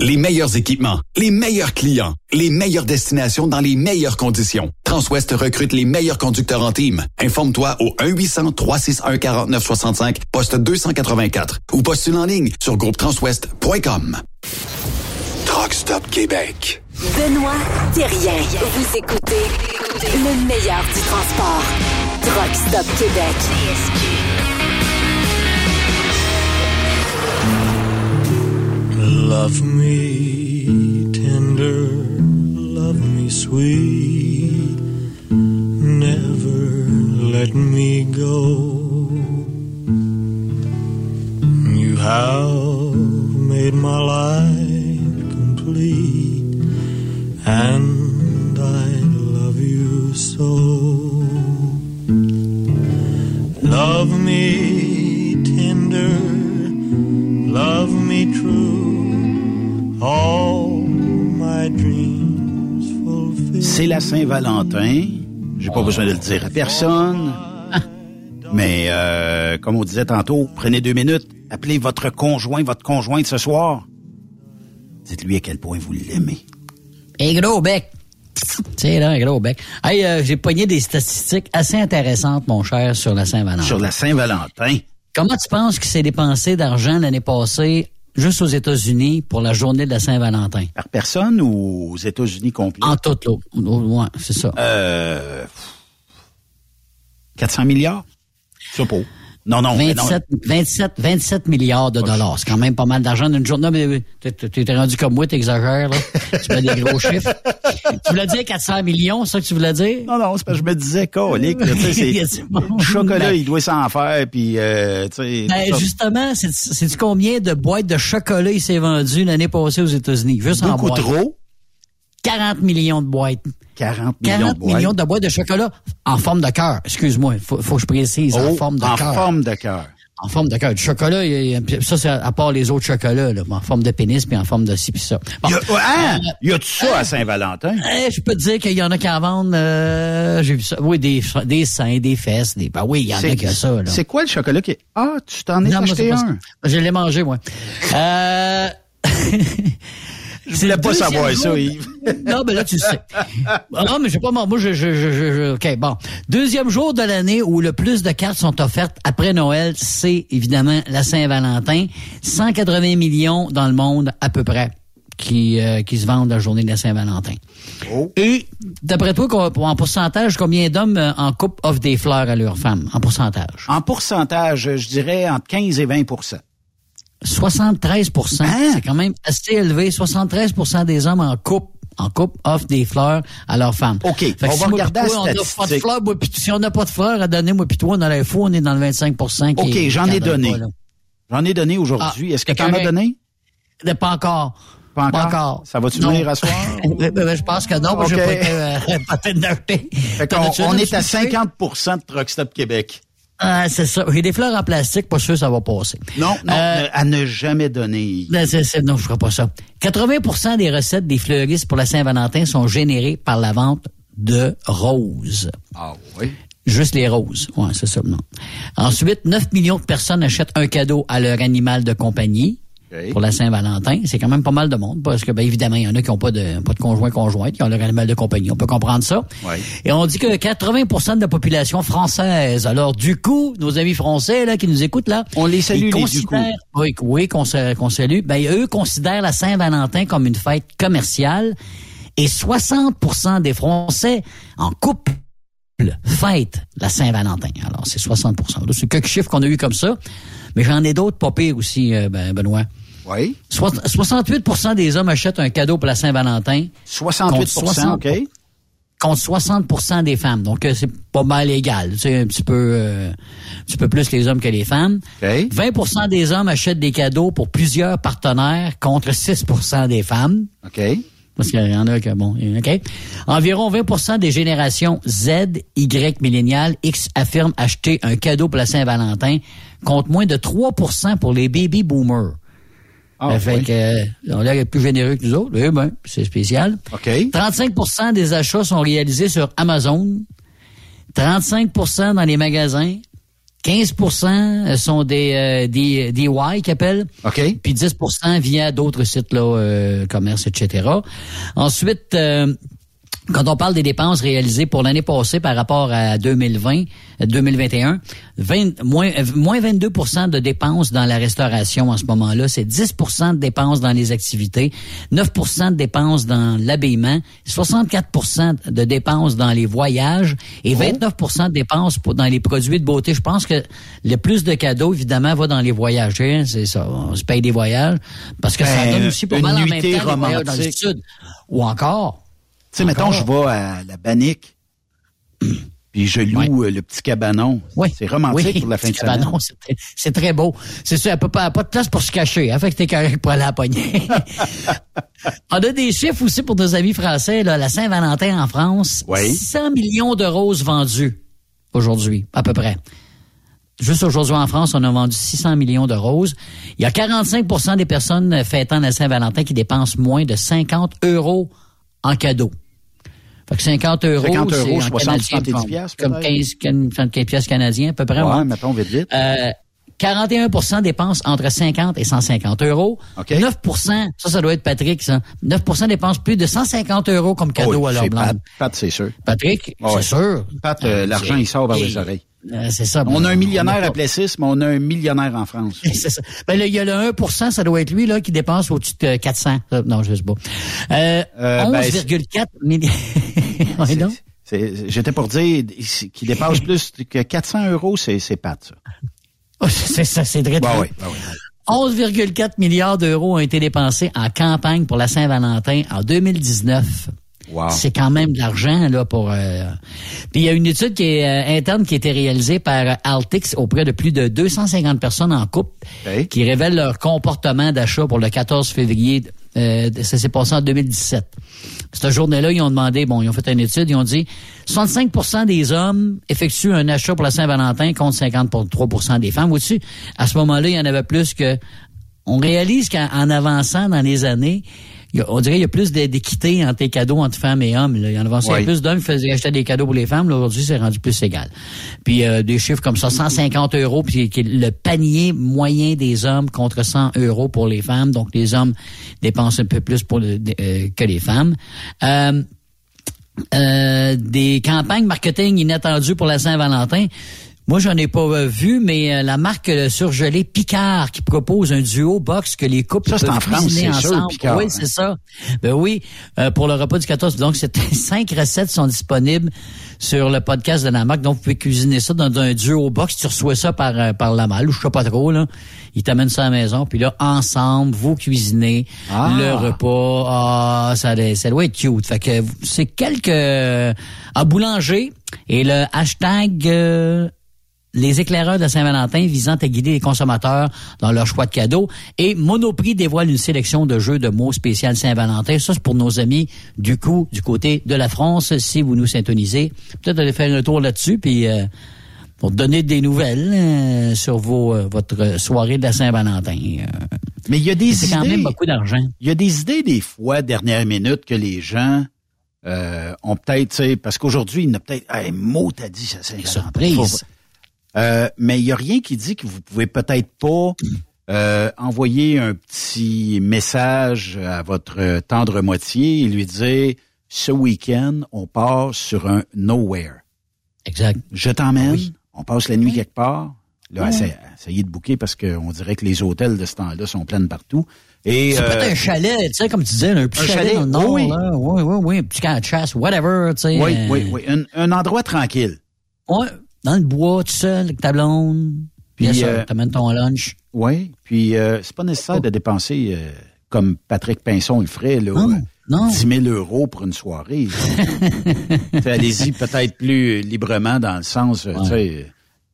Les meilleurs équipements, les meilleurs clients, les meilleures destinations dans les meilleures conditions. Transwest recrute les meilleurs conducteurs en team. Informe-toi au 1-800-361-4965, poste 284 ou postule en ligne sur groupetranswest.com. Truck Stop Québec. Benoît Thérien. Vous écoutez le meilleur du transport. Truck Stop Québec. Love me tender, love me sweet, Saint-Valentin. J'ai pas besoin de le dire à personne. Mais euh, comme on disait tantôt, prenez deux minutes, appelez votre conjoint, votre conjointe ce soir. Dites-lui à quel point vous l'aimez. Et gros bec. Tiens là, un gros bec. Hey, euh, j'ai pogné des statistiques assez intéressantes, mon cher, sur la Saint-Valentin. Sur la Saint-Valentin. Comment tu penses qu'il s'est dépensé d'argent l'année passée juste aux États-Unis pour la journée de la Saint-Valentin? Par personne ou aux États-Unis complets? En tout, là. Ouais, c'est ça. Euh, 400 milliards? Je pas. Non, non, mais non. 27, 27, 27 milliards de dollars. C'est quand même pas mal d'argent d'une journée. Mais tu t'es rendu comme moi, t'exagères, là. tu mets des gros chiffres. tu voulais dire 400 millions, c'est ça que tu voulais dire? Non, non, c'est parce que je me disais, colique, là, tu sais, c'est, le chocolat, il doit s'en faire, puis, euh, tu sais. Ben, justement, c'est, c'est combien de boîtes de chocolat il s'est vendu l'année passée aux États-Unis? Juste en Beaucoup boîte. trop. 40 millions de boîtes. 40 millions 40 de boîtes. millions de boîtes de chocolat en forme de cœur. Excuse-moi, faut, faut que je précise, en Oh, forme de en cœur. forme de cœur. En forme de cœur. Du chocolat, il a- il a- ça, c'est à part les autres chocolats, là, en forme de pénis puis en forme de ci puis ça. Bon. Il y a, hein? Euh, y a-tu ça à Saint-Valentin? Eh, je peux te dire qu'il y en a qui en vendent, euh, j'ai vu ça. Oui, des, des seins, des fesses, des. Ben oui, il y en a qui a ça, là. C'est quoi le chocolat qui est. Ah, tu t'en es Non, acheté un? Je l'ai mangé, moi. Euh... Je voulais pas deuxième savoir ça, jour- Yves. non, mais là, tu le sais. Ah Non, mais j'ai pas moi, je, je, je, je- je- OK, bon. Deuxième jour de l'année où le plus de cartes sont offertes après Noël, c'est évidemment la Saint-Valentin. 180 millions dans le monde, à peu près, qui, euh, qui se vendent la journée de la Saint-Valentin. Oh. Et, d'après toi, en pourcentage, combien d'hommes euh, en couple offrent des fleurs à leurs femmes, en pourcentage? En pourcentage, je dirais entre 15 et 20 73% Hein? C'est quand même assez élevé. 73% des hommes en couple en couple offrent des fleurs à leurs femmes. OK, Fait on si va moi regarder la on pas de fleurs, moi pis- si on n'a pas de fleurs à donner, moi puis toi, on a l'info, on est dans le 25 qui OK, est- j'en ai donné. J'en ai donné aujourd'hui. Ah, Est-ce que tu en as donné? Pas encore. Pas encore? Ça va-tu venir à soir? Je pense que non, moi, j'ai OK. pas été euh. Fait on une est à dessus? 50% de Truck Stop Québec. Ah, c'est ça. J'ai des fleurs en plastique, pas sûr que ça va passer. Non, non, Euh, à ne jamais donner. Ben, c'est- c'est- non, je ferai pas ça. 80% des recettes des fleuristes pour la Saint-Valentin sont générées par la vente de roses. Ah oui? Juste les roses. Ouais, c'est ça, non. Ensuite, 9 millions de personnes achètent un cadeau à leur animal de compagnie. Pour la Saint-Valentin, c'est quand même pas mal de monde parce que, ben, évidemment, il y en a qui n'ont pas de, pas de conjoint conjointe, qui ont leur animal de compagnie. On peut comprendre ça. Ouais. Et on dit que 80% de la population française. Alors, du coup, nos amis français, là, qui nous écoutent, là. On les salue, ils les du considèrent- Oui, oui, qu'on sa- qu'on salue. Ben, eux considèrent la Saint-Valentin comme une fête commerciale. Et 60% des Français en couple fêtent la Saint-Valentin. Alors, c'est 60 Là, C'est quelques chiffres qu'on a eu comme ça. Mais j'en ai d'autres pas pires aussi, euh, ben, Benoît. Oui. Soix- 68% des hommes achètent un cadeau pour la Saint-Valentin. 68 Contre 60 OK. contre 60% des femmes. Donc, euh, c'est pas mal égal. C'est un petit peu, euh, un petit peu plus les hommes que les femmes. OK. 20% des hommes achètent des cadeaux pour plusieurs partenaires contre 6% des femmes. OK. Parce qu'il y en a que, bon, OK. Environ 20% des générations Z, Y, milléniales, X affirment acheter un cadeau pour la Saint-Valentin, contre moins de 3% pour les baby boomers. Ah, fait oui. que, euh, on l'air plus généreux que nous autres. Eh ben, c'est spécial. OK. 35% des achats sont réalisés sur Amazon. 35% dans les magasins. 15% sont des, euh, des, des Y qu'ils appellent. OK. Puis 10% via d'autres sites, là, euh, commerce, etc. Ensuite, euh, quand on parle des dépenses réalisées pour l'année passée par rapport à 2020, euh, 2021, 20, moins, euh, moins 22% de dépenses dans la restauration en ce moment-là. C'est 10% de dépenses dans les activités, 9% de dépenses dans l'habillement, 64% de dépenses dans les voyages et 29% de dépenses pour, dans les produits de beauté. Je pense que le plus de cadeaux, évidemment, va dans les voyages. hein. C'est ça. On se paye des voyages parce que ça Ben, donne aussi pas mal en même temps les voyages dans le sud. Ou encore, sais, mettons, je vais à la Bannique, puis je loue euh, le petit cabanon. Oui. C'est romantique Oui, pour la fin de petit cabanon, semaine. c'est très- beau. C'est ça, elle peut pas, pas de place pour se cacher. Hein, fait que t'es correct pour aller à la poignée. On a des chiffres aussi pour nos amis français. Là, la Saint-Valentin en France, Oui. 100 millions de roses vendues aujourd'hui, à peu près. Juste aujourd'hui en France, on a vendu 600 millions de roses. Il y a 45% des personnes fêtant la Saint-Valentin qui dépensent moins de 50 euros en cadeaux. Fait que 50 euros, 50 euros, c'est en 60, canadien, 70 comme- piastres, comme peut-être? 15, 75 piastres canadiens, à peu près. Ouais, ouais. mettons vite vite. Euh, 41% dépensent entre 50 et 150 euros. OK. 9% ça, ça doit être Patrick, ça. 9% dépensent plus de 150 euros comme cadeau Oh, à leur blonde. Pat, Pat, c'est sûr. Patrick, ouais. c'est sûr. Pat, euh, Ah, l'argent, il sort par et- les oreilles. Euh, c'est ça. On a un millionnaire à Plessis, mais on a un millionnaire en France. c'est ça. Ben, là, il y a le 1% ça doit être lui, là, qui dépense au-dessus de 400. Euh, non, je sais pas. Euh, Euh, ben, 11,4 millions. J'étais pour dire qu'il dépasse plus que 400 euros, c'est c'est Pat, ça. Oh, c'est ça, c'est oui, bah oui. 11,4 milliards d'euros ont été dépensés en campagne pour la Saint-Valentin en 2019. Wow. C'est quand même de l'argent là pour. euh, Puis il y a une étude qui est euh, interne qui a été réalisée par Altix auprès de plus de 250 personnes en couple qui révèle leur comportement d'achat pour le 14 février Euh, ça s'est passé en 2017. Cette journée-là, ils ont demandé, bon, ils ont fait une étude, ils ont dit 65% des hommes effectuent un achat pour la Saint-Valentin contre 53% des femmes. Au-dessus, à ce moment-là, il y en avait plus que... On réalise qu'en avançant dans les années, on dirait qu'il y a plus d'équité entre les cadeaux entre femmes et hommes. Là. Il y en avançait Oui. plus d'hommes qui faisaient acheter des cadeaux pour les femmes. Là, Aujourd'hui, c'est rendu plus égal. Puis euh, des chiffres comme ça, 150 euros, puis le panier moyen des hommes contre 100 euros pour les femmes. Donc, les hommes dépensent un peu plus pour le- euh, que les femmes. Euh, euh, des campagnes marketing inattendues pour la Saint-Valentin. Moi, j'en ai pas euh, vu, mais euh, la marque euh, surgelée Picard qui propose un duo box que les couples Ça, c'est peuvent en France, cuisiner sûr, ensemble. Picard, oui, hein. c'est ça. Ben oui, euh, pour le repas du 14. Donc, cinq recettes sont disponibles sur le podcast de la marque. Donc, vous pouvez cuisiner ça dans un duo box. Tu reçois ça par par la malle ou je sais pas trop là. Ils t'amènent ça à la maison, puis là, ensemble, vous cuisinez Ah. le repas. Ah, ça, ça doit être cute. Fait que c'est quelques à boulanger et le hashtag euh, les éclaireurs de Saint-Valentin visant à guider les consommateurs dans leur choix de cadeaux. Et Monoprix dévoile une sélection de jeux de mots spécial Saint-Valentin. Ça, c'est pour nos amis du coup du côté de la France. Si vous nous syntonisez, peut-être aller faire un tour là-dessus, puis euh, pour donner des nouvelles euh, sur vos euh, votre soirée de la Saint-Valentin. Euh, Mais il y a des c'est quand idées- même beaucoup d'argent. Il y a des idées des fois, dernière minute, que les gens euh, ont peut-être, parce qu'aujourd'hui, il y en a peut-être, hey, mot t'as dit, ça c'est surprises. Euh, mais il y a rien qui dit que vous pouvez peut-être pas euh, envoyer un petit message à votre tendre moitié et lui dire ce week-end, on part sur un nowhere. Exact. Je t'emmène, on passe la nuit quelque part. Là, essayez de bouquer parce qu'on dirait que les hôtels de ce temps-là sont pleins partout. Et C'est euh, peut-être un chalet, tu sais, comme tu disais, un petit un chalet, chalet, dans le nord, oui. là. Oui, oui, oui, un petit camp de chasse, whatever, tu sais. Oui, euh, oui, oui. Un, un endroit tranquille. Ouais, dans le bois, tout seul, avec ta blonde. Puis, ça, euh, t'amènes ton lunch. Oui. Puis euh, c'est pas nécessaire de dépenser euh, comme Patrick Pinson le ferait, là, euh, non. 10 000 euros pour une soirée. Allez-y peut-être plus librement dans le sens, euh, tu sais,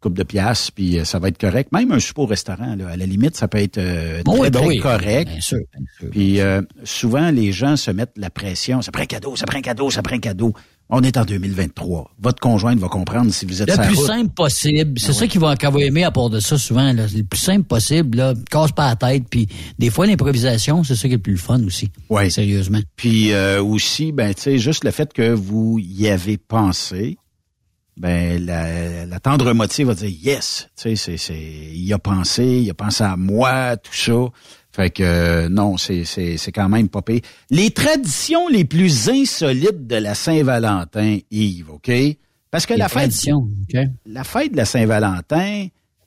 coupe de pièces, puis euh, ça va être correct. Même un souper au restaurant, là, à la limite, ça peut être euh, oui, ben très oui. correct. Bien sûr, bien sûr. Puis euh, souvent, les gens se mettent la pression. Ça prend un cadeau, ça prend un cadeau, ça prend un cadeau. On est en 2023. Votre conjointe va comprendre si vous êtes Le plus route. simple possible. C'est Ben ça oui. qu'ils vont, qu'elle va aimer à part de ça souvent. Là. C'est le plus simple possible. Là. Casse pas la tête. Puis des fois, l'improvisation, c'est ça qui est le plus fun aussi. Oui. Sérieusement. Puis euh, aussi, ben, tu sais, juste le fait que vous y avez pensé, ben, la, la tendre moitié va dire yes. Tu sais, c'est, c'est, il a pensé, il a pensé à moi, tout ça. Fait que euh, non, c'est, c'est, c'est quand même pas pire. Les traditions les plus insolites de la Saint-Valentin, Yves, OK? Parce que Les la fête, traditions, OK. la fête de la Saint-Valentin,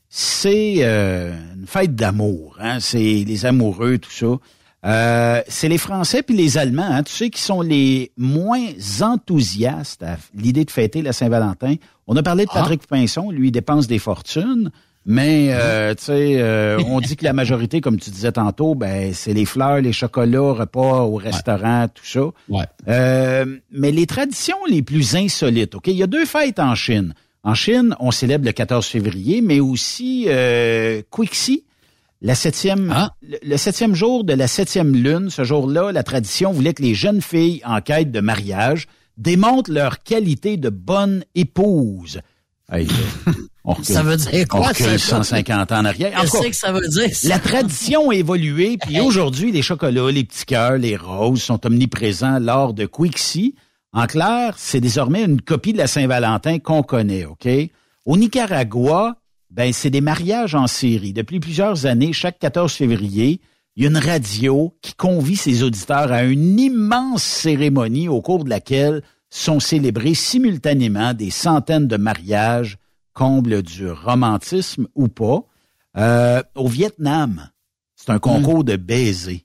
c'est euh, une fête d'amour. Hein? C'est les amoureux, tout ça. Euh, c'est les Français puis les Allemands, hein, tu sais, qui sont les moins enthousiastes à l'idée de fêter la Saint-Valentin. On a parlé de Patrick Pinson, lui il dépense des fortunes, mais euh, tu sais, euh, on dit que la majorité, comme tu disais tantôt, ben c'est les fleurs, les chocolats, repas au restaurant, tout ça. Ouais. Euh, mais les traditions les plus insolites, OK? Il y a deux fêtes en Chine. En Chine, on célèbre le 14 février, mais aussi euh, Quixi, la septième, le, le septième jour de la septième lune. Ce jour-là, la tradition voulait que les jeunes filles en quête de mariage démontrent leur qualité de bonne épouse. Hey, on Ça veut dire quoi, on ça? 150 ans en arrière. Qu'est-ce que ça veut dire, ça? La tradition a évolué, puis aujourd'hui, les chocolats, les petits cœurs, les roses sont omniprésents lors de Quixi. En clair, c'est désormais une copie de la Saint-Valentin qu'on connaît, OK? Au Nicaragua, ben, c'est des mariages en série. Depuis plusieurs années, chaque 14 février, il y a une radio qui convie ses auditeurs à une immense cérémonie au cours de laquelle sont célébrés simultanément des centaines de mariages, comble du romantisme ou pas. Euh, au Vietnam, c'est un concours de baisers.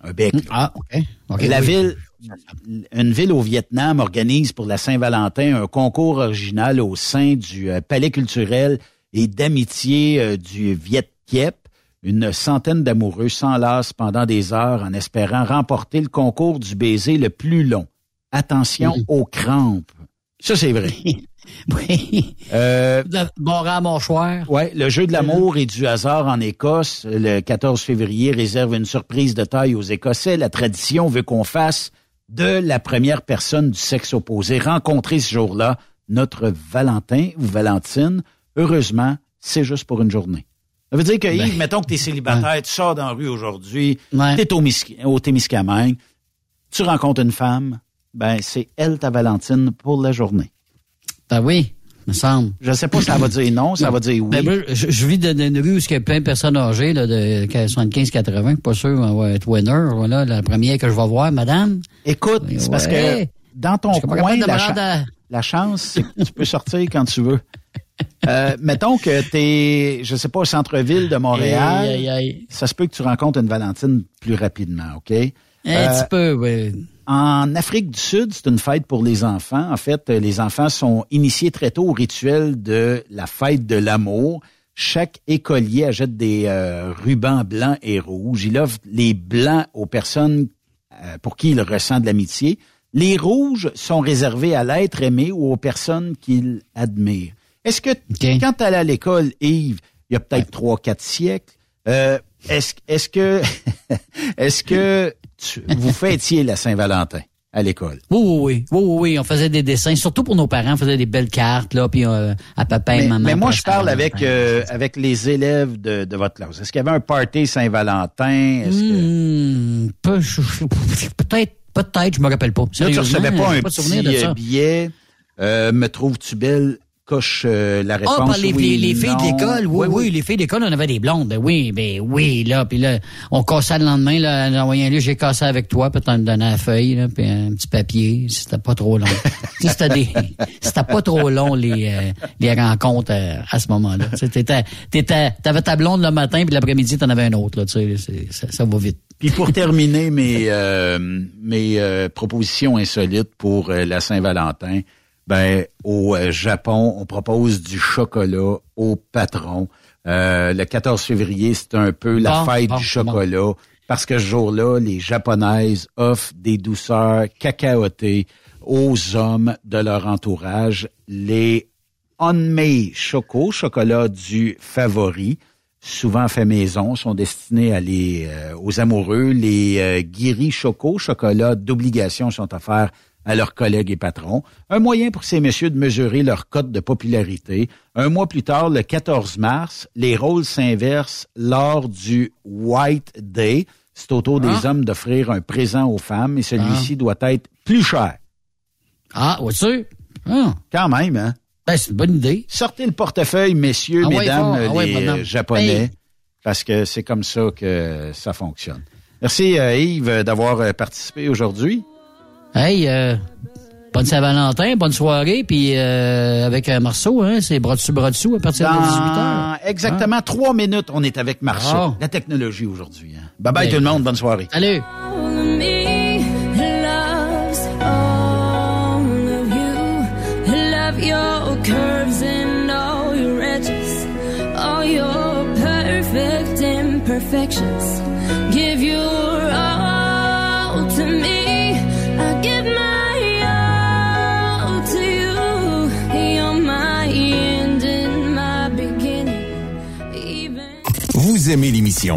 Un bec. Ah, OK. La oui. ville, une ville au Vietnam organise pour la Saint-Valentin un concours original au sein du euh, Palais culturel et d'amitié euh, du Viet Kiep. Une centaine d'amoureux s'enlacent pendant des heures en espérant remporter le concours du baiser le plus long. Attention aux crampes. Ça, c'est vrai. Oui. Euh, bon à mâchoire? Ouais, le jeu de l'amour et du hasard en Écosse, le 14 février, réserve une surprise de taille aux Écossais. La tradition veut qu'on fasse de la première personne du sexe opposé rencontrée ce jour-là notre Valentin ou Valentine. Heureusement, c'est juste pour une journée. Ça veut dire que, Yves, mettons que tu es célibataire, tu sors dans la rue aujourd'hui, tu es au, au Témiscamingue, tu rencontres une femme, ben c'est elle ta Valentine pour la journée. Ben oui, me semble. Je sais pas si ça va dire non, ça va dire oui. Ben, je, je vis dans une rue où il y a plein de personnes âgées là, de 75-80, pas sûr on va être winner. Voilà, la première que je vais voir, madame. Écoute, c'est parce que dans ton coin, la, cha- à- la chance, c'est que tu peux sortir quand tu veux. Euh, mettons que tu es, je sais pas, au centre-ville de Montréal. Aïe, aïe, aïe. Ça se peut que tu rencontres une Valentine plus rapidement, OK? Un Euh, petit peu, oui. En Afrique du Sud, c'est une fête pour les enfants. En fait, euh, les enfants sont initiés très tôt au rituel de la fête de l'amour. Chaque écolier achète des euh, rubans blancs et rouges. Il offre les blancs aux personnes euh, pour qui il ressent de l'amitié. Les rouges sont réservés à l'être aimé ou aux personnes qu'il admire. Est-ce que quand tu allais à l'école, Yves, il y a peut-être trois, quatre siècles, euh, est-ce est-ce que est-ce que tu- vous fêtiez la Saint-Valentin à l'école? Oui, oui, oui, oui, oui, on faisait des dessins, surtout pour nos parents, on faisait des belles cartes, là, puis euh, à papa et Mais, maman. mais moi, je parle avec euh, avec les élèves de, de votre classe. Est-ce qu'il y avait un party Saint-Valentin? Que- je- peut-être, peut-être, je me rappelle pas. Là, tu recevais pas un petit de ça. euh, billet. euh, me trouves-tu belle? Coche euh, la réponse. Ah, par les, oui, les, les filles de non. l'école, oui, oui, les filles de l'école, on avait des blondes, ben oui, ben oui, là, puis là, on cassait le lendemain, là, on envoyait un j'ai cassé avec toi, puis t'en donnais la feuille, là, puis un petit papier, c'était pas trop long. C'était des, c'était pas trop long, les, euh, les rencontres euh, à ce moment-là. T'étais, t'étais, t'avais ta blonde le matin, puis l'après-midi, t'en avais un autre, là, tu sais, ça, ça va vite. Puis pour terminer mes mes propositions insolites pour la Saint-Valentin, ben au euh, Japon, on propose du chocolat au patron. Euh, le 14 février, c'est un peu la Bon, fête bon, du chocolat parce que ce jour-là, les japonaises offrent des douceurs cacaotées aux hommes de leur entourage, les Onmei Choco, chocolat du favori, souvent fait maison, sont destinés à les, euh, aux amoureux. Les euh, Guiri Choco, chocolat d'obligation, sont offerts à leurs collègues et patrons. Un moyen pour ces messieurs de mesurer leur cote de popularité. Un mois plus tard, le 14 mars, les rôles s'inversent lors du White Day. C'est au tour des Ah. hommes d'offrir un présent aux femmes et celui-ci doit être plus cher. Ah, vois-tu? Ah. Quand même, hein? Ben, c'est une bonne idée. Sortez le portefeuille, messieurs, Ah ouais, mesdames. Ah ouais, les Japonais, Hey. parce que c'est comme ça que ça fonctionne. Merci, euh, Yves, d'avoir euh, participé aujourd'hui. Hey, euh, bonne Saint-Valentin, bonne soirée, puis euh, avec euh, Marceau, hein, c'est bras dessus, bras dessous à partir de 18h. Dans exactement trois minutes, on est avec Marceau. Ah. La technologie aujourd'hui. Hein. Bye bye tout le monde, bonne soirée. Salut! Aimez l'émission?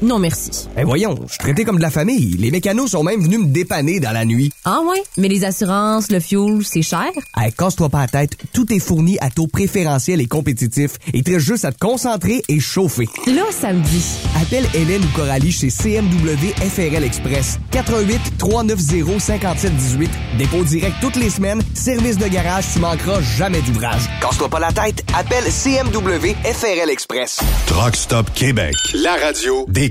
Non merci. Eh voyons, je suis traité comme de la famille. Les mécanos sont même venus me dépanner dans la nuit. Ah ouais? Mais les assurances, le fuel, c'est cher? Hey, casse-toi pas la tête. Tout est fourni à taux préférentiel et compétitif. Il te reste juste à te concentrer et chauffer. Là, ça me dit. Appelle Hélène ou Coralie chez CMW FRL Express. 88 390 5718. Dépôt direct toutes les semaines. Service de garage, tu manqueras jamais d'ouvrage. Casse-toi pas la tête. Appelle CMW FRL Express. Truck Stop Québec. La radio Des